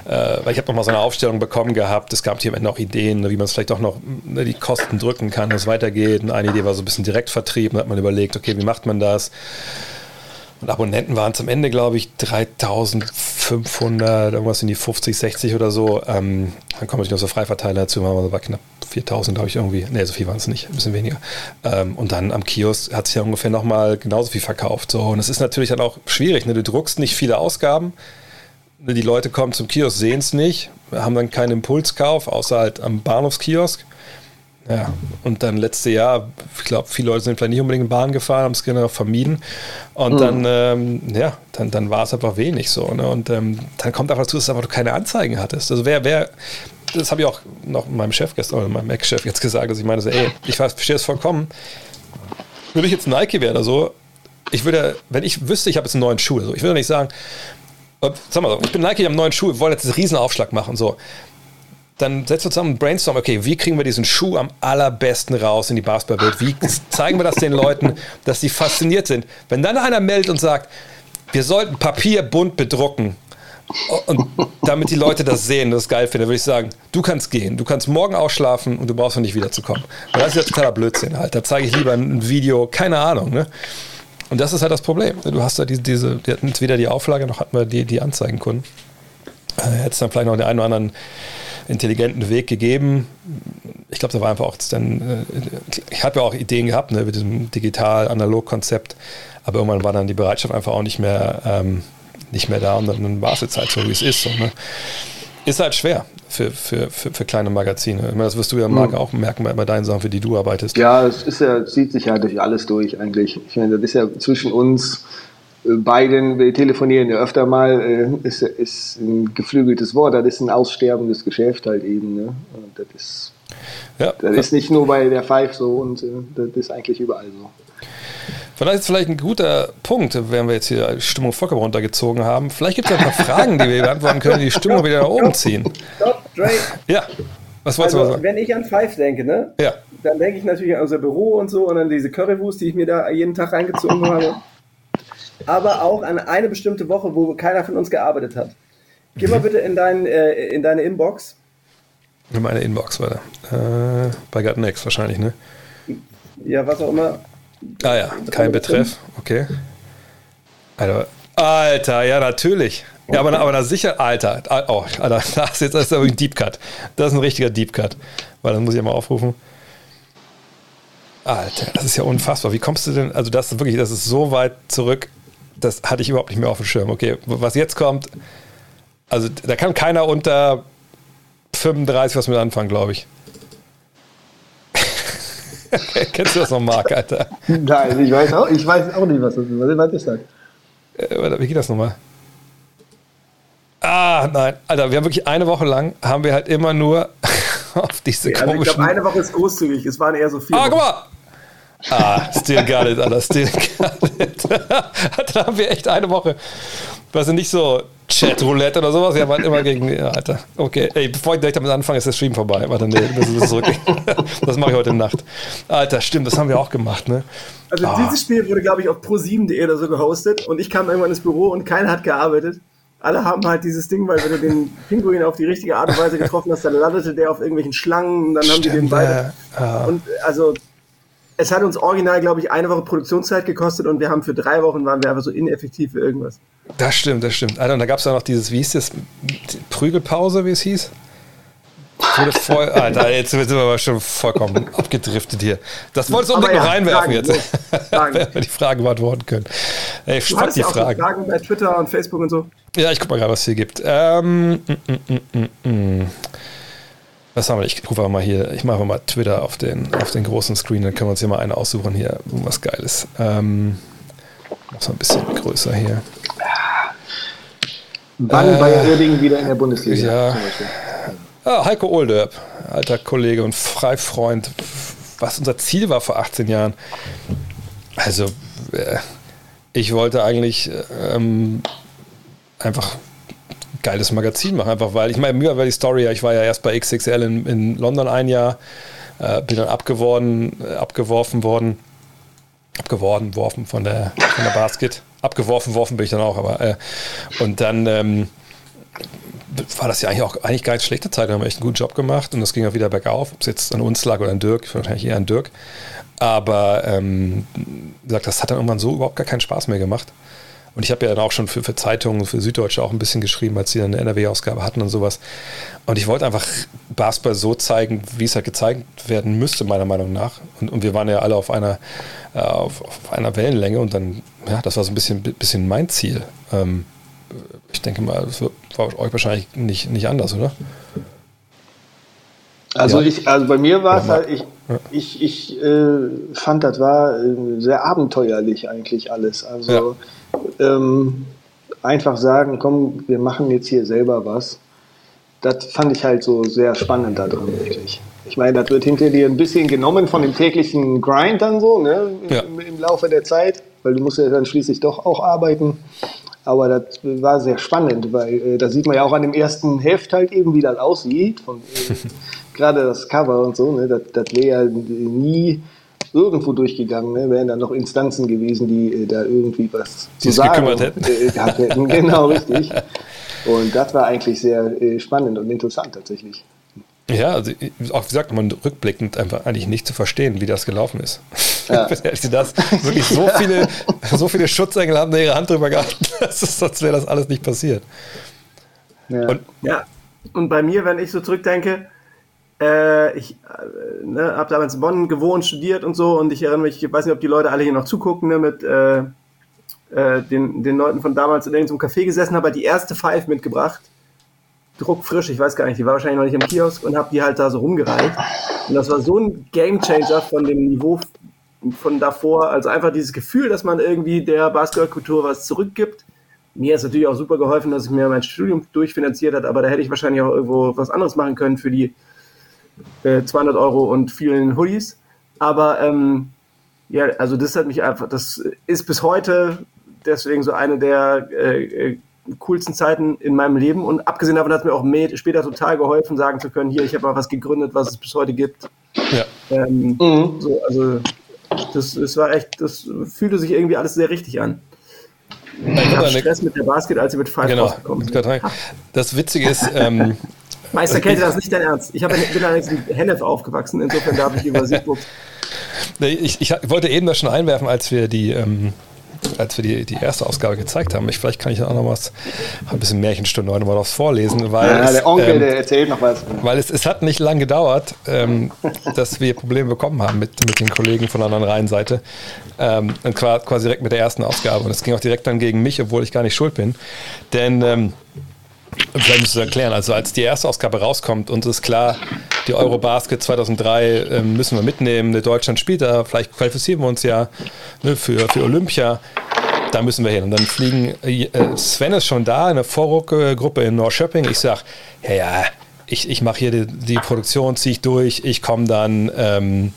äh, weil ich habe noch mal so eine Aufstellung bekommen gehabt, es gab hier am Ende auch Ideen, wie man es vielleicht auch noch ne, die Kosten drücken kann, dass es weitergeht. Und eine Idee war so ein bisschen Direktvertrieb, da hat man überlegt, okay, wie macht man das? Und Abonnenten waren am Ende, glaube ich, 3500, irgendwas in die 50, 60 oder so. Ähm, dann kommen natürlich noch so Freiverteiler dazu, waren wir knapp 4000, glaube ich, irgendwie. Ne, so viel waren es nicht, ein bisschen weniger. Ähm, und dann am Kiosk hat sich ja ungefähr nochmal genauso viel verkauft. So. Und es ist natürlich dann auch schwierig. Ne? Du druckst nicht viele Ausgaben. Ne, Die Leute kommen zum Kiosk, sehen es nicht, haben dann keinen Impulskauf, außer halt am Bahnhofskiosk. Ja, und dann letzte Jahr, ich glaube, viele Leute sind vielleicht nicht unbedingt in Bahn gefahren, haben es gerne auch vermieden. Und dann, ähm, ja, dann, dann war es einfach wenig so. Ne? Und ähm, dann kommt einfach dazu, dass du einfach keine Anzeigen hattest. Also wer, wer, das habe ich auch noch meinem Chef gestern, oder meinem Ex-Chef jetzt gesagt, dass ich meine, so, ey, ich verstehe es vollkommen. Würde ich jetzt Nike wäre oder so, ich würde, wenn ich wüsste, ich habe jetzt einen neuen Schuh, also ich würde nicht sagen, sag mal so, ich bin Nike, ich habe einen neuen Schuh, wir wollen jetzt einen riesen Aufschlag machen, so dann setzen wir zusammen und brainstorm, okay, wie kriegen wir diesen Schuh am allerbesten raus in die Basketballwelt? Wie zeigen wir das den Leuten, dass sie fasziniert sind? Wenn dann einer meldet und sagt, wir sollten Papier bunt bedrucken, und damit die Leute das sehen, das geil finden, würde ich sagen, du kannst gehen, du kannst morgen ausschlafen und du brauchst noch nicht wiederzukommen. Das ist ja totaler Blödsinn halt. Da zeige ich lieber ein Video, keine Ahnung, ne? Und das ist halt das Problem. Du hast da diese, diese wir hatten weder die Auflage noch hatten wir die, die Anzeigenkunden. Äh, Hätte es dann vielleicht noch den einen oder anderen intelligenten Weg gegeben. Ich glaube, da war einfach auch dann, äh, ich habe ja auch Ideen gehabt ne, mit diesem digital-analog-Konzept, aber irgendwann war dann die Bereitschaft einfach auch nicht mehr, ähm, nicht mehr da und dann war es jetzt halt so, wie es ist. So, ne? Ist halt schwer für, für, für, für kleine Magazine. Meine, das wirst du ja, Marc, auch merken bei, bei deinen Sachen, für die du arbeitest. Ja, es ist ja, zieht sich ja durch alles durch eigentlich. Ich meine, das ist ja zwischen uns äh, beiden, wir telefonieren ja öfter mal, äh, ist, ist ein geflügeltes Wort, das ist ein aussterbendes Geschäft halt eben. Ne? Und das ist, Ja, das ist nicht nur bei der Five so und äh, das ist eigentlich überall so. Vielleicht ist vielleicht ein guter Punkt, wenn wir jetzt hier die Stimmung vollkommen runtergezogen haben. Vielleicht gibt es ein paar Fragen, die wir beantworten können, die die Stimmung wieder nach oben ziehen. Stopp, Drake. Ja, was wolltest du Also, mal sagen? wenn ich an Five denke, ne? Ja, Dann denke ich natürlich an unser Büro und so und an diese Currywurst, die ich mir da jeden Tag reingezogen habe. Aber auch an eine bestimmte Woche, wo keiner von uns gearbeitet hat. Geh Mhm. mal bitte in, dein, äh, in deine Inbox. nimm meine Inbox weiter. Äh, bei Got Next wahrscheinlich, ne? Ja, was auch immer. Ah ja, kein Betreff, okay. Alter, Alter ja, natürlich. Ja, aber, aber na sicher, Alter. Oh, Alter, das ist jetzt das ist aber ein Deep Cut. Das ist ein richtiger Deep Cut. Weil dann muss ich ja mal aufrufen. Alter, das ist ja unfassbar. Wie kommst du denn, also das ist wirklich, das ist so weit zurück, das hatte ich überhaupt nicht mehr auf dem Schirm. Okay, was jetzt kommt, also da kann keiner unter 35 was mit anfangen, glaube ich. Kennst du das noch, Marc, Alter? Nein, ich weiß auch, ich weiß auch nicht, was das ist. Was ist das? Äh, wie geht das nochmal? Ah, nein. Alter, wir haben wirklich eine Woche lang, haben wir halt immer nur auf diese Also ich komischen... glaube, eine Woche ist großzügig. Es waren eher so vier. ah, guck Wochen. mal! Ah, still got it, Alter, still got it. da haben wir echt eine Woche, weißt du, nicht so Chat-Roulette oder sowas, haben halt immer gegen, ja, Alter, okay, ey, bevor ich direkt damit anfange, ist der Stream vorbei. Warte, nee, das ist zurück. Das mache ich heute Nacht. Alter, stimmt, das haben wir auch gemacht, ne? Also dieses Spiel wurde, glaube ich, auf pro7.de oder so gehostet und ich kam irgendwann ins Büro und keiner hat gearbeitet. Alle haben halt dieses Ding, weil wenn du den Pinguin auf die richtige Art und Weise getroffen hast, dann landete der auf irgendwelchen Schlangen und dann haben die den Stimmt, beide. ja. Und also es hat uns original, glaube ich, eine Woche Produktionszeit gekostet und wir haben für drei Wochen waren wir einfach so ineffektiv für irgendwas. Das stimmt, das stimmt. Alter, und da gab es ja noch dieses, wie hieß das, Prügelpause, wie es hieß? Wurde voll, Alter, jetzt sind wir aber schon vollkommen abgedriftet hier. Das wolltest du unbedingt noch ja, reinwerfen Fragen, jetzt. Wenn wir die Fragen beantworten können. Ey, Du fuck die ja Fragen. Fragen bei Twitter und Facebook und so. Ja, ich guck mal gerade, was es hier gibt. Ähm, mm, mm, mm, mm. Was haben wir? Ich rufe mal hier, ich mache mal Twitter auf den, auf den großen Screen, dann können wir uns hier mal eine aussuchen hier, wo was geil ist. Ähm, mach's mal ein bisschen größer hier. Wann Bayer Oerdingen wieder in der Bundesliga? ja. Ah, Heiko Olderb, alter Kollege und Freifreund, was unser Ziel war vor 18 Jahren. Also, äh, ich wollte eigentlich ähm, einfach ein geiles Magazin machen, einfach weil, ich meine, mir war die Story, ich war ja erst bei XXL in, in London ein Jahr, äh, bin dann abgeworfen, äh, abgeworfen worden, abgeworfen, worfen von der, von der Basket. Abgeworfen, worfen bin ich dann auch, aber äh, und dann ähm, war das ja eigentlich auch eigentlich gar nicht schlechte Zeit. Wir haben echt einen guten Job gemacht und das ging auch wieder bergauf. Ob es jetzt an uns lag oder an Dirk, wahrscheinlich eher an Dirk. Aber ähm, gesagt, das hat dann irgendwann so überhaupt gar keinen Spaß mehr gemacht. Und ich habe ja dann auch schon für, für Zeitungen, für Süddeutsche auch ein bisschen geschrieben, als sie dann eine NRW-Ausgabe hatten und sowas. Und ich wollte einfach Basketball so zeigen, wie es halt gezeigt werden müsste, meiner Meinung nach. Und, und wir waren ja alle auf einer, äh, auf, auf einer Wellenlänge und dann, ja, das war so ein bisschen, bisschen mein Ziel. Ähm, ich denke mal, das war euch wahrscheinlich nicht, nicht anders, oder? Also, Ja. ich, also bei mir war es Ja, halt, ich, ich, ich äh, fand, das war äh, sehr abenteuerlich eigentlich alles. Also ähm, einfach sagen, komm, wir machen jetzt hier selber was. Das fand ich halt so sehr spannend da drin, wirklich. Ich meine, das wird hinter dir ein bisschen genommen von dem täglichen Grind dann so, ne, im, Ja. im Laufe der Zeit, weil du musst ja dann schließlich doch auch arbeiten. Aber das war sehr spannend, weil äh, da sieht man ja auch an dem ersten Heft halt eben, wie das aussieht. Von, äh, Gerade das Cover und so, ne? das, das wäre ja nie irgendwo durchgegangen, ne? wären dann noch Instanzen gewesen, die äh, da irgendwie was Die sich gekümmert hätten. Äh, gehabt hätten. genau, richtig. Und das war eigentlich sehr äh, spannend und interessant tatsächlich. Ja, also auch wie gesagt, man rückblickend einfach eigentlich nicht zu verstehen, wie das gelaufen ist. Ja. Hätte sie das wirklich so viele, so viele Schutzengel haben da ihre Hand drüber gehalten, sonst wäre das alles nicht passiert. Ja. Und Ja, und bei mir, wenn ich so zurückdenke, äh, ich äh, ne, habe damals in Bonn gewohnt, studiert und so, und ich erinnere mich, ich weiß nicht, ob die Leute alle hier noch zugucken, ne, mit äh, äh, den, den Leuten von damals in irgendeinem Café gesessen, habe halt die erste Five mitgebracht, druckfrisch, ich weiß gar nicht, die war wahrscheinlich noch nicht im Kiosk, und habe die halt da so rumgereicht. Und das war so ein Gamechanger von dem Niveau von davor, also einfach dieses Gefühl, dass man irgendwie der Basketballkultur was zurückgibt. Mir ist natürlich auch super geholfen, dass ich mir mein Studium durchfinanziert hat, aber da hätte ich wahrscheinlich auch irgendwo was anderes machen können für die äh, 200 Euro und vielen Hoodies. Aber ähm, ja, also das hat mich einfach, das ist bis heute deswegen so eine der äh, äh, coolsten Zeiten in meinem Leben. Und abgesehen davon hat es mir auch später total geholfen, sagen zu können, hier, ich habe mal was gegründet, was es bis heute gibt. ja, Ähm, Mhm. so, also das, das war echt, das fühlte sich irgendwie alles sehr richtig an. Ich habe habe Stress mit der Basket, als sie mit Five genau. rausgekommen sind. Das Witzige ist, ähm, Meister Kälte, das ist nicht dein Ernst. Ich bin allerdings in Hennef aufgewachsen, insofern darf ich über Siegburg. Nee, ich, ich wollte eben das schon einwerfen, als wir die, ähm, als wir die, die erste Ausgabe gezeigt haben. Ich, vielleicht kann ich auch noch was, ein bisschen Märchenstunde heute mal was vorlesen, weil, Ja, es, der Onkel, ähm, der erzählt noch was. weil es, es hat nicht lang gedauert, ähm, dass wir Probleme bekommen haben mit, mit den Kollegen von der anderen Rheinseite. Ähm, und qua- quasi direkt mit der ersten Ausgabe. Und es ging auch direkt dann gegen mich, obwohl ich gar nicht schuld bin. Denn ähm, Vielleicht müsst ihr es erklären. Also als die erste Ausgabe rauskommt und es ist klar, die Eurobasket 2003 ähm, müssen wir mitnehmen. Ne, Deutschland spielt da, vielleicht qualifizieren wir uns ja ne, für, für Olympia. Da müssen wir hin. Und dann fliegen, äh, Sven ist schon da, eine Vorruckgruppe in Norrköping. Ich sage, ja, ja, ich, ich mache hier die, die Produktion, ziehe ich durch. Ich komme dann ähm,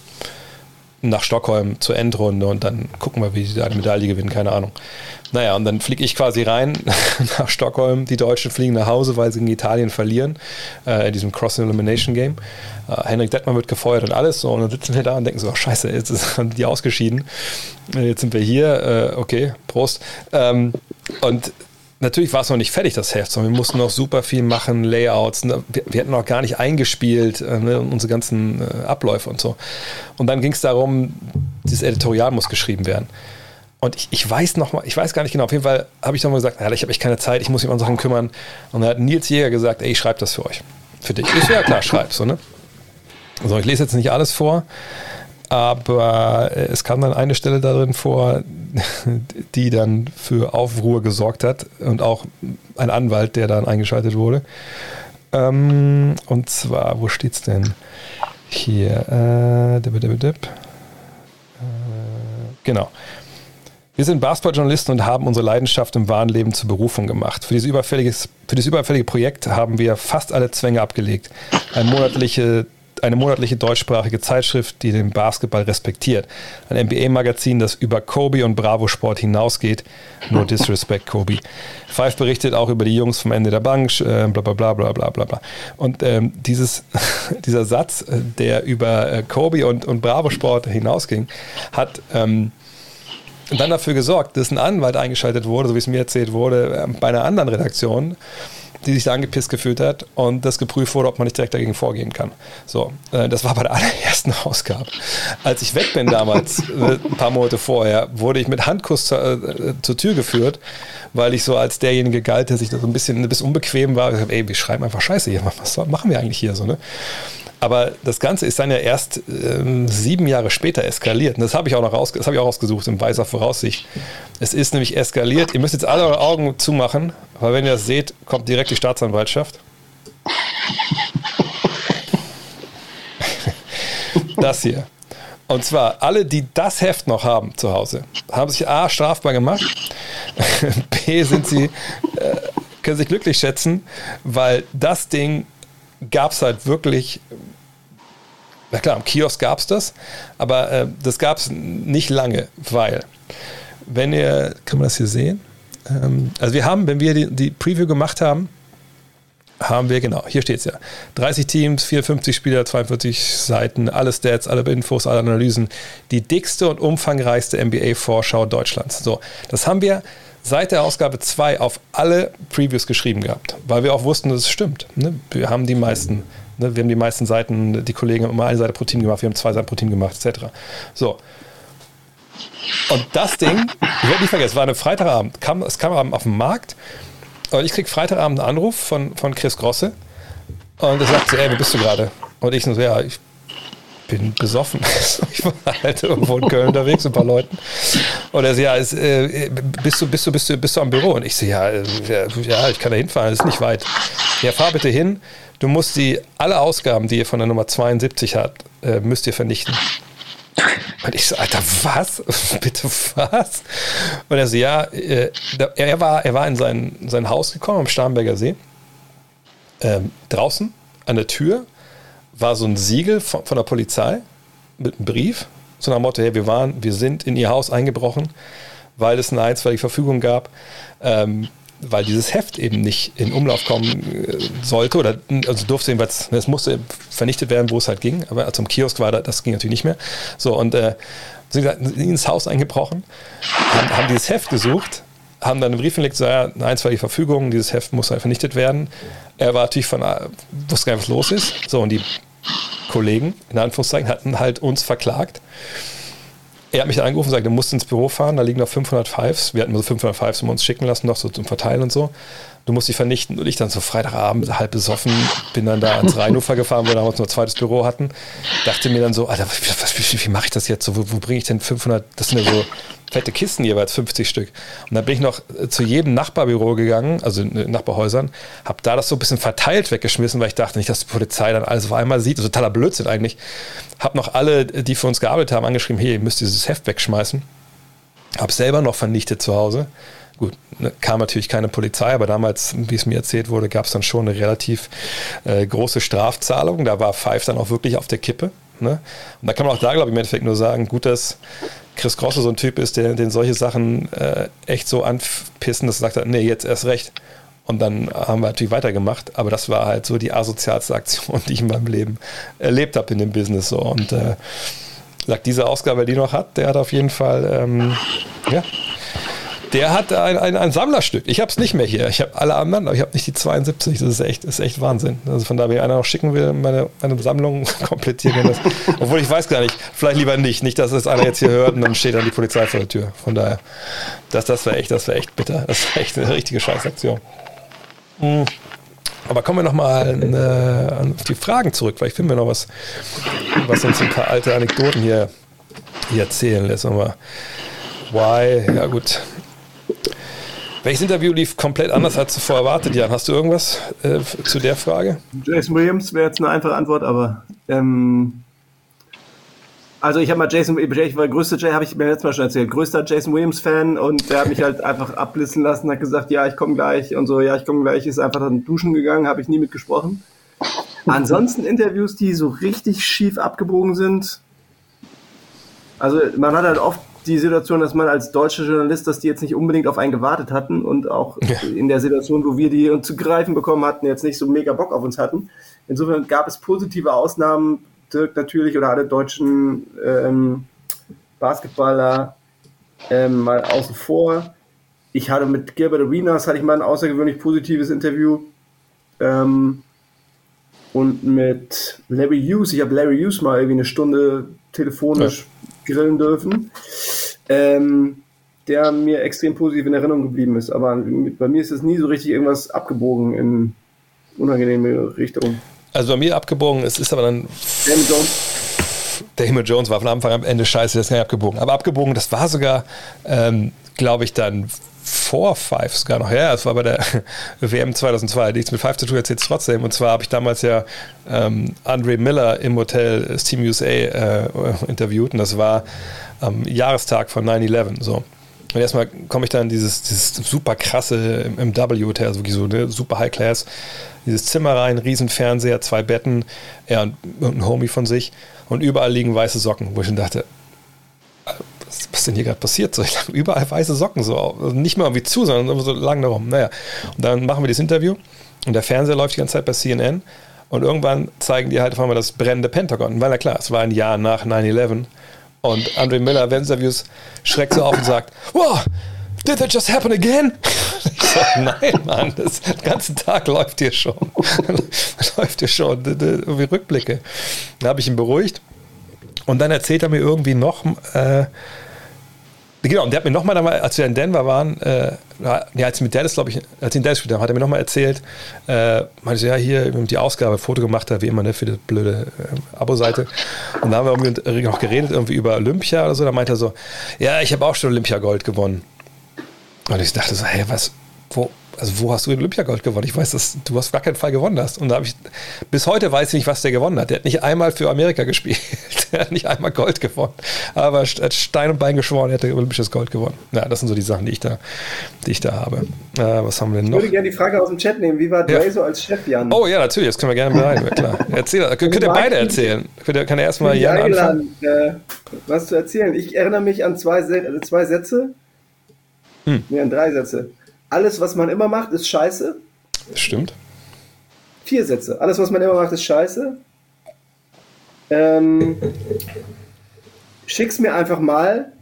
nach Stockholm zur Endrunde und dann gucken wir, wie die da eine Medaille gewinnen, keine Ahnung. Naja, und dann fliege ich quasi rein nach Stockholm. Die Deutschen fliegen nach Hause, weil sie gegen Italien verlieren, äh, in diesem Cross-Elimination-Game. Äh, Henrik Dettmann wird gefeuert und alles. So, und dann sitzen wir da und denken so, oh, scheiße, jetzt sind die ausgeschieden. Jetzt sind wir hier, äh, okay, Prost. Ähm, und natürlich war es noch nicht fertig, das Heft, sondern wir mussten noch super viel machen, Layouts. Ne? Wir, wir hatten noch gar nicht eingespielt, äh, ne? unsere ganzen äh, Abläufe und so. Und dann ging es darum, dieses Editorial muss geschrieben werden. Und ich, ich weiß noch mal, ich weiß gar nicht genau, auf jeden Fall habe ich noch mal gesagt, Alter, ich habe echt keine Zeit, ich muss mich um Sachen kümmern. Und dann hat Nils Jäger gesagt, ey, ich schreibe das für euch. Für dich. Ich so, ja klar, schreib so, ne? Also ich lese jetzt nicht alles vor, aber es kam dann eine Stelle darin vor, die dann für Aufruhr gesorgt hat und auch ein Anwalt, der dann eingeschaltet wurde. Ähm, und zwar, wo steht's denn? Hier, äh, dip, dip, dip. Äh, genau. Wir sind Basketballjournalisten und haben unsere Leidenschaft im wahren Leben zur Berufung gemacht. Für dieses, überfälliges, für dieses überfällige Projekt haben wir fast alle Zwänge abgelegt. Eine monatliche, eine monatliche deutschsprachige Zeitschrift, die den Basketball respektiert. Ein NBA-Magazin, das über Kobe und Bravo Sport hinausgeht. No disrespect, Kobe. Five berichtet auch über die Jungs vom Ende der Bank, äh, bla bla bla bla bla bla bla. Und ähm, dieses, dieser Satz, äh, der über äh, Kobe und, und Bravo Sport hinausging, hat... Ähm, und dann dafür gesorgt, dass ein Anwalt eingeschaltet wurde, so wie es mir erzählt wurde, äh, bei einer anderen Redaktion, die sich da angepisst gefühlt hat und das geprüft wurde, ob man nicht direkt dagegen vorgehen kann. So, äh, das war bei der allerersten Ausgabe. Als ich weg bin damals, äh, ein paar Monate vorher, wurde ich mit Handkuss zur, äh, zur Tür geführt, weil ich so als derjenige galt, der sich da so ein bisschen, ein bisschen unbequem war. Ich hab, ey, wir schreiben einfach Scheiße hier. Was machen wir eigentlich hier so, ne? Aber das Ganze ist dann ja erst ähm, sieben Jahre später eskaliert. Und das habe ich auch habe ich auch ausgesucht in weiser Voraussicht. Es ist nämlich eskaliert. Ihr müsst jetzt alle eure Augen zumachen, weil wenn ihr das seht, kommt direkt die Staatsanwaltschaft. Das hier. Und zwar alle, die das Heft noch haben zu Hause, haben sich A strafbar gemacht, B sind sie, äh, können sich glücklich schätzen, weil das Ding gab es halt wirklich. Na klar, am Kiosk gab es das, aber äh, das gab es nicht lange, weil, wenn ihr, kann man das hier sehen? Ähm, also wir haben, wenn wir die, die Preview gemacht haben, haben wir, genau, hier steht es ja. 30 Teams, 54 Spieler, 42 Seiten, alle Stats, alle Infos, alle Analysen. Die dickste und umfangreichste NBA-Vorschau Deutschlands. So, das haben wir seit der Ausgabe 2 auf alle Previews geschrieben gehabt, weil wir auch wussten, dass es stimmt. Ne? Wir haben die meisten, ne? wir haben die meisten Seiten, die Kollegen haben immer eine Seite pro Team gemacht, wir haben zwei Seiten pro Team gemacht, etc. So. Und das Ding, ich werde nicht vergessen, es war ein Freitagabend, kam, es kam auf den Markt und ich krieg Freitagabend einen Anruf von, von Chris Grosse und er sagt so, ey, wo bist du gerade? Und ich so, ja, ich bin besoffen. ich war halt irgendwo in Köln unterwegs mit ein paar Leuten. Und er so, ja, ist, äh, bist, du, bist, du, bist, du, bist du am Büro? Und ich so, ja, äh, ja, ich kann da hinfahren, das ist nicht weit. Ja, fahr bitte hin. Du musst die, alle Ausgaben, die ihr von der Nummer 72 habt, äh, müsst ihr vernichten. Und ich so, Alter, was? Bitte was? Und er so, ja, äh, er, war, er war in sein, sein Haus gekommen am Starnberger See. Ähm, draußen an der Tür war so ein Siegel von, von der Polizei mit einem Brief, so nach Motto, hey, wir waren, wir sind in ihr Haus eingebrochen, weil es eine einstweilige Verfügung gab. Ähm, weil dieses Heft eben nicht in Umlauf kommen äh, sollte oder also durfte jedenfalls, es musste vernichtet werden, wo es halt ging, aber zum Kiosk war das ging natürlich nicht mehr. So und äh, sind ins Haus eingebrochen, haben, haben, dieses Heft gesucht, haben dann einen Brief gelegt, so ja, eins war die Verfügung, dieses Heft muss halt vernichtet werden. Er war natürlich von, äh, wusste gar nicht, was los ist. So und die Kollegen, in Anführungszeichen, hatten halt uns verklagt er hat mich dann angerufen und gesagt, du musst ins Büro fahren, da liegen noch 500 Fives. Wir hatten nur so 500 Fives um uns schicken lassen, noch so zum Verteilen und so. Du musst die vernichten. Und ich dann so Freitagabend, halb besoffen, bin dann da ans Rheinufer gefahren, wo wir damals nur ein zweites Büro hatten. Dachte mir dann so, Alter, wie, wie, wie mache ich das jetzt? So, wo, wo bringe ich denn 500? Das sind ja so fette Kisten jeweils, 50 Stück. Und dann bin ich noch äh, zu jedem Nachbarbüro gegangen, also in Nachbarhäusern, habe da das so ein bisschen verteilt weggeschmissen, weil ich dachte nicht, dass die Polizei dann alles auf einmal sieht. Also totaler Blödsinn eigentlich. Habe noch alle, die für uns gearbeitet haben, angeschrieben, hey, ihr müsst dieses Heft wegschmeißen. Habe selber noch vernichtet zu Hause. Gut, ne, kam natürlich keine Polizei, aber damals, wie es mir erzählt wurde, gab es dann schon eine relativ äh, große Strafzahlung. Da war Five dann auch wirklich auf der Kippe. Ne? Und da kann man auch da, glaube ich, im Endeffekt nur sagen, gut, dass Chris Grosse so ein Typ ist, der den solche Sachen äh, echt so anpissen, dass er sagt, nee, jetzt erst recht. Und dann haben wir natürlich weitergemacht, aber das war halt so die asozialste Aktion, die ich in meinem Leben erlebt habe in dem Business. So. Und äh, sagt, diese Ausgabe, die noch hat, der hat auf jeden Fall, ähm, ja, der hat ein, ein, ein Sammlerstück. Ich habe es nicht mehr hier. Ich habe alle anderen, aber ich habe nicht die 72. Das ist echt, ist echt Wahnsinn. Also von daher, wenn einer noch schicken will, meine, meine Sammlung komplettieren. Das, obwohl ich weiß gar nicht, vielleicht lieber nicht. Nicht, dass es einer jetzt hier hört und dann steht dann die Polizei vor der Tür. Von daher, das, das wäre echt, das echt bitter. Das wäre echt eine richtige Scheißaktion. Mhm. Aber kommen wir nochmal äh, auf die Fragen zurück, weil ich finde mir noch was, was uns ein paar alte Anekdoten hier, hier erzählen lässt. Aber why? Ja, gut. Welches Interview lief komplett anders als zuvor erwartet, Jan? Hast du irgendwas äh, zu der Frage? Jason Williams wäre jetzt eine einfache Antwort, aber ähm, also ich habe mal Jason, ich war größter Jay, habe ich mir letztes Mal schon erzählt, größter Jason Williams Fan und der hat mich halt einfach abblitzen lassen, hat gesagt, ja, ich komme gleich und so, ja, ich komme gleich, ist einfach dann duschen gegangen, habe ich nie mitgesprochen. Ansonsten Interviews, die so richtig schief abgebogen sind. Also man hat halt oft die Situation, dass man als deutscher Journalist, dass die jetzt nicht unbedingt auf einen gewartet hatten und auch ja. in der Situation, wo wir die zu greifen bekommen hatten, jetzt nicht so mega Bock auf uns hatten. Insofern gab es positive Ausnahmen. Dirk natürlich oder alle deutschen ähm, Basketballer ähm, mal außen vor. Ich hatte mit Gilbert Arenas hatte ich mal ein außergewöhnlich positives Interview. Ähm, und mit Larry Hughes, ich habe Larry Hughes mal irgendwie eine Stunde telefonisch ja. grillen dürfen ähm, der mir extrem positiv in Erinnerung geblieben ist. Aber bei mir ist es nie so richtig irgendwas abgebogen in unangenehme Richtung. Also bei mir abgebogen, es ist aber dann. Damon Jones. Damon Jones war von Anfang an Ende scheiße, das ist nicht abgebogen. Aber abgebogen, das war sogar, ähm, glaube ich, dann vor Five sogar noch. Ja, das war bei der WM 2002. Nichts mit Five zu tun, erzählt es trotzdem. Und zwar habe ich damals ja ähm, Andre Miller im Hotel das Team USA äh, interviewt. Und das war am Jahrestag von 9-11. So. Und erstmal komme ich dann dieses, dieses super krasse im, im W-Hotel, also wirklich so eine super High Class, dieses Zimmer rein, Riesenfernseher, zwei Betten, er und, und ein Homie von sich und überall liegen weiße Socken, wo ich schon dachte, was, was denn hier gerade passiert? So, ich lag überall weiße Socken, so also nicht mal irgendwie zu, sondern so lang darum. Naja, und dann machen wir das Interview und der Fernseher läuft die ganze Zeit bei CNN und irgendwann zeigen die halt auf einmal das brennende Pentagon. Weil na klar, es war ein Jahr nach 9-11 und Andre Miller während Interviews schreckt so auf und sagt, wow, did that just happen again? Ich so, nein, Mann, das, den ganzen Tag läuft hier schon. läuft hier schon, irgendwie Rückblicke. Da habe ich ihn beruhigt. Und dann erzählt er mir irgendwie noch, äh, genau, und der hat mir nochmal, als wir in Denver waren, äh, ja, als ich mit Dallas, glaube ich, als ich in Dallas gespielt habe, hat er mir nochmal erzählt, äh, meinte so, ja, hier die Ausgabe, Foto gemacht hat, wie immer, ne, für die blöde äh, Abo-Seite. Und da haben wir irgendwie noch geredet, irgendwie über Olympia oder so. Da meinte er so, ja, ich habe auch schon Olympia-Gold gewonnen. Und ich dachte so, hey, was, wo, also wo hast du den Olympiagold gewonnen? Ich weiß, dass du auf gar keinen Fall gewonnen hast. Und da habe ich, bis heute weiß ich nicht, was der gewonnen hat. Der hat nicht einmal für Amerika gespielt. Der hat nicht einmal Gold gewonnen. Aber er hat Stein und Bein geschworen, er hätte olympisches Gold gewonnen. Ja, das sind so die Sachen, die ich da, die ich da habe. Äh, was haben wir denn noch? Ich würde gerne die Frage aus dem Chat nehmen. Wie war Dre ja. so als Chef, Jan? Oh ja, natürlich, das können wir gerne bereiten. Klar. Erzähl, könnt, könnt ihr beide erzählen? Könnt ihr, kann er erstmal Jan anfangen? Äh, was zu erzählen. Ich erinnere mich an zwei, zwei Sätze. Hm. Nee, an drei Sätze. Alles, was man immer macht, ist scheiße. Das stimmt. Vier Sätze. Alles, was man immer macht, ist scheiße. Ähm, schick's mir einfach mal.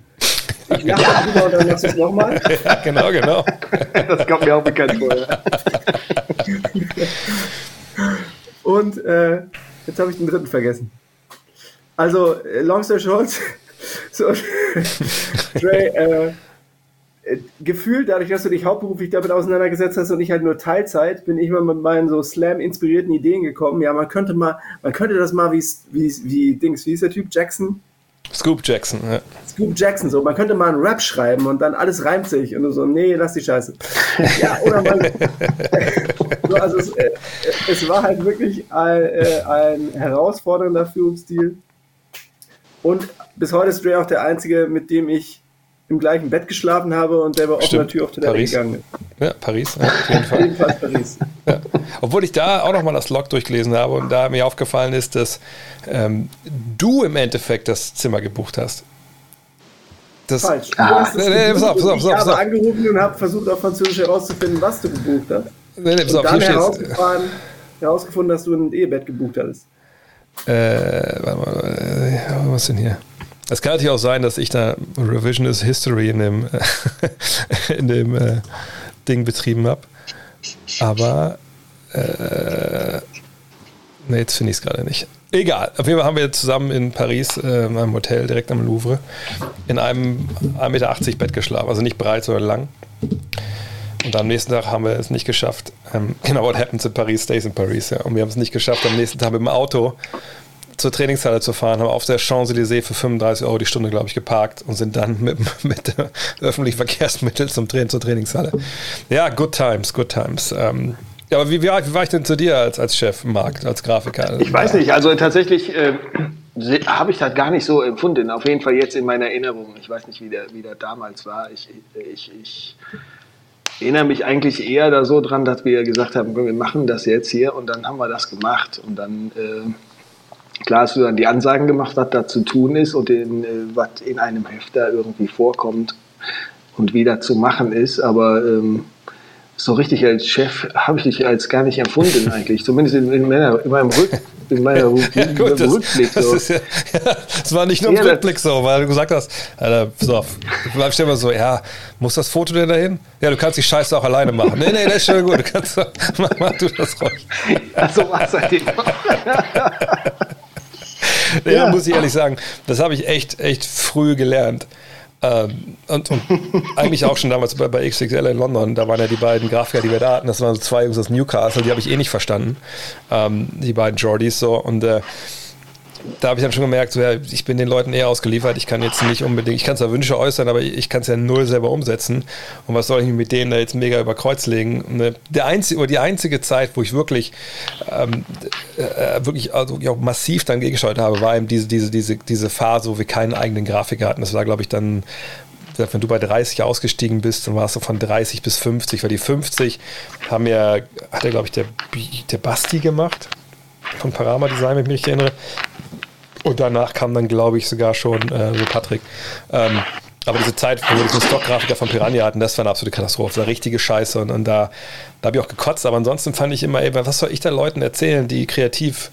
Ich lache ja. drüber und dann machst du es nochmal. Ja, genau, genau. das kommt mir auch bekannt vor. und äh, jetzt habe ich den dritten vergessen. Also, äh, long story short, so, Dre, äh, gefühlt, dadurch, dass du dich hauptberuflich damit auseinandergesetzt hast und ich halt nur Teilzeit, bin ich mal mit meinen so Slam-inspirierten Ideen gekommen. Ja, man könnte mal, man könnte das mal wie, wie, wie Dings, wie ist der Typ? Jackson? Scoop Jackson, ja. Scoop Jackson, so. Man könnte mal einen Rap schreiben und dann alles reimt sich und du so, nee, lass die Scheiße. ja, oder man. so, also es, äh, es, war halt wirklich ein, äh, ein herausfordernder Führungsstil. Und bis heute ist Dre auch der einzige, mit dem ich im gleichen Bett geschlafen habe und der bei offener Tür auf Toilette Paris. gegangen ist. Ja, Paris, ja, auf jeden Fall. Jedenfalls Paris. Ja. Obwohl ich da auch nochmal das Log durchgelesen habe und da mir aufgefallen ist, dass ähm, du im Endeffekt das Zimmer gebucht hast. Das, Falsch. Du ah. hast nee, nee, pass auf, pass auf, ich habe angerufen und habe versucht, auf Französisch herauszufinden, was du gebucht hast. Nee, nee, pass und auf, dann herausgefahren, herausgefunden, dass du ein Ehebett gebucht hattest. Äh, warte mal, äh, was denn hier? Es kann natürlich auch sein, dass ich da Revisionist History in dem, in dem äh, Ding betrieben habe. Aber äh, ne, jetzt finde ich es gerade nicht. Egal. Auf jeden Fall haben wir zusammen in Paris äh, in einem Hotel direkt am Louvre in einem 1,80 Meter Bett geschlafen. Also nicht breit, sondern lang. Und am nächsten Tag haben wir es nicht geschafft. Ähm, genau, what happens in Paris stays in Paris. Ja. Und wir haben es nicht geschafft, am nächsten Tag mit dem Auto zur Trainingshalle zu fahren, haben auf der Champs-Élysées für 35 Euro die Stunde, glaube ich, geparkt und sind dann mit, mit öffentlichen Verkehrsmitteln zum Training, zur Trainingshalle. Ja, good times, good times. Ähm, ja, aber wie, wie, wie, war ich denn zu dir als, als Chef, Marc, als Grafiker? Ich weiß nicht, also tatsächlich äh, habe ich das gar nicht so empfunden. Auf jeden Fall jetzt in meiner Erinnerung. Ich weiß nicht, wie der, wie der damals war. Ich, ich, ich erinnere mich eigentlich eher da so dran, dass wir gesagt haben, wir machen das jetzt hier und dann haben wir das gemacht und dann... Äh, Klar hast du dann die Ansagen gemacht, was da zu tun ist und in, äh, was in einem Heft da irgendwie vorkommt und wieder zu machen ist, aber ähm, so richtig als Chef habe ich dich als gar nicht empfunden eigentlich, zumindest in, in, meiner, in meinem Rück, in meiner ja, gut, das, Rückblick. So. Das, ja, ja, das, war nicht nur im Rückblick so, weil du gesagt hast, Alter, auf, ich stell mal so, ja, muss das Foto denn dahin? Ja, du kannst die Scheiße auch alleine machen. Nee, nee, das ist schon gut, du kannst, mach, mach du das ruhig. Ja, so war halt ja. muss ich ehrlich sagen, das habe ich echt, echt früh gelernt. Ähm, und, und eigentlich auch schon damals bei, bei, XXL in London, da waren ja die beiden Grafiker, die wir da hatten, das waren so zwei Jungs aus Newcastle, die habe ich eh nicht verstanden, ähm, die beiden Jordys so. Und äh, da habe ich dann schon gemerkt, so, ja, ich bin den Leuten eher ausgeliefert. Ich kann jetzt nicht unbedingt, ich kann zwar Wünsche äußern, aber ich kann es ja null selber umsetzen. Und was soll ich mit denen da jetzt mega über Kreuz legen? Ne, der einzige, die einzige Zeit, wo ich wirklich, ähm, äh, wirklich also auch massiv dann gegengeschaut habe, war eben diese, diese, diese, diese Phase, wo wir keinen eigenen Grafiker hatten. Das war, glaube ich, dann wenn du bei 30 ausgestiegen bist, dann warst du von 30 bis 50, weil die 50 haben ja, hat ja, glaube ich, der, der Basti gemacht von Parama Design, wenn ich mich erinnere. Und danach kam dann, glaube ich, sogar schon äh, so Patrick. Ähm, aber diese Zeit, wo wir diesen Stockgrafiker von Piranha hatten, das war eine absolute Katastrophe. War richtige Scheiße. Und, und da, da habe ich auch gekotzt. Aber ansonsten fand ich immer, ey, was soll ich da Leuten erzählen, die kreativ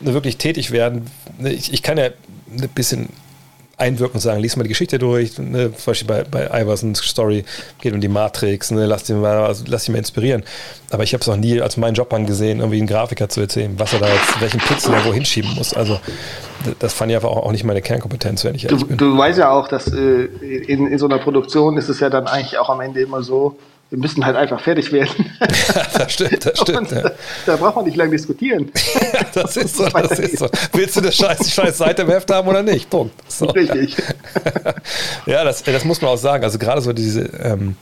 wirklich tätig werden? Ich, ich kann ja ein bisschen einwirken und sagen, lies mal die Geschichte durch. Ne? Zum Beispiel bei, bei Iversons Story geht um die Matrix, ne? lass, dich mal, also lass dich mal inspirieren. Aber ich habe es noch nie als meinen Job angesehen, irgendwie einen Grafiker zu erzählen, was er da jetzt, welchen Pixel er wo hinschieben muss. Also das fand ich einfach auch nicht meine Kernkompetenz, wenn ich ehrlich Du, bin. du weißt ja auch, dass äh, in, in so einer Produktion ist es ja dann eigentlich auch am Ende immer so, wir müssen halt einfach fertig werden. das stimmt, das stimmt. Ja. da, da braucht man nicht lange diskutieren. Das ist so, das ist so. Willst du das scheiß, scheiß Seite im Heft haben oder nicht? Punkt. So. Richtig. ja, das, das muss man auch sagen. Also gerade so diese, ähm,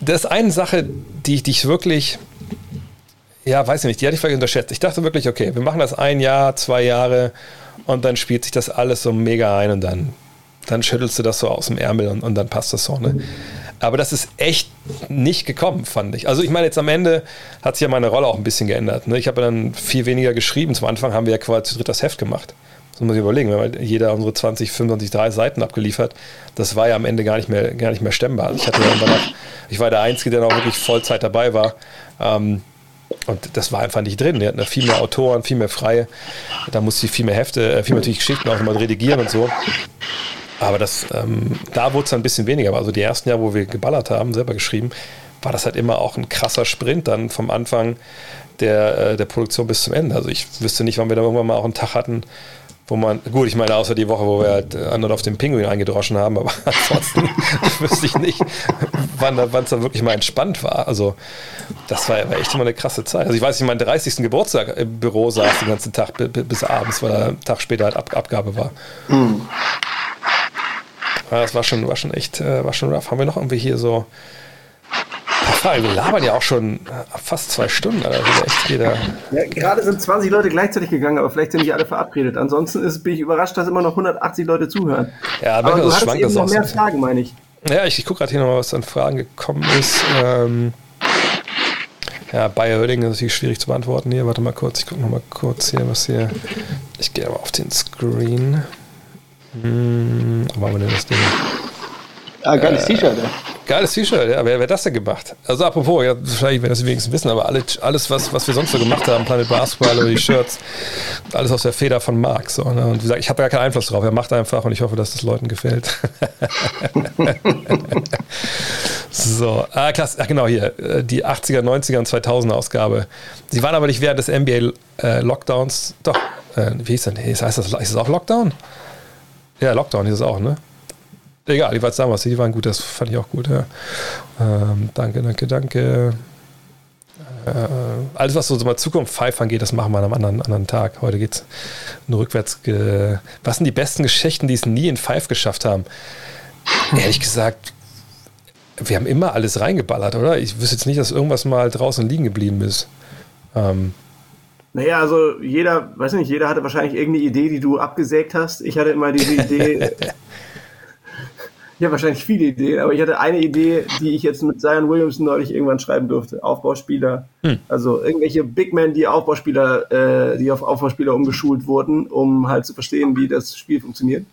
das ist eine Sache, die, die ich wirklich, ja, weiß ich nicht, die hatte ich vielleicht unterschätzt. Ich dachte wirklich, okay, wir machen das ein Jahr, zwei Jahre und dann spielt sich das alles so mega ein und dann, dann schüttelst du das so aus dem Ärmel und, und dann passt das so. Ne? Aber das ist echt nicht gekommen, fand ich. Also ich meine, jetzt am Ende hat sich ja meine Rolle auch ein bisschen geändert. Ne? Ich habe dann viel weniger geschrieben. Zum Anfang haben wir ja quasi zu dritt das Heft gemacht. Das muss ich überlegen, wir haben jeder unsere 20, 25, 30 Seiten abgeliefert. Das war ja am Ende gar nicht mehr, gar nicht mehr stemmbar. Ich, hatte danach, ich war der Einzige, der noch wirklich Vollzeit dabei war. Ähm, und das war einfach nicht drin. Wir hatten viel mehr Autoren, viel mehr Freie. Da musste ich viel mehr Hefte, äh, viel mehr natürlich Geschichten auch mal redigieren und so. Aber das, ähm, da wurde es ein bisschen weniger. Also die ersten Jahre, wo wir geballert haben, selber geschrieben, war das halt immer auch ein krasser Sprint dann vom Anfang der, äh, der Produktion bis zum Ende. Also ich wüsste nicht, wann wir da irgendwann mal auch einen Tag hatten, wo man, gut, ich meine, außer die Woche, wo wir halt äh, anderen auf den Pinguin eingedroschen haben, aber ansonsten wüsste ich nicht, wann es dann wirklich mal entspannt war. Also das war, war echt immer eine krasse Zeit. Also ich weiß, ich meinen 30. Geburtstag im Büro saß den ganzen Tag bi- bi- bis abends, weil da ein Tag später halt Ab Abgabe war. Ja, das war schon, war schon echt, äh, war schon rough. Haben wir noch irgendwie hier so? Wir labern ja auch schon äh, fast zwei Stunden, Alter. Ja, gerade sind 20 Leute gleichzeitig gegangen, aber vielleicht sind nicht alle verabredet. Ansonsten ist, bin ich überrascht, dass immer noch 180 Leute zuhören. Ja, aber du schwankt eben noch auch so mehr. Fragen, meine ich. Ja, ich, ich gucke gerade hier nochmal, was an Fragen gekommen ist. Ähm, ja, Bayer Oerding ist natürlich schwierig zu beantworten hier. Warte mal kurz, ich gucke nochmal kurz hier, was hier. Ich gehe aber auf den Screen. Hm, wo haben wir denn das Ding? Ah, geiles T-Shirt, ja. Geiles T-Shirt, ja. Wer, wer hat das denn gemacht? Also apropos, ja, wahrscheinlich werden das wenigstens wissen, aber alles, alles was, was wir sonst so gemacht haben, Planet Basketball oder die Shirts, alles aus der Feder von Marc. So, ne? Und wie gesagt, ich habe ja keinen Einfluss drauf. Er macht einfach und ich hoffe, dass das Leuten gefällt. so, ah, klasse. Ach, genau, hier. äh, Die 80er, 90er und 2000er Ausgabe. Sie waren aber nicht während des NBA äh, Lockdowns. Doch, äh, wie hieß denn? Heißt das, ist das auch Lockdown? Ja, Lockdown ist es auch, ne? Egal, die waren damals, die waren gut, das fand ich auch gut, ja. Ähm, danke, danke, danke. Äh, alles, was so, mal Zukunft Five angeht, das machen wir an einem anderen, anderen Tag. Heute geht es nur rückwärts. Ge was sind die besten Geschichten, die es nie in Five geschafft haben? Ehrlich gesagt, wir haben immer alles reingeballert, oder? Ich wüsste jetzt nicht, dass irgendwas mal draußen liegen geblieben ist. Ähm, Naja, also jeder, weiß nicht, jeder hatte wahrscheinlich irgendeine Idee, die du abgesägt hast. Ich hatte immer diese Idee. ich habe wahrscheinlich viele Ideen, aber ich hatte eine Idee, die ich jetzt mit Zion Williamson neulich irgendwann schreiben durfte. Aufbauspieler. Also irgendwelche Big Men, die Aufbauspieler, äh, die auf Aufbauspieler umgeschult wurden, um halt zu verstehen, wie das Spiel funktioniert.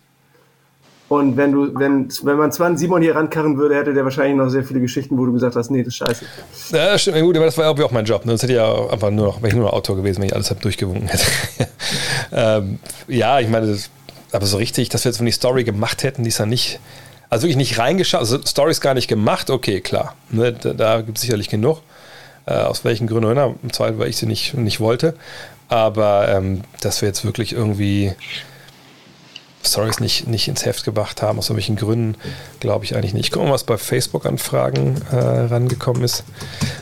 Und wenn du, wenn, wenn man Swan Simon hier rankarren würde, hätte der wahrscheinlich noch sehr viele Geschichten, wo du gesagt hast, nee, das ist scheiße. Ja, das stimmt, gut, aber das war ja auch mein Job. Ne? Sonst hätte ich ja einfach nur noch, wäre ich nur noch Autor gewesen, wenn ich alles halt durchgewunken hätte. ähm, ja, ich meine, das, aber so richtig, dass wir jetzt, wenn die Story gemacht hätten, die ist ja nicht, also wirklich nicht reingeschaut, also Stories gar nicht gemacht, okay, klar. Ne? Da, da gibt es sicherlich genug. Äh, aus welchen Gründen auch immer. Im Zweifel, weil ich sie nicht, nicht wollte. Aber ähm, dass wir jetzt wirklich irgendwie Stories nicht, nicht ins Heft gebracht haben, aus irgendwelchen Gründen, glaube ich eigentlich nicht. Ich gucke mal, was bei Facebook-Anfragen äh, rangekommen ist.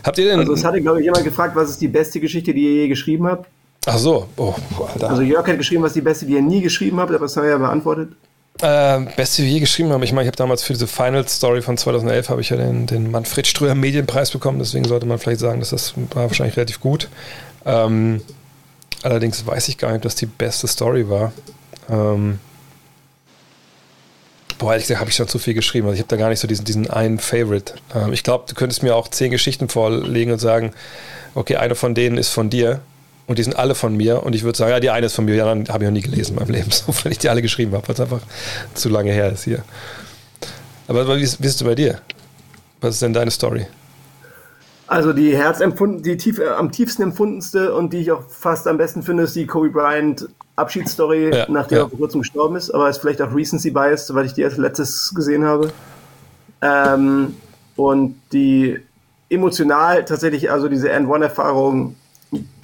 Habt ihr denn. Also es hatte, glaube ich, jemand gefragt, was ist die beste Geschichte, die ihr je geschrieben habt. ach so, oh, Alter. Also Jörg hat geschrieben, was ist die beste, die ihr nie geschrieben habt, aber das haben wir ja beantwortet. Äh, Beste, wie je geschrieben haben. Ich meine, ich habe damals für diese Final Story von 2011 habe ich ja den, den Manfred Ströer Medienpreis bekommen. Deswegen sollte man vielleicht sagen, dass das war wahrscheinlich relativ gut. Ähm, allerdings weiß ich gar nicht, ob das die beste Story war. Ähm, boah, ehrlich gesagt, habe ich schon zu viel geschrieben. Also ich habe da gar nicht so diesen, diesen einen Favorite. Ähm, ich glaube, du könntest mir auch zehn Geschichten vorlegen und sagen, okay, eine von denen ist von dir. und die sind alle von mir und ich würde sagen, ja, die eine ist von mir, die anderen habe ich noch nie gelesen in meinem Leben, so, weil ich die alle geschrieben habe, weil es einfach zu lange her ist hier. Aber wie ist, wie ist es bei dir? Was ist denn deine Story? Also die Herzempfunden, die tief, äh, am tiefsten empfundenste und die ich auch fast am besten finde, ist die Kobe Bryant Abschiedsstory, Ja, nachdem ja. er vor kurzem gestorben ist. Aber ist vielleicht auch Recency Bias, weil ich die als letztes gesehen habe. Ähm, und die emotional tatsächlich, also diese End-One-Erfahrung,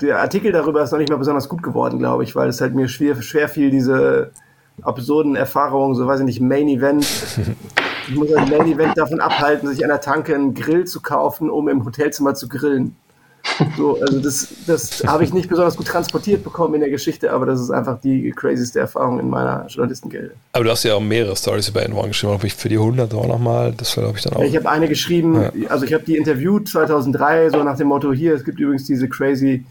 der Artikel darüber ist noch nicht mal besonders gut geworden, glaube ich, weil es halt mir schwer, schwer fiel, diese absurden Erfahrungen, so weiß ich nicht, Main Event. Ich muss ein Main Event davon abhalten, sich an der Tanke einen Grill zu kaufen, um im Hotelzimmer zu grillen. So, also das, das habe ich nicht besonders gut transportiert bekommen in der Geschichte, aber das ist einfach die crazyste Erfahrung in meiner Journalistengelde. Aber du hast ja auch mehrere Stories über N1 geschrieben, ob ich für die 100 auch nochmal, das glaube ich dann auch. Ich habe eine geschrieben, also ich habe die interviewt 2003, so nach dem Motto, hier, es gibt übrigens diese crazy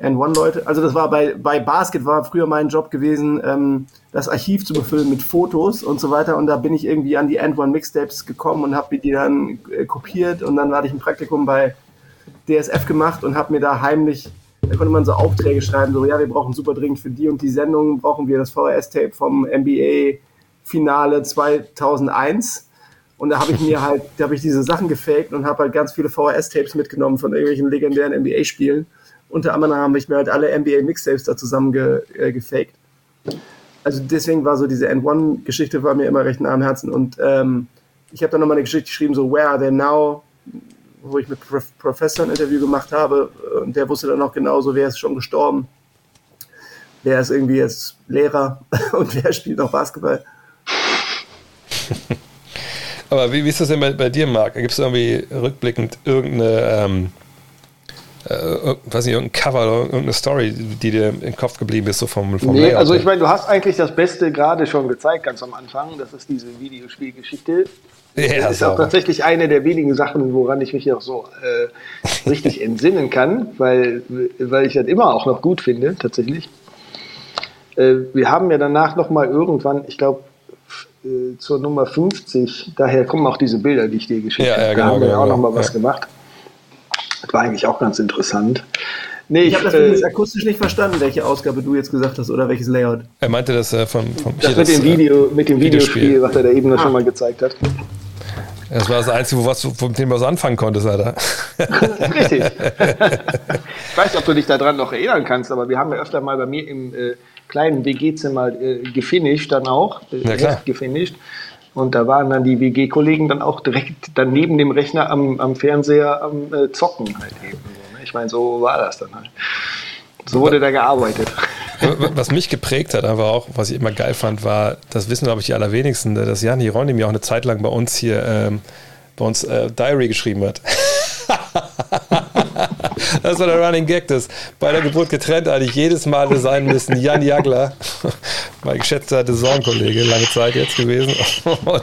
N1-Leute. Also das war bei, bei Basket war früher mein Job gewesen, ähm, das Archiv zu befüllen mit Fotos und so weiter. Und da bin ich irgendwie an die N1-Mixtapes gekommen und habe die dann äh, kopiert. Und dann hatte ich ein Praktikum bei DSF gemacht und habe mir da heimlich, da konnte man so Aufträge schreiben, so ja, wir brauchen super dringend für die und die Sendung, brauchen wir das VHS-Tape vom NBA-Finale 2001. Und da habe ich mir halt, da habe ich diese Sachen gefaked und habe halt ganz viele VHS-Tapes mitgenommen von irgendwelchen legendären NBA-Spielen. Unter anderem habe ich mir halt alle NBA-Mixtapes da zusammen ge, äh, gefaked. Also deswegen war so diese N1-Geschichte war mir immer recht nah am Herzen. Und ähm, ich habe dann nochmal eine Geschichte geschrieben, so Where are they now? Wo ich mit Prof Professor ein Interview gemacht habe. Und der wusste dann auch genauso, wer ist schon gestorben. Wer ist irgendwie jetzt Lehrer und wer spielt noch Basketball. Aber wie, wie ist das denn bei, bei dir, Marc? Gibt es irgendwie rückblickend irgendeine, ähm, äh, weiß nicht, irgendein Cover oder irgendeine Story, die dir im Kopf geblieben ist, so vom, vom Nee, Layout also ich meine, du hast eigentlich das Beste gerade schon gezeigt, ganz am Anfang. Das ist diese Videospielgeschichte. Ja, das ist auch tatsächlich eine der wenigen Sachen, woran ich mich auch so äh, richtig entsinnen kann, weil, weil ich das immer auch noch gut finde, tatsächlich. Äh, wir haben ja danach noch mal irgendwann, ich glaube, äh, zur Nummer 50, daher kommen auch diese Bilder, die ich dir geschickt Ja, habe. ja, da genau, haben wir ja genau, auch noch mal genau. was Ja. gemacht. Das war eigentlich auch ganz interessant. Nee, Ich habe das äh, akustisch nicht verstanden, welche Ausgabe du jetzt gesagt hast oder welches Layout. Er meinte das äh, vom, vom das hier, mit dem äh, Video, mit dem Videospiel. Videospiel, was er da eben noch Ah. schon mal gezeigt hat. Das war das Einzige, wo was, mit dem du was anfangen konntest, Alter. Richtig. ich weiß nicht, ob du dich daran noch erinnern kannst, aber wir haben ja öfter mal bei mir im äh, kleinen WG-Zimmer äh, gefinisht dann auch, äh, Ja, gefinisht. Und da waren dann die WG-Kollegen dann auch direkt dann neben dem Rechner am, am Fernseher am äh, Zocken halt eben. Ne? Ich meine, so war das dann halt. So wurde da gearbeitet. Was mich geprägt hat, aber auch, was ich immer geil fand, war, das wissen, glaube ich, die allerwenigsten, dass Jan Hieronymi auch eine Zeit lang bei uns hier, ähm, bei uns äh, Diary geschrieben hat. das war der Running Gag, das bei der Geburt getrennt eigentlich jedes Mal hätte sein müssen. Jan Jagler, mein geschätzter Saisonkollege, lange Zeit jetzt gewesen, und,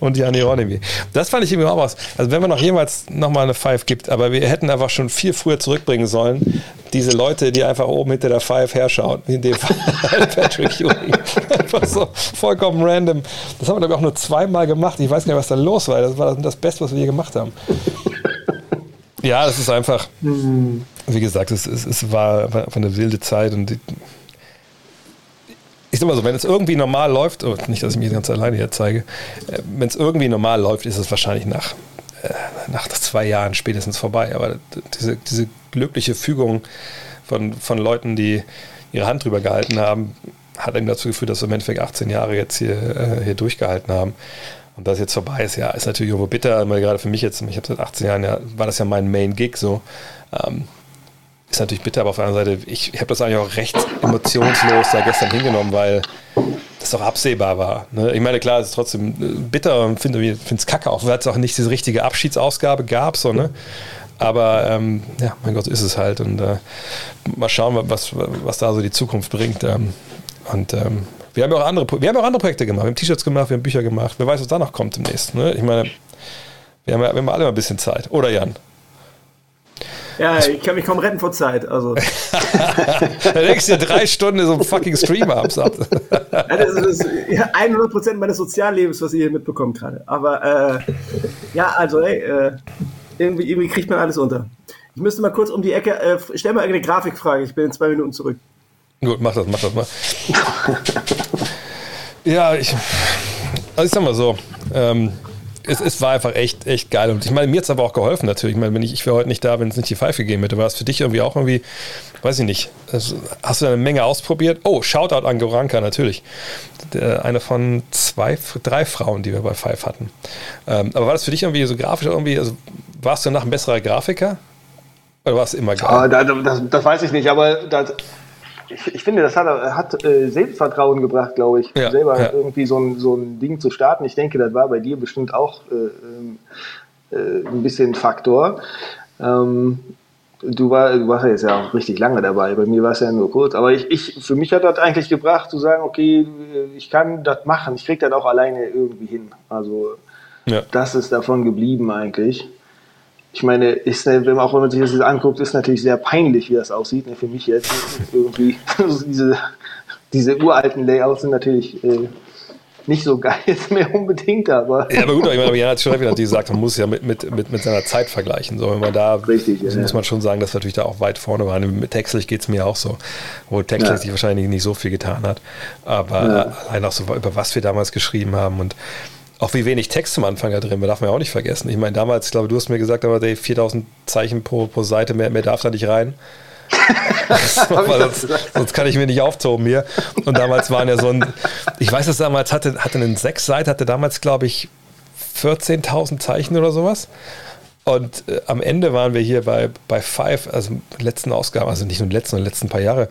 und Jan Hieronymi. Das fand ich irgendwie auch was. Also wenn man noch jemals nochmal eine Five gibt, aber wir hätten einfach schon viel früher zurückbringen sollen, diese Leute, die einfach oben hinter der Five herschauen, in dem Fall Patrick Ewing. Einfach so vollkommen random. Das haben wir, glaube ich, auch nur zweimal gemacht. Ich weiß gar nicht, was da los war. Das war das Beste, was wir je gemacht haben. Ja, das ist einfach, wie gesagt, es, es, es war, war eine wilde Zeit und die, ich sag mal so, wenn es irgendwie normal läuft, oh, nicht, dass ich mich ganz alleine hier zeige, äh, wenn es irgendwie normal läuft, ist es wahrscheinlich nach, äh, nach zwei Jahren spätestens vorbei. Aber diese, diese glückliche Fügung von, von Leuten, die ihre Hand drüber gehalten haben, hat eben dazu geführt, dass wir im Endeffekt 18 Jahre jetzt hier, äh, hier durchgehalten haben. Und das jetzt vorbei ist, ja, ist natürlich irgendwo bitter, weil gerade für mich jetzt, ich habe seit 18 Jahren, ja, war das ja mein Main-Gig so. Ähm, ist natürlich bitter, aber auf der anderen Seite, ich, habe das eigentlich auch recht emotionslos da gestern hingenommen, weil das auch absehbar war. Ne? Ich meine, klar, es ist trotzdem äh, bitter und finde es kacke, auch weil es auch nicht diese richtige Abschiedsausgabe gab, so, ne? Aber ähm, ja, mein Gott, ist es halt. Und äh, mal schauen, was, was da so die Zukunft bringt. Ähm, und ähm, wir haben ja auch andere, wir haben auch andere Projekte gemacht. Wir haben T-Shirts gemacht, wir haben Bücher gemacht. Wer weiß, was da noch kommt demnächst. Ne? Ich meine, wir haben ja wir haben alle mal ein bisschen Zeit. Oder Jan? Ja, ich kann mich kaum retten vor Zeit. Also, Da denkst du dir drei Stunden so einem fucking Stream abends ab. das ist ja, 100% meines Soziallebens, was ihr hier mitbekommt gerade. Aber äh, ja, also, ey, äh, irgendwie, irgendwie kriegt man alles unter. Ich müsste mal kurz um die Ecke, äh, stell mal eine Grafikfrage, ich bin in zwei Minuten zurück. Gut, mach das, mach das mal. Ja, ich, also ich sag mal so, ähm, es, es war einfach echt, echt geil. Und ich meine, mir hat es aber auch geholfen natürlich. Ich meine, wenn ich, ich wäre heute nicht da, wenn es nicht die Pfeife gegeben hätte. War es für dich irgendwie auch irgendwie, weiß ich nicht, also, hast du eine Menge ausprobiert? Oh, Shoutout an Goranka natürlich. Eine von zwei, drei Frauen, die wir bei Five hatten. Ähm, aber war das für dich irgendwie so grafisch irgendwie, also warst du nach ein besserer Grafiker? Oder war es immer geil? Ah, da, das, das weiß ich nicht, aber das, ich, ich finde, das hat, hat äh, Selbstvertrauen gebracht, glaube ich, Ja, selber ja. irgendwie so ein, so ein Ding zu starten. Ich denke, das war bei dir bestimmt auch äh, ähm, äh, ein bisschen ein Faktor. Ähm, du, war, du warst ja jetzt ja auch richtig lange dabei, bei mir war es ja nur kurz, aber ich, ich, für mich hat das eigentlich gebracht, zu sagen, okay, ich kann das machen, ich kriege das auch alleine irgendwie hin. Also Ja. das ist davon geblieben eigentlich. Ich meine, ist, ne, wenn man auch wenn man sich das jetzt anguckt, ist natürlich sehr peinlich, wie das aussieht. Ne, für mich jetzt irgendwie also diese, diese uralten Layouts sind natürlich äh, nicht so geil jetzt mehr unbedingt, aber Ja, aber gut, aber ich meine, Jan hat schon recht, wie gesagt, man muss es ja mit, mit, mit, mit seiner Zeit vergleichen. So, wenn man da, Richtig, ja, muss ja. man schon sagen, dass wir natürlich da auch weit vorne waren. Mit Textlich geht es mir auch so, wo Textlich Ja. sich wahrscheinlich nicht so viel getan hat. Aber allein auch so, über was wir damals geschrieben haben und auch wie wenig Text zum Anfang da drin war, darf man ja auch nicht vergessen. Ich meine, damals, ich glaube, du hast mir gesagt, aber Dave, 4000 Zeichen pro, pro Seite, mehr, mehr darf da nicht rein. Sonst, sonst kann ich mir nicht auftoben hier. Und damals waren ja so ein, ich weiß, dass damals hatte, hatte einen sechs Seiten, hatte damals, glaube ich, 14.000 Zeichen oder sowas. Und äh, am Ende waren wir hier bei, bei Five, also letzten Ausgaben, also nicht nur letzten, sondern letzten paar Jahre,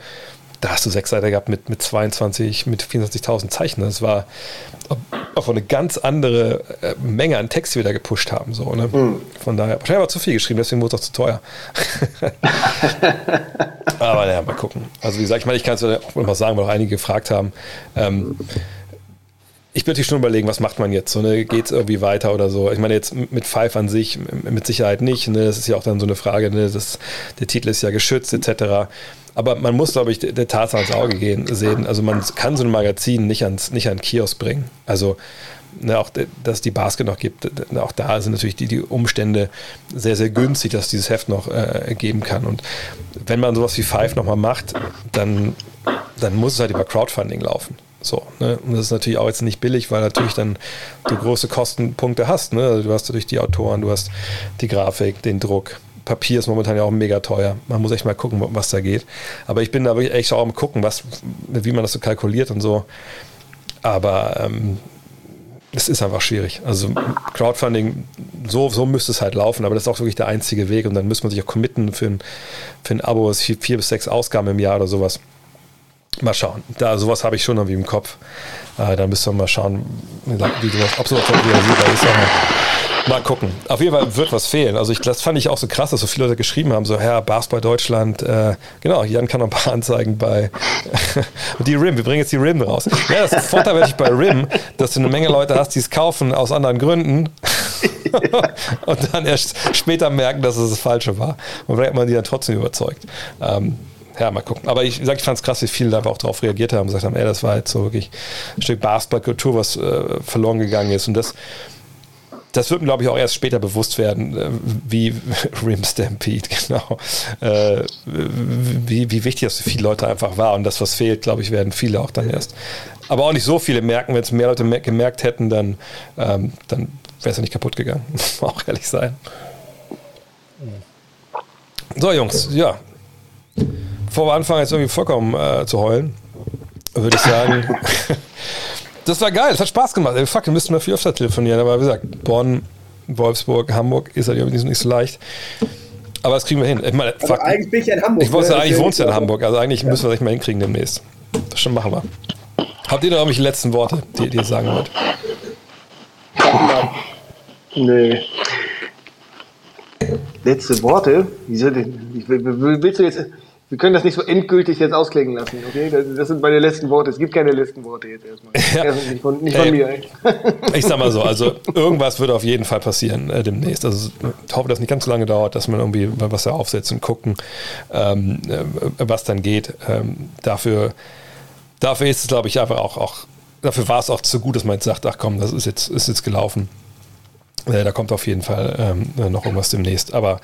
da hast du sechs Seiten gehabt mit, mit 22, mit 24.000 Zeichen. Das war auch eine ganz andere äh, Menge an Text, die wir da gepusht haben. So, ne? Von daher, wahrscheinlich war zu viel geschrieben, deswegen wurde es auch zu teuer. Aber naja, mal gucken. Also wie gesagt, ich meine, ich kann es ja auch immer sagen, weil auch einige gefragt haben. Ähm, ich würde schon überlegen, was macht man jetzt? So, ne, Geht es irgendwie weiter oder so? Ich meine, jetzt mit Five an sich mit Sicherheit nicht. Ne? Das ist ja auch dann so eine Frage, ne? das, der Titel ist ja geschützt etc. Aber man muss, glaube ich, der Tatsache ins Auge gehen, sehen. Also man kann so ein Magazin nicht ans, nicht an Kiosk bringen. Also ne, auch, dass die Basket noch gibt, auch da sind natürlich die, die Umstände sehr, sehr günstig, dass dieses Heft noch äh, geben kann. Und wenn man sowas wie Five nochmal macht, dann, dann muss es halt über Crowdfunding laufen. So, ne? Und das ist natürlich auch jetzt nicht billig, weil natürlich dann du große Kostenpunkte hast. Ne? Also du hast natürlich die Autoren, du hast die Grafik, den Druck. Papier ist momentan ja auch mega teuer. Man muss echt mal gucken, was da geht. Aber ich bin da wirklich echt auch am gucken, was, wie man das so kalkuliert und so. Aber ähm, es ist einfach schwierig. Also Crowdfunding, so, so müsste es halt laufen, aber das ist auch wirklich der einzige Weg und dann muss man sich auch committen für ein, für ein Abo, vier, vier bis sechs Ausgaben im Jahr oder sowas. Mal schauen. Da sowas habe ich schon irgendwie im Kopf. Äh, da müssen wir mal schauen, wie sowas, ob sowas realisierbar ist. Mal gucken. Auf jeden Fall wird was fehlen. Also ich, das fand ich auch so krass, dass so viele Leute geschrieben haben, so Herr Basketball Deutschland, äh, genau, Jan kann noch ein paar Anzeigen bei die RIM, wir bringen jetzt die RIM raus. Ja, das Vorteil wirklich bei RIM, dass du eine Menge Leute hast, die es kaufen aus anderen Gründen und dann erst später merken, dass es das Falsche war. Und vielleicht hat man die dann trotzdem überzeugt. Ähm, ja, mal gucken. Aber ich, gesagt, ich fand es krass, wie viele da auch darauf reagiert haben und gesagt haben, ey, das war jetzt so wirklich ein Stück Basketballkultur, was äh, verloren gegangen ist. Und das, das wird mir, glaube ich, auch erst später bewusst werden, äh, wie Rim Stampede, genau. Äh, wie, wie wichtig das für viele Leute einfach war. Und das, was fehlt, glaube ich, werden viele auch dann erst. Aber auch nicht so viele merken. Wenn es mehr Leute mer- gemerkt hätten, dann, ähm, dann wäre es ja nicht kaputt gegangen. Auch ehrlich sein. So, Jungs, ja. Bevor wir anfangen, jetzt irgendwie vollkommen äh, zu heulen, würde ich sagen, das war geil, das hat Spaß gemacht. Ey, fuck, wir müssten mal viel öfter telefonieren, aber wie gesagt, Bonn, Wolfsburg, Hamburg ist halt irgendwie nicht so leicht. Aber das kriegen wir hin. Ich meine, Also fuck, eigentlich bin ich ja in Hamburg. ich wollte ne? eigentlich wohnst ja in Hamburg, also eigentlich müssen wir das echt mal hinkriegen demnächst. Das schon machen wir. Habt ihr noch irgendwelche letzten Worte, die, die ihr sagen wollt? Nee. Letzte Worte? Wieso denn? Willst du jetzt. Wir können das nicht so endgültig jetzt ausklingen lassen, okay? Das, das sind meine letzten Worte. Es gibt keine letzten Worte jetzt erstmal. Ja. Nicht von, nicht von Ey. mir. ey. Ich sag mal so, also irgendwas wird auf jeden Fall passieren äh, demnächst. Also ich hoffe, dass es nicht ganz so lange dauert, dass man irgendwie was da aufsetzt und gucken, ähm, äh, was dann geht. Ähm, dafür, dafür ist es, glaube ich, einfach auch, auch dafür war es auch zu gut, dass man jetzt sagt, ach komm, das ist jetzt, ist jetzt gelaufen. Äh, da kommt auf jeden Fall ähm, noch irgendwas demnächst. Aber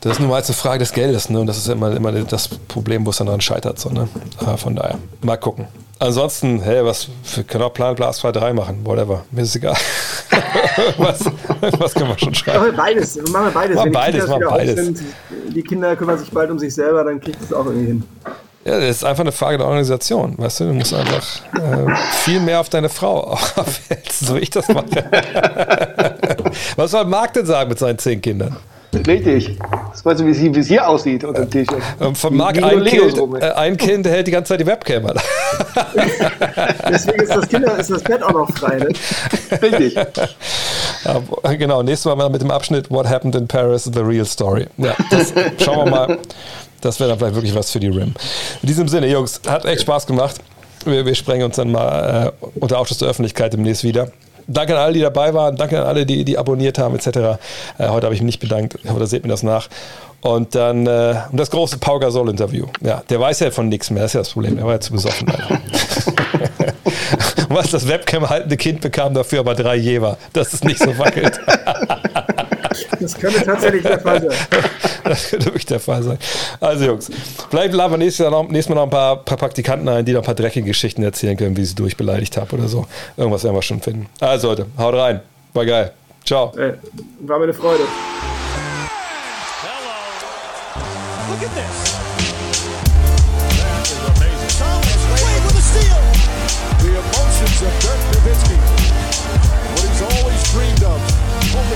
Das ist nun mal eine Frage des Geldes, ne? Und das ist immer, immer das Problem, wo es dann dran scheitert. So, ne? Aber von daher, mal gucken. Ansonsten, hey, was wir können auch Plan Blast 2 3 machen, whatever. Mir ist egal. was, was können wir schon schreiben? Machen wir beides. Machen wir beides. Mach Wenn die beides, Kinder beides. Sind, die Kinder kümmern sich bald um sich selber, dann kriegt es auch irgendwie hin. Ja, das ist einfach eine Frage der Organisation. Weißt du, du musst einfach äh, viel mehr auf deine Frau aufwälzen, so wie ich das mache. was soll Marc denn sagen mit seinen zehn Kindern? Richtig. Das weißt du, wie es hier aussieht unter dem Tisch. Ähm, Von Marc ein kind, äh, ein Kind hält die ganze Zeit die Webcam an. Deswegen ist das, Kinder, ist das Bett auch noch frei. Ne? Richtig. Ja, genau, nächstes Mal mal mit dem Abschnitt What Happened in Paris, The Real Story. Ja, das, schauen wir mal. Das wäre dann vielleicht wirklich was für die RIM. In diesem Sinne, Jungs, hat echt Spaß gemacht. Wir, wir sprengen uns dann mal äh, unter Ausschuss der Öffentlichkeit demnächst wieder. Danke an alle, die dabei waren. Danke an alle, die, die abonniert haben, etc. Äh, heute habe ich mich nicht bedankt. Ich hoffe, da seht mir das nach. Und dann äh, um das große Pau Gasol-Interview. Ja, der weiß ja von nichts mehr. Das ist ja das Problem. Der war ja zu besoffen. Und was das Webcam-haltende Kind bekam dafür aber drei Jever, dass es nicht so wackelt. Das könnte tatsächlich der Fall sein. Das könnte wirklich der Fall sein. Also Jungs, vielleicht laden wir nächstes, Jahr noch, nächstes Mal noch ein paar, paar Praktikanten ein, die noch ein paar dreckige Geschichten erzählen können, wie sie durchbeleidigt haben oder so. Irgendwas werden wir schon finden. Also Leute, haut rein. War geil. Ciao. Ey, war mir eine Freude. Look at this.